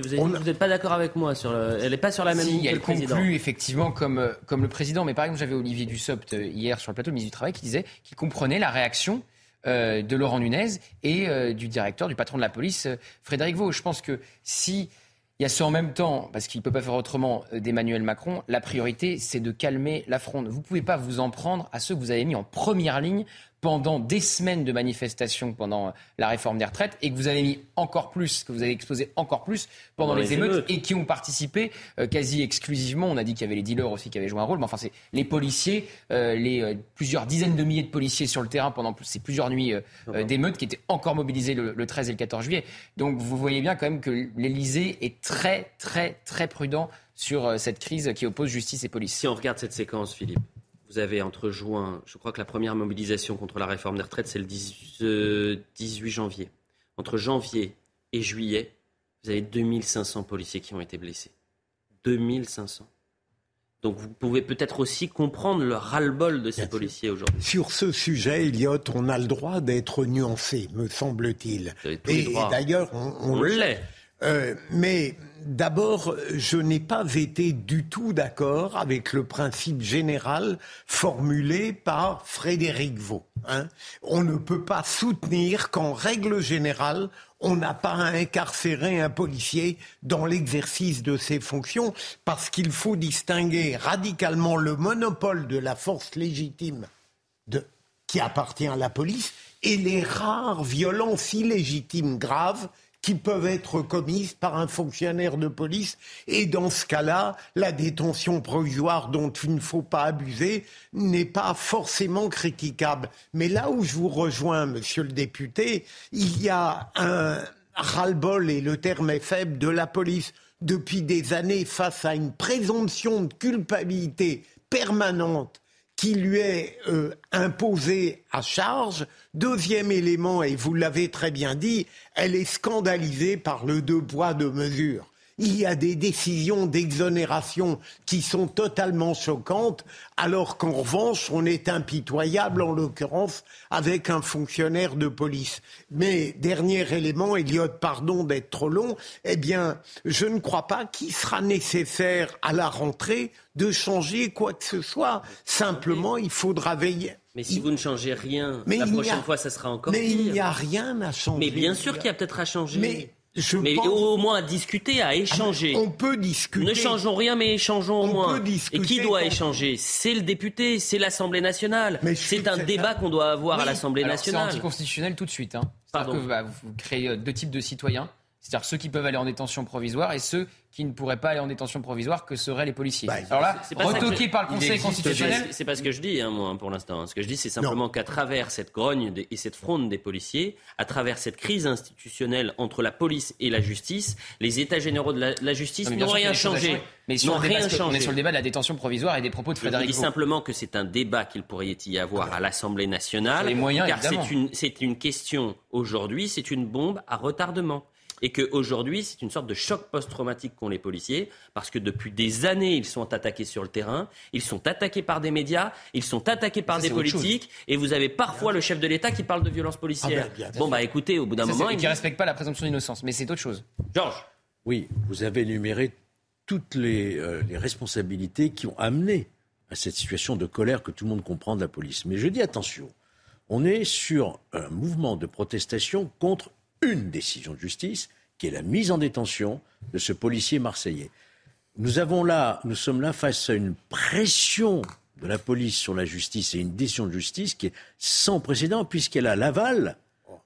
Vous n'êtes pas d'accord avec moi sur Elle n'est pas sur la même ligne que le président. conclut effectivement comme, euh, comme le président. Mais par exemple, j'avais Olivier Dussopt euh, hier sur le plateau, le ministre du Travail, qui disait qu'il comprenait la réaction euh, de Laurent Nunez et du directeur, du patron de la police, Frédéric Vaux. Je pense que si il y a ce en même temps, parce qu'il ne peut pas faire autrement d'Emmanuel Macron, la priorité, c'est de calmer la fronde. Vous ne pouvez pas vous en prendre à ceux que vous avez mis en première ligne pendant des semaines de manifestations pendant la réforme des retraites et que vous avez mis encore plus, que vous avez exposé encore plus pendant, les, émeutes, et qui ont participé euh, quasi exclusivement. On a dit qu'il y avait les dealers aussi qui avaient joué un rôle, mais enfin c'est les policiers, euh, les euh, plusieurs dizaines de milliers de policiers sur le terrain pendant ces plusieurs nuits d'émeutes qui étaient encore mobilisés le, le, 13 et le 14 juillet. Donc vous voyez bien quand même que l'Elysée est très très très prudent sur cette crise qui oppose justice et police. Si on regarde cette séquence, Philippe, vous avez entre juin, je crois que la première mobilisation contre la réforme des retraites, c'est le 18 euh, janvier. Entre janvier et juillet, vous avez 2500 policiers qui ont été blessés. 2500. Donc vous pouvez peut-être aussi comprendre le ras-le-bol de ces policiers aujourd'hui. Sur ce sujet, Elliot, on a le droit d'être nuancé, me semble-t-il. Et, d'ailleurs, on, on, on l'est. Euh, mais d'abord, je n'ai pas été du tout d'accord avec le principe général formulé par Frédéric Vaux. Hein. On ne peut pas soutenir qu'en règle générale, on n'a pas à incarcérer un policier dans l'exercice de ses fonctions, parce qu'il faut distinguer radicalement le monopole de la force légitime qui appartient à la police et les rares violences illégitimes graves qui peuvent être commises par un fonctionnaire de police. Et dans ce cas-là, la détention provisoire dont il ne faut pas abuser n'est pas forcément critiquable. Mais là où je vous rejoins, monsieur le député, il y a un ras-le-bol, et le terme est faible, de la police depuis des années face à une présomption de culpabilité permanente qui lui est euh, imposée à charge. Deuxième élément, et vous l'avez très bien dit, elle est scandalisée par le deux poids, deux mesures. Il y a des décisions d'exonération qui sont totalement choquantes, alors qu'en revanche, on est impitoyable, en l'occurrence, avec un fonctionnaire de police. Mais, dernier élément, Elliot, pardon d'être trop long, eh bien, je ne crois pas qu'il sera nécessaire à la rentrée de changer quoi que ce soit. Simplement, il faudra veiller. Mais si vous ne changez rien, la prochaine fois, ça sera encore mais il n'y a rien à changer. Mais bien sûr qu'il y a peut-être à changer. Mais mais au moins à discuter, à échanger. on peut discuter. Ne changeons rien, mais échangeons au moins. Et qui doit échanger? C'est le député, c'est l'Assemblée nationale. C'est un débat qu'on doit avoir à l'Assemblée nationale. C'est anticonstitutionnel tout de suite. Hein. Pardon. Que, bah, vous créez euh, deux types de citoyens. C'est-à-dire ceux qui peuvent aller en détention provisoire et ceux qui ne pourraient pas aller en détention provisoire que seraient les policiers. Bah, Alors là, retoqué par le Conseil constitutionnel. C'est pas ce que je dis, hein, moi, pour l'instant. Ce que je dis, c'est simplement qu'à travers cette grogne et cette fronde des policiers, à travers cette crise institutionnelle entre la police et la justice, les États généraux de la, justice n'ont rien changé. Mais sur rien changé. On est sur le débat de la détention provisoire et des propos de Frédéric. Je dis simplement que c'est un débat qu'il pourrait y avoir à l'Assemblée nationale. Les moyens, car c'est une, une question aujourd'hui, c'est une bombe à retardement et qu'aujourd'hui, c'est une sorte de choc post-traumatique qu'ont les policiers, parce que depuis des années, ils sont attaqués sur le terrain, ils sont attaqués par des médias, ils sont attaqués par des politiques, et vous avez parfois le chef de l'État qui parle de violence policière. Ah ben, bon, bah écoutez, au bout d'un moment... Et qui ne respecte pas la présomption d'innocence, mais c'est autre chose. Georges Oui, vous avez énuméré toutes les, euh, les responsabilités qui ont amené à cette situation de colère que tout le monde comprend de la police. Mais je dis attention, on est sur un mouvement de protestation contre une décision de justice, qui est la mise en détention de ce policier marseillais. Nous avons là, nous sommes là face à une pression de la police sur la justice et une décision de justice qui est sans précédent puisqu'elle a l'aval,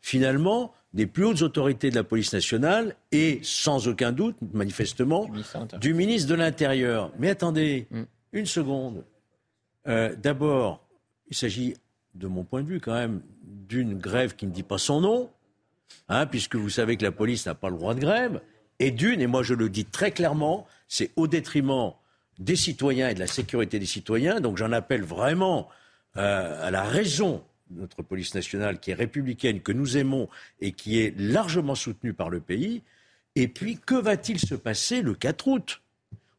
finalement, des plus hautes autorités de la police nationale et sans aucun doute, manifestement, du ministre de l'Intérieur. Mais attendez, mm. une seconde. Euh, d'abord, il s'agit, de mon point de vue quand même, d'une grève qui ne dit pas son nom, Hein, puisque vous savez que la police n'a pas le droit de grève. Et d'une, et moi je le dis très clairement, c'est au détriment des citoyens et de la sécurité des citoyens. Donc j'en appelle vraiment euh, à la raison de notre police nationale qui est républicaine, que nous aimons et qui est largement soutenue par le pays. Et puis, que va-t-il se passer le 4 août?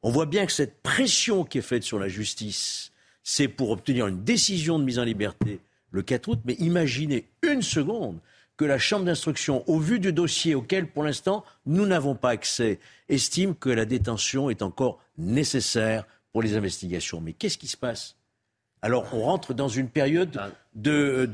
On voit bien que cette pression qui est faite sur la justice, c'est pour obtenir une décision de mise en liberté le 4 août. Mais imaginez une seconde que la Chambre d'instruction, au vu du dossier auquel pour l'instant nous n'avons pas accès, estime que la détention est encore nécessaire pour les investigations. Mais qu'est-ce qui se passe? Alors on rentre dans une période de,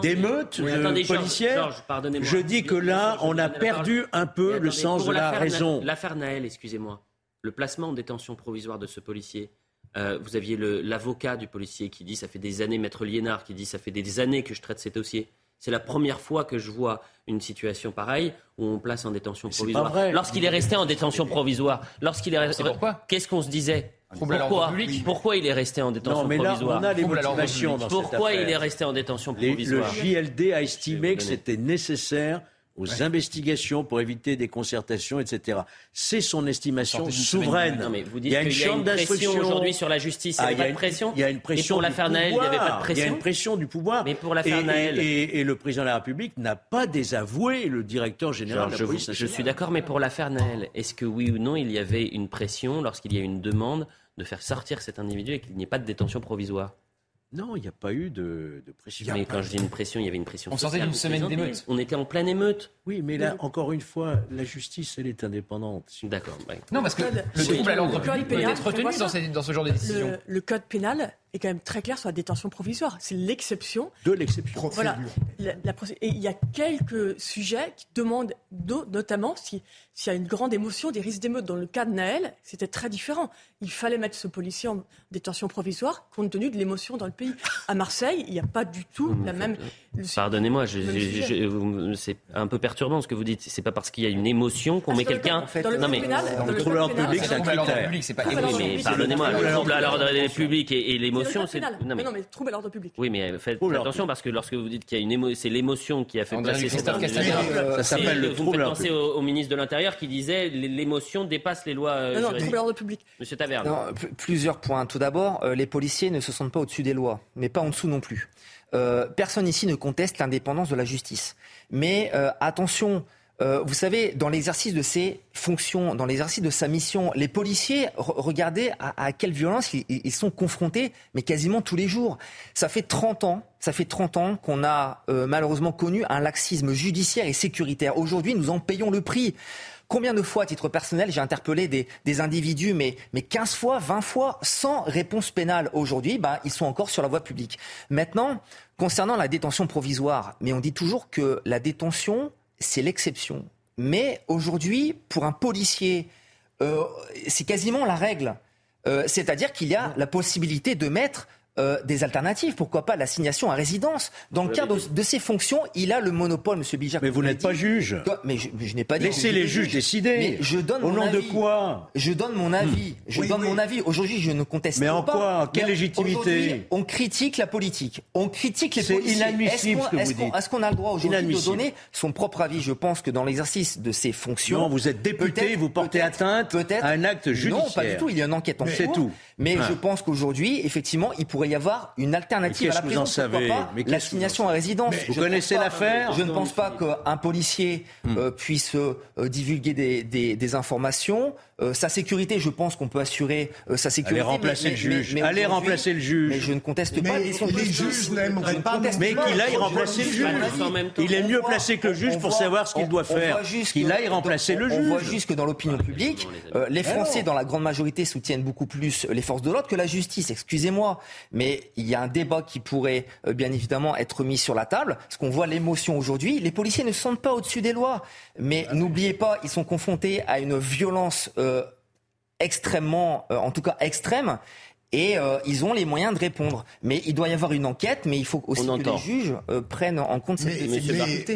d'émeute policière. Je dis que là, on a perdu un peu le sens de la raison. L'affaire Naël, excusez-moi, le placement en détention provisoire de ce policier, euh, vous aviez l'avocat du policier qui dit ça fait des années, maître Liénard, qui dit ça fait des années que je traite ces dossiers. C'est la première fois que je vois une situation pareille où on place en détention provisoire. Lorsqu'il est resté en détention provisoire, lorsqu'il est resté, qu'est-ce qu'on se disait pourquoi, pourquoi il est resté en détention non, mais là, On a les motivations dans Pourquoi il est resté en détention provisoire Le JLD a estimé que c'était nécessaire aux investigations pour éviter des concertations, etc. C'est son estimation souveraine. Non, mais vous dites il y a une, chambre pression aujourd'hui sur la justice. Il n'y a, pas de pression. Il y a une pression. Et pour l'affaire Naël, il n'y avait pas de pression. Il y a une pression du pouvoir. Mais pour l'affaire Naël. Et, et, le président de la République n'a pas désavoué le directeur général de la police Je suis d'accord, mais pour l'affaire Naël, est-ce que oui ou non il y avait une pression lorsqu'il y a une demande de faire sortir cet individu et qu'il n'y ait pas de détention provisoire? Non, il n'y a pas eu de, pression. Mais quand je dis une pression, il y avait une pression. On sortait d'une semaine d'émeute. On était en pleine émeute. Oui, mais là, encore une fois, la justice, elle est indépendante. D'accord. Non, parce que le trouble à l'ordre public peut être retenu dans, ce genre de décision. le code pénal est quand même très clair sur la détention provisoire. C'est l'exception. De l'exception. Voilà. et il y a quelques sujets qui demandent, notamment s'il y a une grande émotion, des risques d'émeute. Dans le cas de Naël, c'était très différent. Il fallait mettre ce policier en détention provisoire compte tenu de l'émotion dans le pays. À Marseille, il n'y a pas du tout la même. Pardonnez-moi, c'est un peu perturbant ce que vous dites. C'est pas parce qu'il y a une émotion qu'on met quelqu'un. Non mais dans le trouble public, c'est un critère. Pardonnez-moi, le trouble à l'ordre public et l'émotion c'est. Non mais, non, mais trouble à l'ordre public. Oui, mais faites attention parce que lorsque vous dites qu'il y a une c'est l'émotion qui a fait passer cette Ça s'appelle le trouble. Vous penser au, ministre de l'Intérieur qui disait l'émotion dépasse les lois. Euh, non, non, trouble à l'ordre public. Monsieur Taverne. Plusieurs points. Tout d'abord, euh, les policiers ne se sentent pas au-dessus des lois, mais pas en dessous non plus. Euh, personne ici ne conteste l'indépendance de la justice. Mais attention, euh, vous savez, dans l'exercice de ses fonctions, dans l'exercice de sa mission, les policiers, regardez à, quelle violence ils, sont confrontés, mais quasiment tous les jours. Ça fait 30 ans, ça fait 30 ans qu'on a euh, malheureusement connu un laxisme judiciaire et sécuritaire. Aujourd'hui, nous en payons le prix. Combien de fois, à titre personnel, j'ai interpellé des, individus, mais, mais 15 fois, 20 fois, sans réponse pénale aujourd'hui, bah, ils sont encore sur la voie publique. Maintenant, concernant la détention provisoire, mais on dit toujours que la détention, c'est l'exception. Mais aujourd'hui, pour un policier, euh, c'est quasiment la règle. Euh, c'est-à-dire qu'il y a la possibilité de mettre euh, des alternatives. Pourquoi pas l'assignation à résidence Dans le cadre de, ses fonctions, il a le monopole, Monsieur Bijac. Mais vous n'êtes pas juge. Mais je, n'ai pas dit. Laissez les juges décider. Mais je donne Au nom de quoi Je donne mon avis. Hmm. Je donne mon avis. Aujourd'hui, je ne conteste pas. Mais en quoi Quelle légitimité On critique la politique. On critique les policiers. C'est inadmissible ce que vous dites. Est-ce qu'on a le droit aujourd'hui de donner son propre avis? Je pense que dans l'exercice de ses fonctions. Non, vous êtes député, vous portez atteinte à un acte judiciaire. Non, pas du tout. Il y a une enquête en cours. C'est tout. Mais je pense qu'aujourd'hui, effectivement, il pourrait y avoir une alternative à la prison. Savez pas l'assignation à résidence. vous connaissez l'affaire Je ne pense pas qu'un policier euh, puisse euh, divulguer des, des, des informations. Euh, sa sécurité, je pense qu'on peut assurer euh, sa sécurité. Allez remplacer le juge. Mais, Allez remplacer le juge. Mais je ne conteste pas. Les, les juges n'aimeraient pas. Mais qu'il aille remplacer le juge. Il est mieux placé que le juge pour savoir ce qu'il doit faire. Qu'il aille remplacer le juge. On voit juste que dans l'opinion publique, euh, les Français, dans la grande majorité, soutiennent beaucoup plus les forces de l'ordre que la justice. Excusez-moi, mais il y a un débat qui pourrait bien évidemment être mis sur la table. Parce qu'on voit l'émotion aujourd'hui. Les policiers ne sont pas au-dessus des lois. Mais n'oubliez pas, ils sont confrontés à une violence extrêmement, euh, en tout cas extrême, et euh, ils ont les moyens de répondre. Mais il doit y avoir une enquête, mais il faut aussi que les juges euh, prennent en compte cette mais,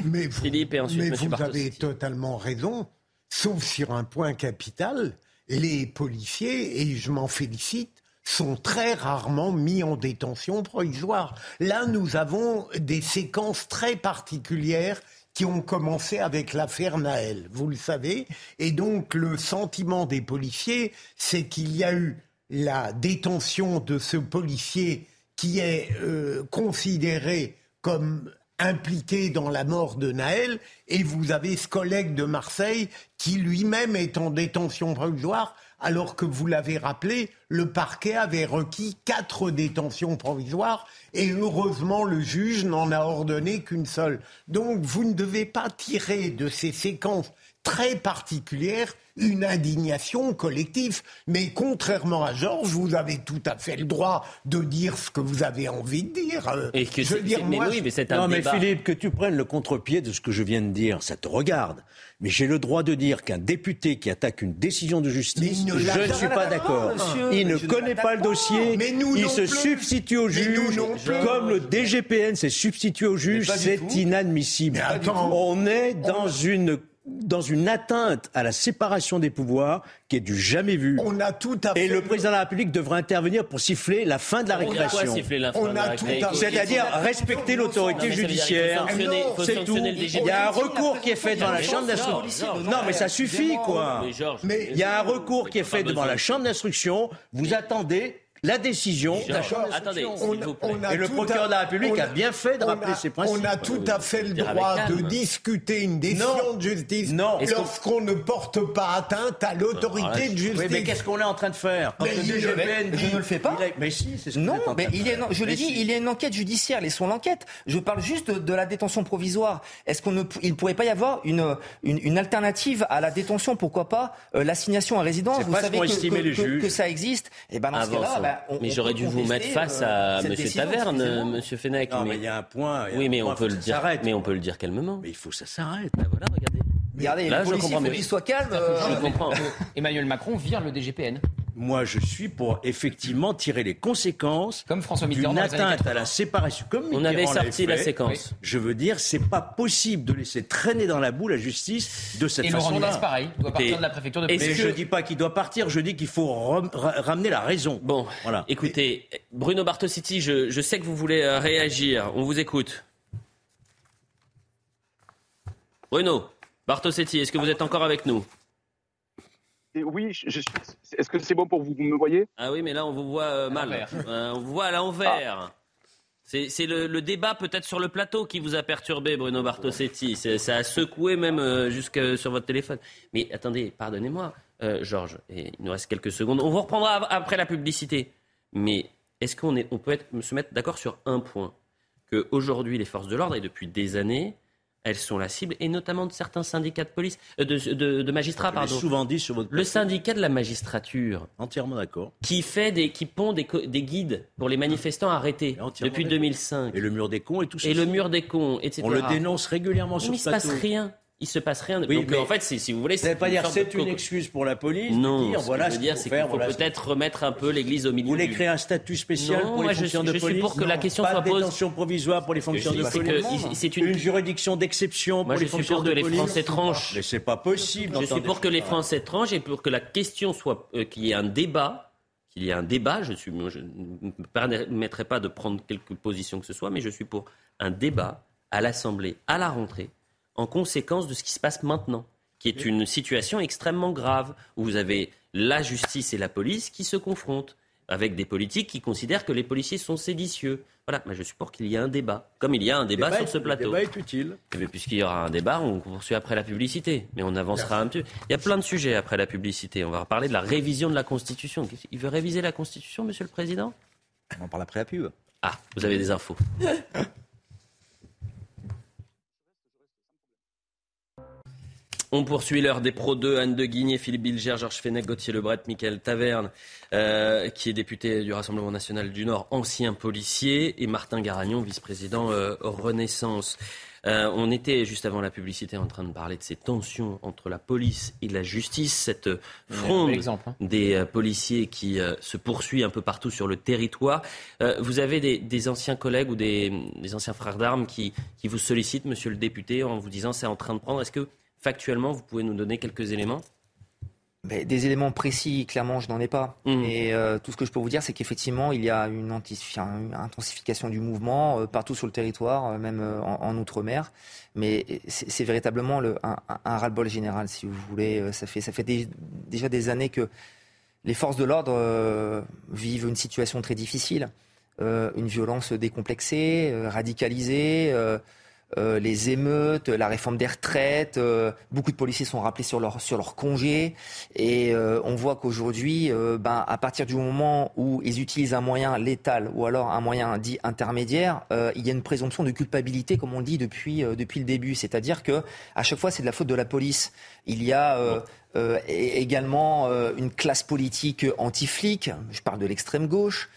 mais, vous, mais vous avez totalement raison, sauf sur un point capital. Les policiers, et je m'en félicite, sont très rarement mis en détention provisoire. Là, nous avons des séquences très particulières qui ont commencé avec l'affaire Naël, vous le savez. Et donc le sentiment des policiers, c'est qu'il y a eu la détention de ce policier qui est euh, considéré comme impliqué dans la mort de Naël, et vous avez ce collègue de Marseille qui lui-même est en détention provisoire, alors que vous l'avez rappelé, le parquet avait requis quatre détentions provisoires, et heureusement le juge n'en a ordonné qu'une seule. Donc vous ne devez pas tirer de ces séquences très particulières une indignation collective. Mais contrairement à Georges, vous avez tout à fait le droit de dire ce que vous avez envie de dire. Euh, Et que je veux dire, mais moi, oui, mais c'est un Non, mais. Philippe, que tu prennes le contre-pied de ce que je viens de dire, ça te regarde. Mais j'ai le droit de dire qu'un député qui attaque une décision de justice, ne je ne suis pas, d'accord. Il ne connaît pas le dossier. Mais nous il se plus. substitue au Mais nous juge. Comme le DGPN s'est substitué au juge, c'est inadmissible. Mais attends. On est dans une dans une atteinte à la séparation des pouvoirs qui est du jamais vu. On a tout à fait. Et le président de la République devrait intervenir pour siffler la fin de la On a quoi récréation. siffler la fin On de la a tout à- C'est-à-dire respecter l'autorité judiciaire. C'est tout. Il y a un recours qui est fait devant la chambre d'instruction. Non, mais ça suffit, quoi. Il y a un recours qui est fait devant la chambre d'instruction. Vous attendez la décision de la chambre attendez, d'instruction. s'il vous plaît. On a Et le procureur à- de la République a bien fait de rappeler a- ses principes. On a tout à fait le droit de calme. discuter une décision Non. de justice Non. Lorsqu'on ne porte pas atteinte à l'autorité de justice. Oui, mais qu'est-ce qu'on est en train de faire Quand Mais le mais je dit- ne le fais pas. il est- Mais si, c'est ce que Non, vous êtes en mais train il est, faire. je l'ai dit, si. il y a une enquête judiciaire, laissons l'enquête. Je parle juste de la détention provisoire. Est-ce qu'on ne, il pourrait pas y avoir une, une, une alternative à la détention Pourquoi pas euh, l'assignation à résidence? C'est Vous savez que, que- les que- juges. que ça existe. Et ben dans ce cas-là, On- mais j'aurais dû vous mettre face euh, à décision, Taverne. Monsieur Fenech. Non, mais- il y a un point. il y a Oui, un mais point, on peut le dire. Mais on peut le dire calmement. Mais il faut que ça s'arrête. Ben voilà, regardez. Regardez, Là, les je policiers, faut mieux. qu'ils soient calmes. euh, Je comprends. Emmanuel Macron vire le DGPN. Moi, je suis pour effectivement tirer les conséquences Comme François Mitterrand d'une atteinte 80. à la séparation. Comme On avait Mitterrand sorti la séquence. Je veux dire, c'est pas possible de laisser traîner dans la boue la justice de cette Et Laurent Nunez, façon-là. pareil, doit partir Écoutez, de la préfecture de est-ce Mais que- je dis pas qu'il doit partir, je dis qu'il faut ram- ra- ramener la raison. Bon, Voilà. écoutez, Bruno Bartositi, je, je sais que vous voulez euh, réagir. On vous écoute. Bruno Bartosetti, est-ce que vous êtes encore avec nous? Et oui, je, suis. Est-ce que c'est bon pour vous Vous me voyez? Ah oui, mais là, on vous voit euh, mal. Euh, on vous voit à l'envers. C'est c'est le, le débat peut-être sur le plateau qui vous a perturbé, Bruno Bartosetti. C'est- Ça a secoué même euh, jusque sur votre téléphone. Mais attendez, pardonnez-moi, euh, Georges, et il nous reste quelques secondes. On vous reprendra après la publicité. Mais est-ce qu'on est, on peut être, se mettre d'accord sur un point? Qu'aujourd'hui, les forces de l'ordre, et depuis des années, elles sont la cible, et notamment de certains syndicats de police, euh, de, de- de magistrats, pardon. souvent dit sur votre Le syndicat de la magistrature, entièrement d'accord. qui fait des, qui pond des, guides pour les manifestants arrêtés depuis d'accord. 2005. Et le mur des cons et tout ça. Et le mur des cons, etc. On le dénonce régulièrement Mais sur il ce se passe rien. Il se passe rien. Oui, Donc mais en fait, si vous voulez, pas dire c'est de une excuse pour la police. de Non, dire, ce voilà que je veux dire, c'est qu'il faut voilà peut-être remettre un peu l'église au milieu. Vous voulez du- créer un statut spécial Non, pour les je fonctions suis- de je suis police pour que la question pas soit de posée. détention provisoire pour les fonctions de C'est police. c'est une- une juridiction d'exception Moi, pour je les suis fonctions pour de que les police. Français tranchent. Mais c'est pas possible. Je suis pour que les Français tranchent et pour que la question soit euh, qu'il y ait un débat, qu'il y ait un débat. Je suis, je ne me permettrai pas de prendre quelque position que ce soit, mais je suis pour un débat à l'Assemblée à la rentrée, en conséquence de ce qui se passe maintenant, qui est une situation extrêmement grave où vous avez la justice et la police qui se confrontent avec des politiques qui considèrent que les policiers sont séditieux. Voilà, moi je suis pour qu'il y ait un débat, comme il y a un débat Débat sur ce plateau. Le débat est utile. Eh bien, Puisqu'il y aura un débat, on poursuit après la publicité. Mais on avancera un peu. Il y a plein de sujets après la publicité. On va parler de la révision de la Constitution. Il veut réviser la Constitution, Monsieur le Président? On en parle après la pub. Ah, vous avez des infos. On poursuit l'heure des Pro 2, Anne de Guigné, Philippe Bilger, Georges Fenech, Gauthier Lebret, Michael Taverne, euh, qui est député du Rassemblement national du Nord, ancien policier, et Martin Garagnon, vice-président euh, Renaissance. Euh, on était juste avant la publicité en train de parler de ces tensions entre la police et la justice, cette fronde exemple, hein. des euh, policiers qui euh, se poursuit un peu partout sur le territoire. Euh, vous avez des, des anciens collègues ou des, des anciens frères d'armes qui, qui vous sollicitent, monsieur le député, en vous disant c'est en train de prendre. Est-ce que factuellement vous pouvez nous donner quelques éléments des éléments précis, clairement, je n'en ai pas. Mmh. Et euh, tout ce que je peux vous dire, c'est qu'effectivement, il y a une, intensification du mouvement euh, partout sur le territoire, euh, même en, Outre-mer. Mais c'est véritablement le, un, ras-le-bol général, si vous voulez. Ça fait, ça fait déjà des années que les forces de l'ordre vivent une situation très difficile. une violence décomplexée, radicalisée euh, les émeutes, la réforme des retraites. Euh, beaucoup de policiers sont rappelés sur leur sur leur congé et euh, on voit qu'aujourd'hui, ben à partir du moment où ils utilisent un moyen létal ou alors un moyen dit intermédiaire, il y a une présomption de culpabilité comme on le dit depuis depuis le début. C'est-à-dire que à chaque fois c'est de la faute de la police. Il y a également une classe politique anti-flic. Je parle de l'extrême gauche.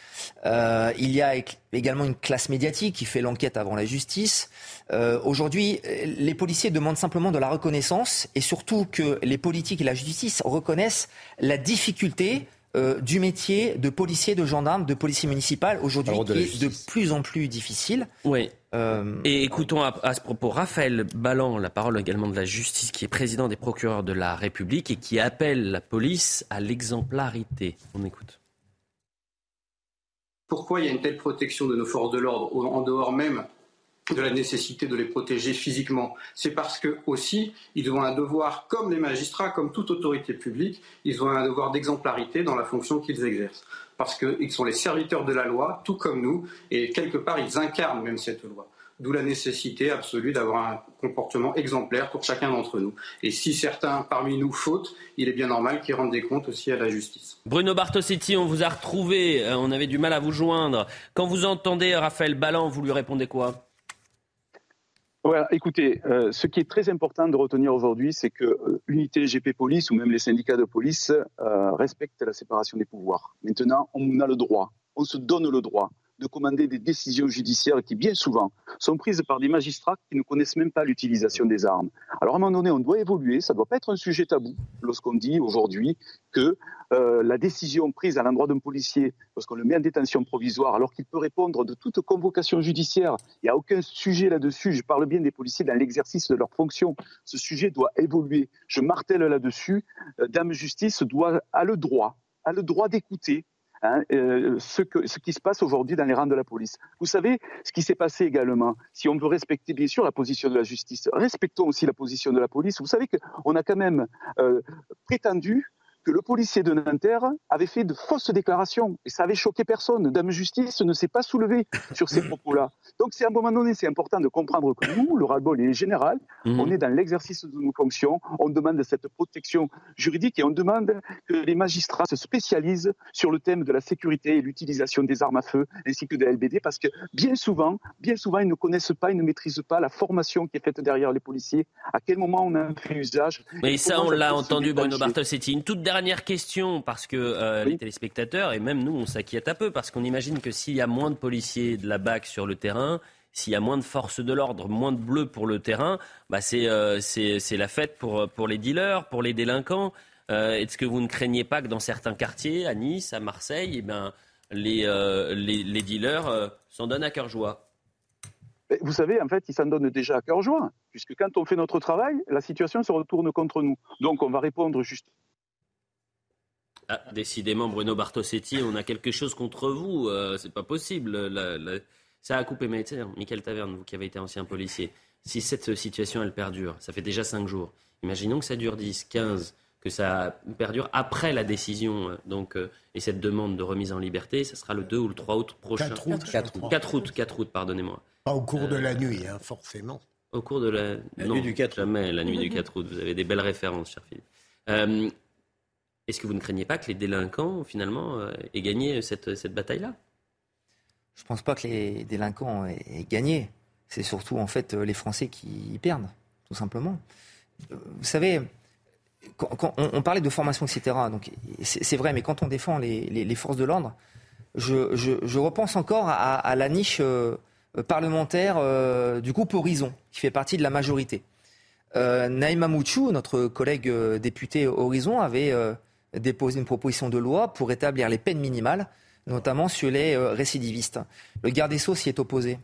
il y a également une classe médiatique qui fait l'enquête avant la justice. Euh, aujourd'hui, les policiers demandent simplement de la reconnaissance et surtout que les politiques et la justice reconnaissent la difficulté euh, du métier de policier, de gendarme, de policier municipal aujourd'hui qui est de plus en plus difficile. Oui. Euh, et écoutons à, ce propos Raphaël Ballan, la parole également de la justice, qui est président des procureurs de la République et qui appelle la police à l'exemplarité. On écoute. Pourquoi il y a une telle protection de nos forces de l'ordre en dehors même de la nécessité de les protéger physiquement. C'est parce que aussi, ils ont un devoir, comme les magistrats, comme toute autorité publique, ils ont un devoir d'exemplarité dans la fonction qu'ils exercent. Parce qu'ils sont les serviteurs de la loi, tout comme nous, et quelque part, ils incarnent même cette loi. D'où la nécessité absolue d'avoir un comportement exemplaire pour chacun d'entre nous. Et si certains parmi nous fautent, il est bien normal qu'ils rendent des comptes aussi à la justice. Bruno Bartosetti, on vous a retrouvé, euh, on avait du mal à vous joindre. Quand vous entendez Raphaël Ballan, vous lui répondez quoi? Voilà, écoutez, euh, ce qui est très important de retenir aujourd'hui, c'est que euh, l'unité GP Police ou même les syndicats de police euh, respectent la séparation des pouvoirs. Maintenant, on a le droit, on se donne le droit de commander des décisions judiciaires qui, bien souvent, sont prises par des magistrats qui ne connaissent même pas l'utilisation des armes. Alors, à un moment donné, on doit évoluer. Ça ne doit pas être un sujet tabou lorsqu'on dit aujourd'hui que euh, la décision prise à l'endroit d'un policier, lorsqu'on le met en détention provisoire, alors qu'il peut répondre de toute convocation judiciaire, il n'y a aucun sujet là-dessus. Je parle bien des policiers dans l'exercice de leur fonction. Ce sujet doit évoluer. Je martèle là-dessus. Euh, Dame Justice doit, a le droit, a le droit d'écouter Hein, euh, ce, que, ce qui se passe aujourd'hui dans les rangs de la police. Vous savez ce qui s'est passé également, si on veut respecter bien sûr la position de la justice, respectons aussi la position de la police. Vous savez qu'on a quand même euh, prétendu que le policier de Nanterre avait fait de fausses déclarations et ça avait choqué personne. Dame Justice ne s'est pas soulevé sur ces propos-là. Donc c'est à un moment donné, c'est important de comprendre que nous, le ras-le-bol est général, mhm. on est dans l'exercice de nos fonctions, on demande cette protection juridique et on demande que les magistrats se spécialisent sur le thème de la sécurité et l'utilisation des armes à feu ainsi que de LBD parce que bien souvent, bien souvent, ils ne connaissent pas, ils ne maîtrisent pas la formation qui est faite derrière les policiers, à quel moment on a fait usage. Mais ça, on l'a entendu, Bruno Bartos, c'était une toute dernière question, parce que euh, les téléspectateurs, et même nous, on s'inquiète un peu, parce qu'on imagine que s'il y a moins de policiers de la BAC sur le terrain, s'il y a moins de forces de l'ordre, moins de bleus pour le terrain, bah euh, c'est la fête pour, pour les dealers, pour les délinquants. Euh, est-ce que vous ne craignez pas que dans certains quartiers, à Nice, à Marseille, eh ben, les, les, les, dealers s'en donnent à cœur joie? Vous savez, en fait, ils s'en donnent déjà à cœur joie, puisque quand on fait notre travail, la situation se retourne contre nous. Donc, on va répondre juste ah, décidément, Bruno Bartosetti, on a quelque chose contre vous. Euh, c'est pas possible. Ça a coupé mes Michael Taverne, vous qui avez été ancien policier. Si cette situation, elle perdure, ça fait déjà 5 jours. Imaginons que ça dure 10, 15, que ça perdure après la décision euh, donc, euh, et cette demande de remise en liberté. Ça sera le 2 ou le 3 août prochain. 4 août. 4 août, 4 août, pardonnez-moi. Pas au cours de la nuit, hein, forcément. Au cours de la, nuit du 4 Jamais, la nuit du 4 août. Vous avez des belles références, cher Philippe. Est-ce que vous ne craignez pas que les délinquants, finalement, euh, aient gagné cette, cette bataille-là? Je ne pense pas que les délinquants aient gagné. C'est surtout, en fait, les Français qui perdent, tout simplement. Euh, vous savez, quand, on, parlait de formation, etc., donc c'est vrai, mais quand on défend les, forces de l'ordre, je, repense encore à, la niche euh, parlementaire du groupe Horizon, qui fait partie de la majorité. Naïma Mouchou, notre collègue député Horizon, avait déposé une proposition de loi pour établir les peines minimales, notamment sur les euh, récidivistes. Le garde des Sceaux s'y est opposé.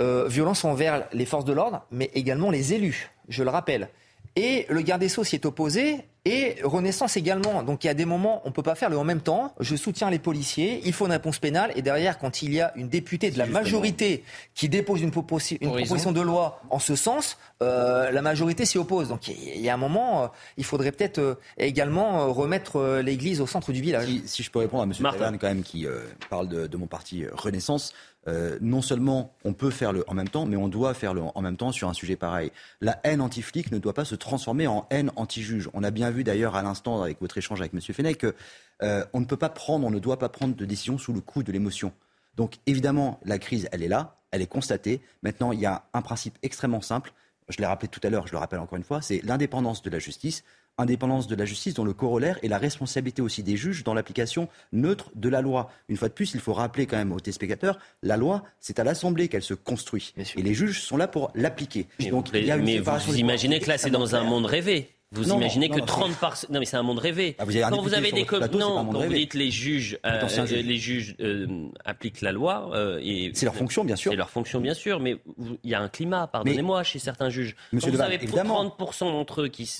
Euh, violence envers les forces de l'ordre, mais également les élus, je le rappelle. Et le garde des Sceaux s'y est opposé Et Renaissance également. Donc il y a des moments, on ne peut pas faire le en même temps. Je soutiens les policiers, il faut une réponse pénale. Et derrière, quand il y a une députée de la majorité qui dépose une, proposition de loi en ce sens, euh, la majorité s'y oppose. Donc il y a un moment, euh, il faudrait peut-être euh, également remettre l'église au centre du village. Si, je peux répondre à M. Martin quand même, qui parle de, de, mon parti Renaissance. Euh, non seulement on peut faire le en même temps, mais on doit faire le en même temps sur un sujet pareil. La haine anti-flic ne doit pas se transformer en haine anti-juge. On a bien vu d'ailleurs à l'instant avec votre échange avec M. Fenech qu'on euh, ne peut pas prendre, on ne doit pas prendre de décision sous le coup de l'émotion. Donc évidemment, la crise, elle est là, elle est constatée. Maintenant, il y a un principe extrêmement simple. Je l'ai rappelé tout à l'heure, je le rappelle encore une fois, c'est l'indépendance de la justice indépendance de la justice dont le corollaire est la responsabilité aussi des juges dans l'application neutre de la loi. Une fois de plus, il faut rappeler quand même aux téléspectateurs, la loi, c'est à l'Assemblée qu'elle se construit. Et les juges sont là pour l'appliquer. Donc, il y a une mais vous imaginez que là, c'est dans un monde rêvé. Vous imaginez que 30 par... Non, mais c'est un monde rêvé. Ah, vous quand vous avez des non, quand vous dites les juges, euh, les juges euh, appliquent la loi. Euh, et c'est leur fonction, bien sûr. C'est leur fonction, bien sûr. Mais il y a un climat, pardonnez-moi, chez certains juges. Monsieur quand vous avez 30 d'entre eux qui,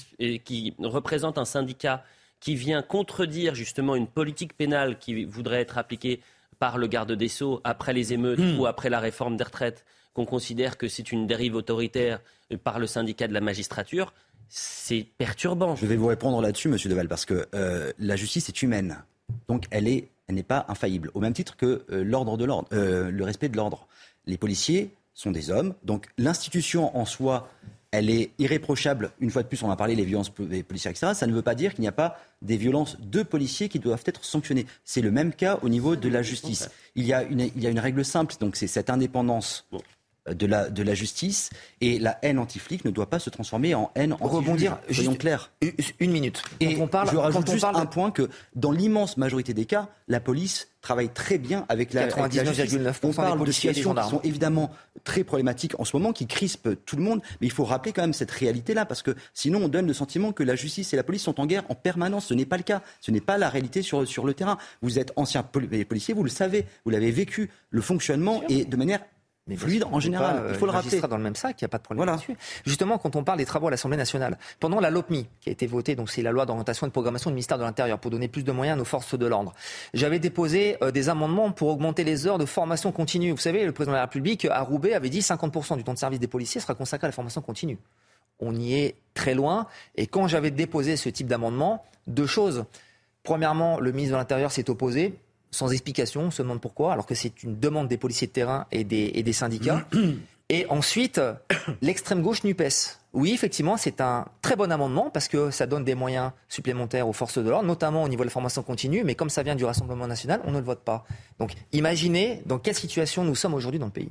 qui représentent un syndicat qui vient contredire justement une politique pénale qui voudrait être appliquée par le garde des Sceaux après les émeutes hmm. ou après la réforme des retraites, qu'on considère que c'est une dérive autoritaire par le syndicat de la magistrature, c'est perturbant. Je vais vous répondre là-dessus, Monsieur Deval, parce que euh, la justice est humaine. Donc elle est, elle n'est pas infaillible. Au même titre que euh, l'ordre de l'ordre, euh, le respect de l'ordre. Les policiers sont des hommes. Donc l'institution en soi, elle est irréprochable. Une fois de plus, on a parlé des violences policières, etc. Ça ne veut pas dire qu'il n'y a pas des violences de policiers qui doivent être sanctionnées. C'est le même cas au niveau de la justice. Il y a une, il y a une règle simple, donc c'est cette indépendance de la, de la justice et la haine anti-flic ne doit pas se transformer en haine anti Rebondir, soyons clairs. Une minute. Et on parle, je rajoute juste un point que dans l'immense majorité des cas, la police travaille très bien avec la, 99,9% On parle de situations qui sont évidemment très problématiques en ce moment, qui crispent tout le monde, mais il faut rappeler quand même cette réalité-là, parce que sinon on donne le sentiment que la justice et la police sont en guerre en permanence. Ce n'est pas le cas. Ce n'est pas la réalité sur, sur le terrain. Vous êtes ancien policier, vous le savez, vous l'avez vécu, le fonctionnement et de manière mais fluide en général. il faut le rappeler. dans le même sac, il n'y a pas de problème là-dessus. Justement, quand on parle des travaux à l'Assemblée nationale, pendant la LOPMI, qui a été votée, donc c'est la loi d'orientation et de programmation du ministère de l'Intérieur, pour donner plus de moyens à nos forces de l'ordre, j'avais déposé euh, des amendements pour augmenter les heures de formation continue. Vous savez, le président de la République, à Roubaix, avait dit 50% du temps de service des policiers sera consacré à la formation continue. On y est très loin. Et quand j'avais déposé ce type d'amendement, deux choses. Premièrement, le ministre de l'Intérieur s'est opposé sans explication, on se demande pourquoi, alors que c'est une demande des policiers de terrain et des, syndicats. Et ensuite, l'extrême gauche NUPES. Oui, effectivement, c'est un très bon amendement parce que ça donne des moyens supplémentaires aux forces de l'ordre, notamment au niveau de la formation continue, mais comme ça vient du Rassemblement national, on ne le vote pas. Donc imaginez dans quelle situation nous sommes aujourd'hui dans le pays.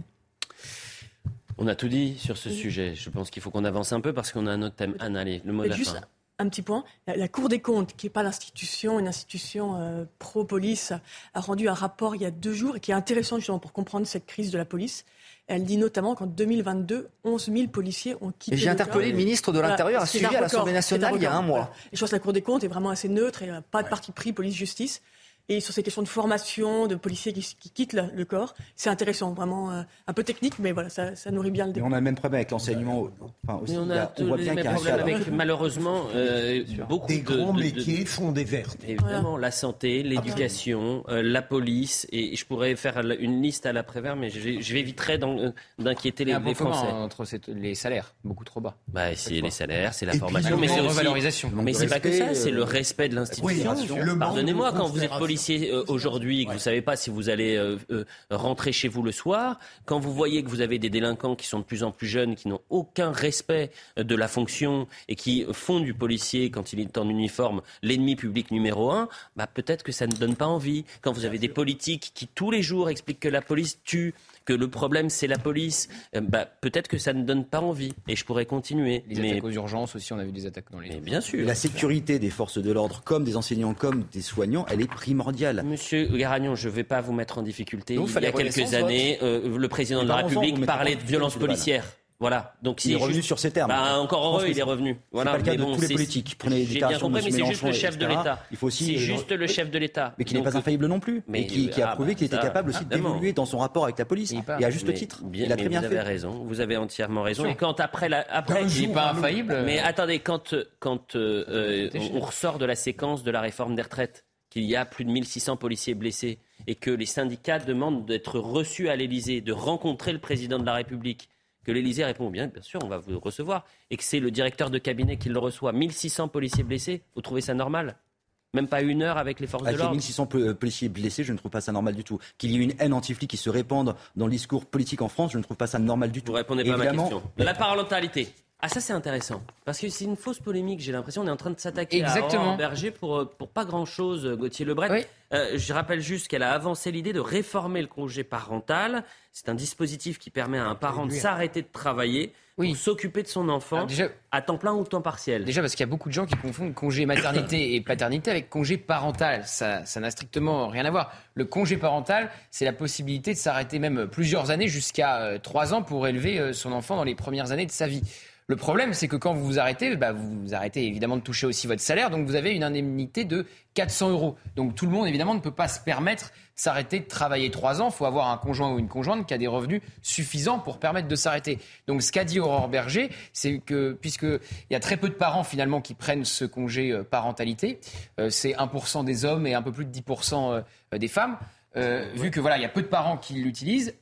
On a tout dit sur ce sujet. Je pense qu'il faut qu'on avance un peu parce qu'on a un autre thème. Anne, allez, le mot de la fin un petit point. La, Cour des comptes, qui n'est pas l'institution, une institution euh, pro-police, a rendu un rapport il y a deux jours et qui est intéressant justement pour comprendre cette crise de la police. Elle dit notamment qu'en 2022, 11 000 policiers ont quitté. J'ai interpellé le ministre de l'Intérieur à sujet à l'Assemblée nationale il y a un mois. Et je pense que la Cour des comptes est vraiment assez neutre et pas de parti pris police-justice. Et sur ces questions de formation, de policiers qui, quittent le, corps, c'est intéressant, vraiment euh, un peu technique, mais voilà, ça, nourrit bien le débat. on a le même problème avec l'enseignement. Enfin, aussi, on, a voit bien qu'il y a un avec, malheureusement, euh, beaucoup des grands métiers font des vertes. Évidemment, la santé, l'éducation, euh, la police, et je pourrais faire une liste à l'après-vert, mais j'éviterais d'inquiéter les, les Français. entre les salaires, beaucoup trop bas. Bah, c'est les salaires, c'est la formation, mais c'est revalorisation. Mais c'est pas que ça, c'est le respect de l'institution. Pardonnez-moi, quand vous êtes policier euh, aujourd'hui, que vous ne savez pas si vous allez euh, euh, rentrer chez vous le soir, quand vous voyez que vous avez des délinquants qui sont de plus en plus jeunes, qui n'ont aucun respect de la fonction et qui font du policier, quand il est en uniforme, l'ennemi public numéro un, bah, peut-être que ça ne donne pas envie. Quand vous avez des politiques qui tous les jours expliquent que la police tue, que le problème c'est la police, euh, bah, peut-être que ça ne donne pas envie. Et je pourrais continuer. Les attaques aux urgences aussi, on a vu des attaques dans les. bien sûr. La sécurité des forces de l'ordre, comme des enseignants, comme des soignants, elle est primordiale. Monsieur Garagnon, je ne vais pas vous mettre en difficulté. il y a quelques années, euh, le président de la République parlait de violence policière. Voilà. Donc il est revenu juste- sur ces termes. Bah, encore heureux, il est revenu. C'est pas le cas Mais de bon, tous les politiques. Prenez les J'ai bien compris, mais c'est juste le chef de l'État. Il faut aussi. C'est euh, juste le chef de l'État. Mais qui n'est pas infaillible non plus, mais- mais qui, qui a ah, prouvé bah, qu'il était capable aussi ah, d'évoluer dans son rapport avec la police. Et à juste Mais titre. bien- il a très bien vous fait. avez raison, vous avez entièrement raison. Et quand après, la, après Il est pas infaillible. Mais attendez, quand, quand euh, euh, on, on ressort de la séquence de la réforme des retraites, qu'il y a plus de 1600 policiers blessés et que les syndicats demandent d'être reçus à l'Élysée, de rencontrer le président de la République, que l'Élysée répond bien, bien sûr, on va vous recevoir, et que c'est le directeur de cabinet qui le reçoit, 1600 policiers blessés, vous trouvez ça normal? Même pas une heure avec les forces de Avec les l'ordre 1600 po- euh, policiers blessés, je ne trouve pas ça normal du tout. Qu'il y ait une haine anti-flic qui se répande dans le discours politique en France, je ne trouve pas ça normal du tout. Vous répondez pas à ma Évidemment- question. La parentalité. Ah ça c'est intéressant parce que c'est une fausse polémique. J'ai l'impression on est en train de s'attaquer à Berger pour euh, pour pas grand chose. Gauthier Lebret. Euh, je rappelle juste qu'elle a avancé l'idée de réformer le congé parental. C'est un dispositif qui permet à un parent de réduire. s'arrêter de travailler pour s'occuper de son enfant à temps plein ou temps partiel. Déjà parce qu'il y a beaucoup de gens qui confondent congé maternité et paternité avec congé parental. Ça ça n'a strictement rien à voir. Le congé parental, c'est la possibilité de s'arrêter même plusieurs années jusqu'à euh, trois ans pour élever euh, son enfant dans les premières années de sa vie. Le problème, c'est que quand vous vous arrêtez, bah, vous vous arrêtez évidemment de toucher aussi votre salaire, donc vous avez une indemnité de 400 euros. Donc tout le monde, évidemment, ne peut pas se permettre de s'arrêter de travailler trois ans. Il faut avoir un conjoint ou une conjointe qui a des revenus suffisants pour permettre de s'arrêter. Donc ce qu'a dit Aurore Berger, c'est que puisqu'il y a très peu de parents finalement qui prennent ce congé euh, parentalité, euh, c'est 1% des hommes et un peu plus de 10% euh, des femmes, vu que voilà, il y a peu de parents qui l'utilisent,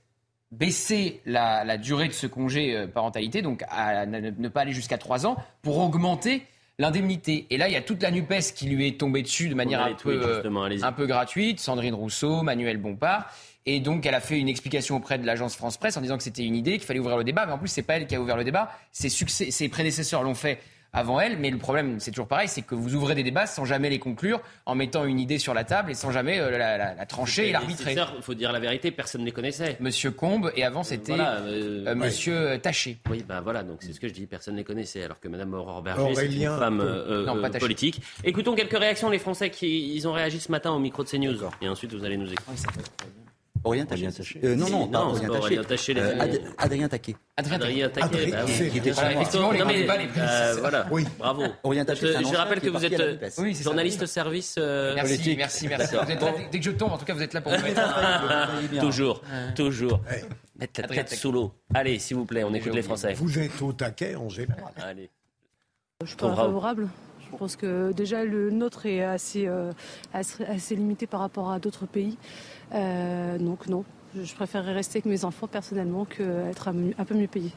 baisser la, la durée de ce congé euh, parentalité, donc à ne, ne pas aller jusqu'à 3 ans, pour augmenter l'indemnité. Et là, il y a toute la NUPES qui lui est tombée dessus de manière un peu, tweets, un peu gratuite. Sandrine Rousseau, Manuel Bompard. Et donc, elle a fait une explication auprès de l'agence France Presse en disant que c'était une idée, qu'il fallait ouvrir le débat. Mais en plus, c'est pas elle qui a ouvert le débat. Ses, succès, ses prédécesseurs l'ont fait avant elle. Mais le problème, c'est toujours pareil, c'est que vous ouvrez des débats sans jamais les conclure, en mettant une idée sur la table et sans jamais euh, la, la- la trancher et l'arbitrer. Il faut dire la vérité, personne ne les connaissait. Monsieur Combe et avant c'était Voilà, euh, euh, Monsieur Taché. Oui, ben voilà, donc c'est ce que je dis, personne ne les connaissait, alors que Madame Aurore Berger, c'est une femme euh, euh, non, euh, politique. Écoutons quelques réactions, les Français qui ils ont réagi ce matin au micro de CNews. Et ensuite, vous allez nous écouter. Aurélien Taché. Euh, non, non, Non, pas Aurélien Taché. Aurélien Taché, les Euh. Ad- Adrien Taquet. Adrien Taquet, Adrien, bah oui. qui était moi. effectivement, les non, mais, les euh, voilà, bravo. Aurélien Taché, je, je rappelle que est vous parti êtes euh. Oui, journaliste service euh, Merci, merci, merci. Vous là, dès, que je tombe, en tout cas, vous êtes là pour me mettre. toujours, toujours. Mettre la tête sous l'eau. Allez, s'il vous plaît, on écoute les Français. Vous êtes au taquet en général. Allez. Je suis pas favorable. Je pense que déjà le nôtre est assez, euh, assez, assez limité par rapport à d'autres pays. Euh, donc non, je, préférerais rester avec mes enfants personnellement qu'être un, un peu mieux payé.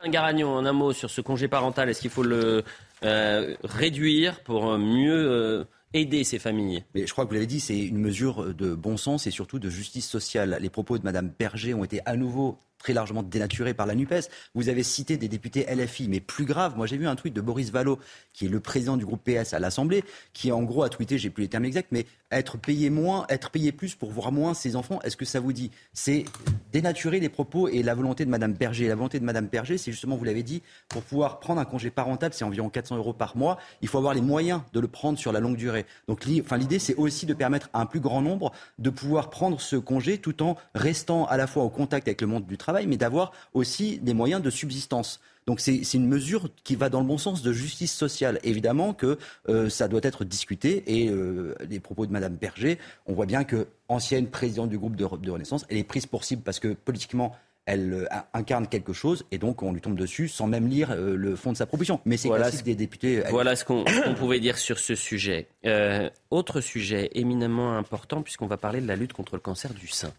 Un Garagnon, en un mot sur ce congé parental, est-ce qu'il faut le euh, réduire pour mieux euh, aider ces familles? Mais je crois que vous l'avez dit, c'est une mesure de bon sens et surtout de justice sociale. Les propos de Madame Berger ont été à nouveau très largement dénaturés par la NUPES. Vous avez cité des députés LFI, mais plus grave, moi j'ai vu un tweet de Boris Vallot, qui est le président du groupe PS à l'Assemblée, qui en gros a tweeté, j'ai plus les termes exacts, mais être payé moins, être payé plus pour voir moins ses enfants, est-ce que ça vous dit? C'est dénaturer les propos et la volonté de Madame Berger. La volonté de Madame Berger, c'est justement, vous l'avez dit, pour pouvoir prendre un congé parental, c'est environ 400 euros par mois, il faut avoir les moyens de le prendre sur la longue durée. Donc l'idée, c'est aussi de permettre à un plus grand nombre de pouvoir prendre ce congé tout en restant à la fois au contact avec le monde du travail, mais d'avoir aussi des moyens de subsistance. Donc c'est une mesure qui va dans le bon sens de justice sociale. Évidemment que euh, ça doit être discuté et euh, les propos de Madame Berger, on voit bien que ancienne présidente du groupe de, de Renaissance, elle est prise pour cible parce que politiquement elle euh, incarne quelque chose et donc on lui tombe dessus sans même lire euh, le fond de sa proposition. Mais c'est Voilà classique ce- des députés. Voilà ce qu'on pouvait dire sur ce sujet. Euh, autre sujet éminemment important puisqu'on va parler de la lutte contre le cancer du sein.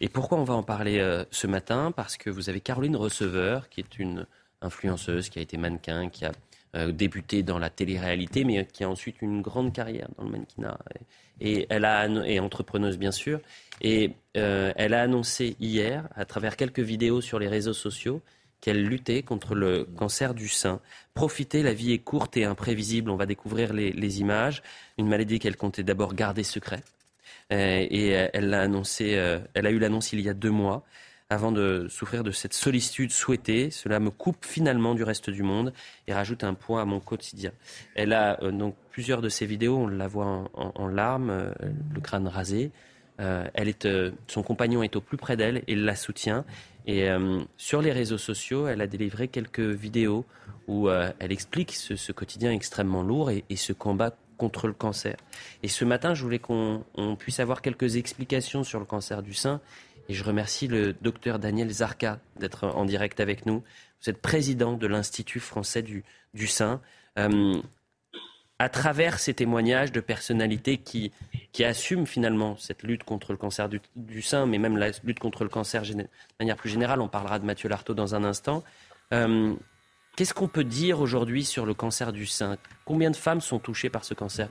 Et pourquoi on va en parler euh, ce matin? Parce que vous avez Caroline Receveur, qui est une influenceuse, qui a été mannequin, qui a euh, débuté dans la télé-réalité, mais qui a ensuite une grande carrière dans le mannequinat. Et elle a et entrepreneuse bien sûr. Et euh, elle a annoncé hier, à travers quelques vidéos sur les réseaux sociaux, qu'elle luttait contre le cancer du sein. Profitez, la vie est courte et imprévisible. On va découvrir les, les images. Une maladie qu'elle comptait d'abord garder secret. Euh, et euh, elle l'a annoncé, euh, elle a eu l'annonce il y a deux mois, avant de souffrir de cette solitude souhaitée. Cela me coupe finalement du reste du monde et rajoute un poids à mon quotidien. Elle a donc plusieurs de ses vidéos, on la voit en, larmes, le crâne rasé. elle est, son compagnon est au plus près d'elle et la soutient. Et sur les réseaux sociaux, elle a délivré quelques vidéos où elle explique ce, quotidien extrêmement lourd et ce combat contre le cancer. Et ce matin, je voulais qu'on puisse avoir quelques explications sur le cancer du sein. Et je remercie le docteur Daniel Zarka d'être en direct avec nous. Vous êtes président de l'Institut français du, du sein. Euh, à travers ces témoignages de personnalités qui, qui assument finalement cette lutte contre le cancer du, sein, mais même la lutte contre le cancer de manière plus générale, on parlera de Mathieu Lartaud dans un instant. Euh, Qu'est-ce qu'on peut dire aujourd'hui sur le cancer du sein? Combien de femmes sont touchées par ce cancer?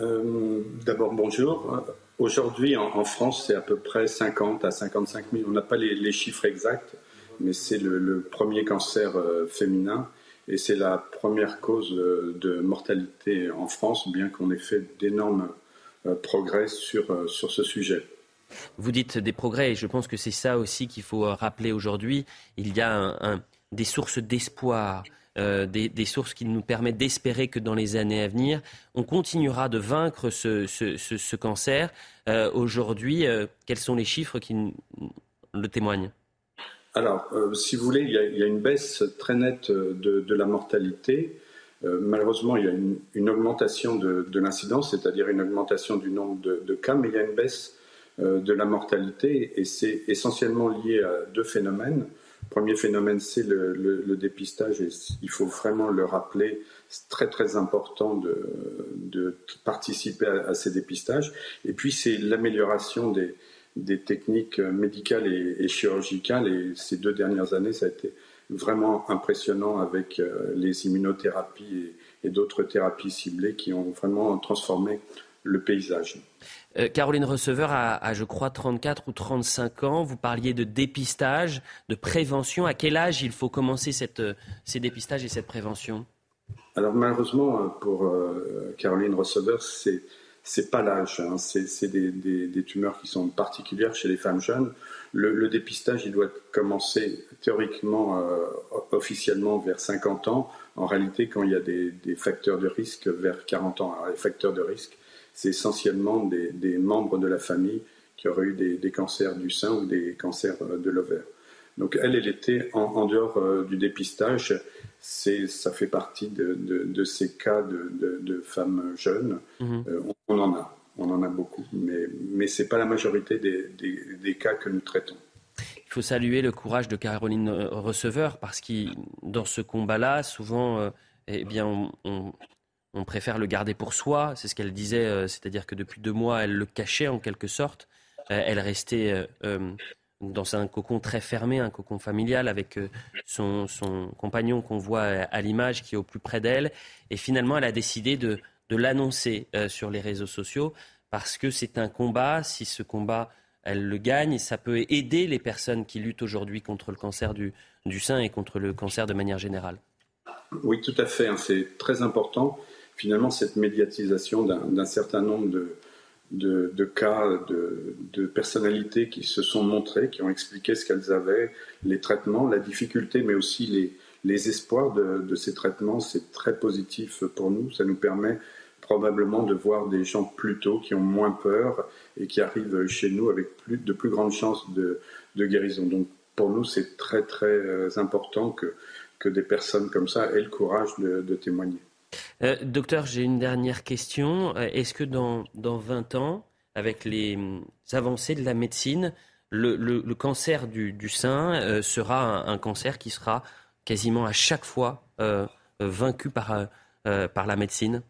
Euh, D'abord, bonjour. Aujourd'hui, en, France, c'est à peu près 50 à 55 000. On n'a pas les, chiffres exacts, mais c'est le, premier cancer euh, féminin et c'est la première cause euh, de mortalité en France, bien qu'on ait fait d'énormes progrès sur, sur ce sujet. Vous dites des progrès, et je pense que c'est ça aussi qu'il faut rappeler aujourd'hui. Il y a un, des sources d'espoir, euh, des, sources qui nous permettent d'espérer que dans les années à venir, on continuera de vaincre ce, cancer. Euh, aujourd'hui, euh, quels sont les chiffres qui le témoignent? Alors, si vous voulez, il y, a, une baisse très nette de, la mortalité. malheureusement, il y a une, augmentation de, l'incidence, c'est-à-dire une augmentation du nombre de, de, cas, mais il y a une baisse de la mortalité et c'est essentiellement lié à deux phénomènes. Premier phénomène, c'est le, dépistage et il faut vraiment le rappeler. C'est très très important de, participer à, ces dépistages. Et puis c'est l'amélioration des, techniques médicales et, chirurgicales. Et ces deux dernières années, ça a été vraiment impressionnant avec euh, les immunothérapies et d'autres thérapies ciblées qui ont vraiment transformé le paysage. Euh, Caroline Receveur a, je crois, 34 ou 35 ans. Vous parliez de dépistage, de prévention. À quel âge il faut commencer euh, ces dépistages et cette prévention? Alors malheureusement, euh, pour Caroline Receveur, c'est c'est pas l'âge, hein. c'est des, tumeurs qui sont particulières chez les femmes jeunes. Le, dépistage, il doit commencer théoriquement, officiellement vers 50 ans. En réalité, quand il y a des, des facteurs de risque, vers 40 ans. Alors, les facteurs de risque, c'est essentiellement des, membres de la famille qui auraient eu des, cancers du sein ou des cancers euh, de l'ovaire. Donc elle, elle était en, dehors euh, du dépistage. ça fait partie de, ces cas de, femmes jeunes. Mhm. Euh, on, en a, on en a beaucoup, mais, mais ce n'est pas la majorité des, cas que nous traitons. Il faut saluer le courage de Caroline Receveur parce que dans ce combat-là, souvent, eh bien, on, on préfère le garder pour soi. C'est ce qu'elle disait, euh, c'est-à-dire que depuis deux mois, elle le cachait en quelque sorte. Euh, elle restait euh, dans un cocon très fermé, un cocon familial avec son, compagnon qu'on voit à l'image qui est au plus près d'elle. Et finalement, elle a décidé de, l'annoncer sur les réseaux sociaux parce que c'est un combat. Si ce combat, elle le gagne, ça peut aider les personnes qui luttent aujourd'hui contre le cancer du, du sein et contre le cancer de manière générale. Oui, tout à fait. Hein. c'est très important finalement cette médiatisation d'un certain nombre de, cas, de, personnalités qui se sont montrées, qui ont expliqué ce qu'elles avaient, les traitements, la difficulté, mais aussi les, espoirs de, ces traitements, c'est très positif pour nous. Ça nous permet probablement de voir des gens plus tôt qui ont moins peur et qui arrivent chez nous avec plus, de plus grandes chances de, guérison. Donc pour nous, c'est très très euh, important que des personnes comme ça aient le courage de témoigner. Euh, docteur, j'ai une dernière question. Euh, est-ce que dans, dans 20 ans, avec les hum, avancées de la médecine, le, cancer du, sein euh, sera un, cancer qui sera quasiment à chaque fois vaincu par, par la médecine?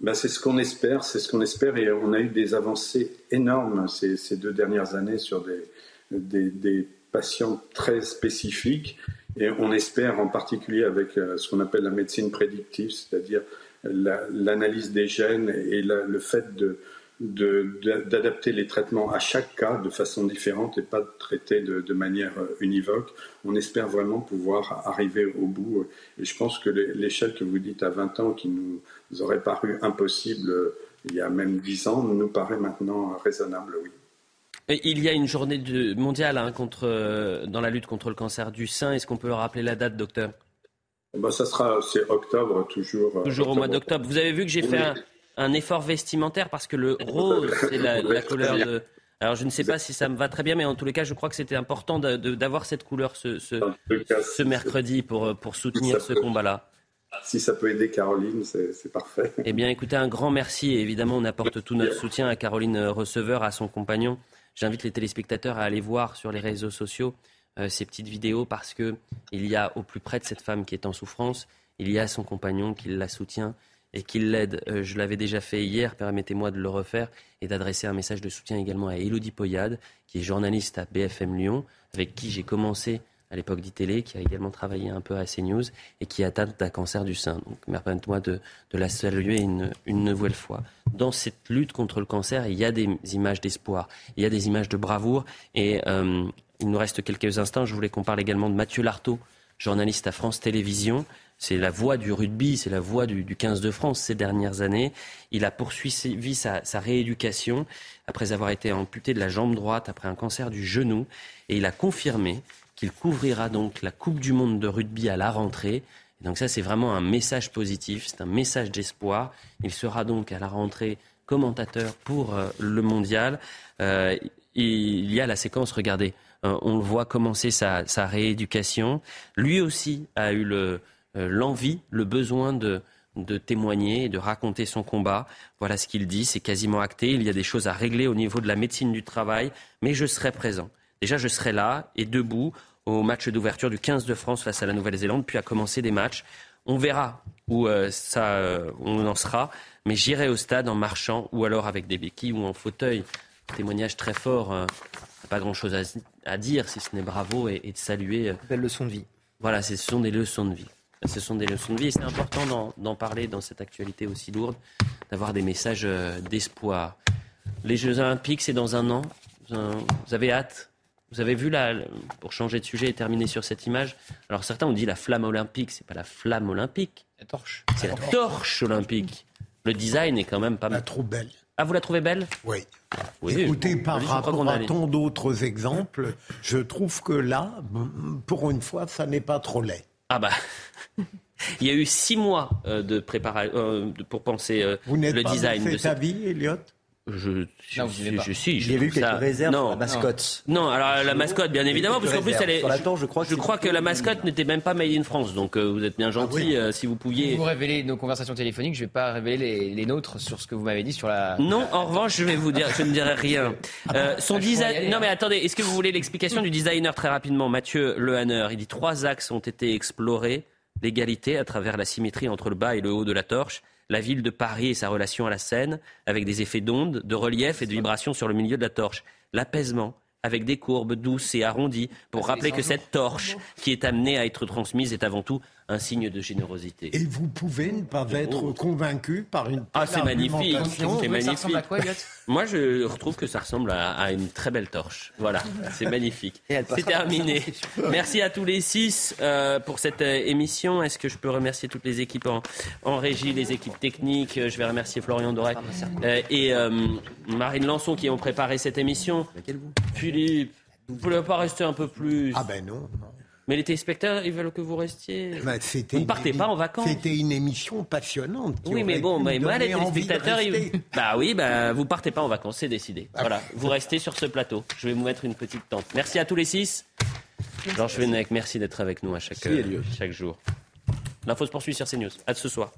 Ben, c'est ce qu'on espère, c'est ce qu'on espère, et on a eu des avancées énormes ces, ces deux dernières années sur des, des, patients très spécifiques. Et on espère en particulier avec euh, ce qu'on appelle la médecine prédictive, c'est-à-dire l'analyse des gènes et le fait d'adapter les traitements à chaque cas de façon différente et pas de traiter de, manière euh, univoque. On espère vraiment pouvoir arriver au bout. Et je pense que l'échelle que vous dites à 20 ans, qui nous aurait paru impossible euh, il y a même 10 ans, nous paraît maintenant raisonnable, oui. Il y a une journée mondiale hein, contre, euh, dans la lutte contre le cancer du sein. Est-ce qu'on peut rappeler la date, docteur? Bah, Ça sera, c'est octobre, toujours. Euh, toujours au mois d'octobre. Vous avez vu que j'ai fait un effort vestimentaire parce que le rose, c'est la, la couleur de. Alors je ne sais pas si ça me va très bien, mais en tous les cas, je crois que c'était important d'avoir cette couleur ce, ce, ce, mercredi pour, pour soutenir ce combat-là. Si ça peut aider Caroline, c'est parfait. Eh bien, écoutez, un grand merci. Évidemment, on apporte tout notre soutien à Caroline Receveur, à son compagnon. J'invite les téléspectateurs à aller voir sur les réseaux sociaux euh, ces petites vidéos parce que il y a au plus près de cette femme qui est en souffrance, il y a son compagnon qui la soutient et qui l'aide. Euh, je l'avais déjà fait hier, permettez-moi de le refaire et d'adresser un message de soutien également à Elodie Poyade, qui est journaliste à BFM Lyon, avec qui j'ai commencé à l'époque d'ITélé, qui a également travaillé un peu à CNews et qui est atteinte d'un cancer du sein. Donc, permettez-moi de, de, la saluer une, une nouvelle fois. Dans cette lutte contre le cancer, il y a des images d'espoir, il y a des images de bravoure. Et euh, il nous reste quelques instants. Je voulais qu'on parle également de Mathieu Lartaud, journaliste à France Télévisions. C'est la voix du rugby, c'est la voix du, du, 15 de France ces dernières années. Il a poursuivi sa, sa rééducation après avoir été amputé de la jambe droite après un cancer du genou. Et il a confirmé qu'il couvrira donc la Coupe du Monde de rugby à la rentrée. Et donc ça, c'est vraiment un message positif, c'est un message d'espoir. Il sera donc à la rentrée commentateur pour euh, le mondial. Euh, il y a la séquence, regardez, euh, on le voit commencer sa, rééducation. Lui aussi a eu l'envie, le, le besoin de, de témoigner et de raconter son combat. Voilà ce qu'il dit, c'est quasiment acté. Il y a des choses à régler au niveau de la médecine du travail, mais je serai présent. Déjà, je serai là et debout au match d'ouverture du 15 de France face à la Nouvelle-Zélande, puis à commencer des matchs. On verra où euh, ça, euh, on en sera, mais j'irai au stade en marchant ou alors avec des béquilles ou en fauteuil. Témoignage très fort, euh, pas grand-chose à, à, dire si ce n'est bravo et, et de saluer. Belle leçon de vie. Voilà, ce sont des leçons de vie. Ce sont des leçons de vie et c'est important d'en parler dans cette actualité aussi lourde, d'avoir des messages d'espoir. Les Jeux Olympiques, c'est dans un an. Vous avez hâte? Vous avez vu, là, pour changer de sujet et terminer sur cette image, alors certains ont dit la flamme olympique, c'est pas la flamme olympique. La torche. C'est la torche olympique. Le design est quand même pas mal. trop belle. Ah, vous la trouvez belle? Oui. oui. Écoutez, par rapport à tant d'autres exemples, je trouve que là, pour une fois, ça n'est pas trop laid. Ah bah. Il y a eu six mois euh, de préparation euh, pour penser euh, vous le pas design. Vous de cette... avis, Elliot je, je, non, je, je, suis. Il y a eu quelques ça... réserves non, sur la mascotte. Non, alors la mascotte, bien évidemment, parce qu'en plus, elle est. Sur la torche, je crois que, je crois que la mascotte n'était même pas made in France. Donc euh, vous êtes bien gentil ah oui. euh, si vous pouviez. Vous révélez nos conversations téléphoniques. Je ne vais pas révéler les, les, nôtres sur ce que vous m'avez dit sur la. Non, en revanche, je vais vous dire, je ne dirai rien. Euh, son design. Non, mais attendez, est-ce que vous voulez l'explication du designer très rapidement, Mathieu Lehanner Il dit trois axes ont été explorés l'égalité à travers la symétrie entre le bas et le haut de la torche la ville de Paris et sa relation à la Seine, avec des effets d'onde, de relief et de vibration sur le milieu de la torche. L'apaisement, avec des courbes douces et arrondies, pour rappeler que cette torche qui est amenée à être transmise est avant tout un signe de générosité. Et vous pouvez ne pas être convaincu par une Ah, c'est magnifique, c'est magnifique. À quoi, Moi, je retrouve que ça ressemble à, à une très belle torche. Voilà, c'est magnifique. C'est terminé. Merci à tous les six euh, pour cette euh, émission. Est-ce que je peux remercier toutes les équipes en, en régie, les équipes techniques? Je vais remercier Florian Doré euh, et Marine Lançon qui ont préparé cette émission. Philippe, vous ne pouvez pas rester un peu plus? Ah ben non. non. Mais les téléspectateurs, ils veulent que vous restiez. Bah, vous ne partez pas en vacances. C'était une émission passionnante. Oui, mais bon, bah, moi, les téléspectateurs, ils... bah oui, bah, vous partez pas en vacances, c'est décidé. Ah, voilà, vous restez sur ce plateau. Je vais vous mettre une petite tente. Merci à tous les six. Georges Fenech, merci d'être avec nous à chaque, euh, chaque jour. L'info se poursuit sur CNews. À ce soir.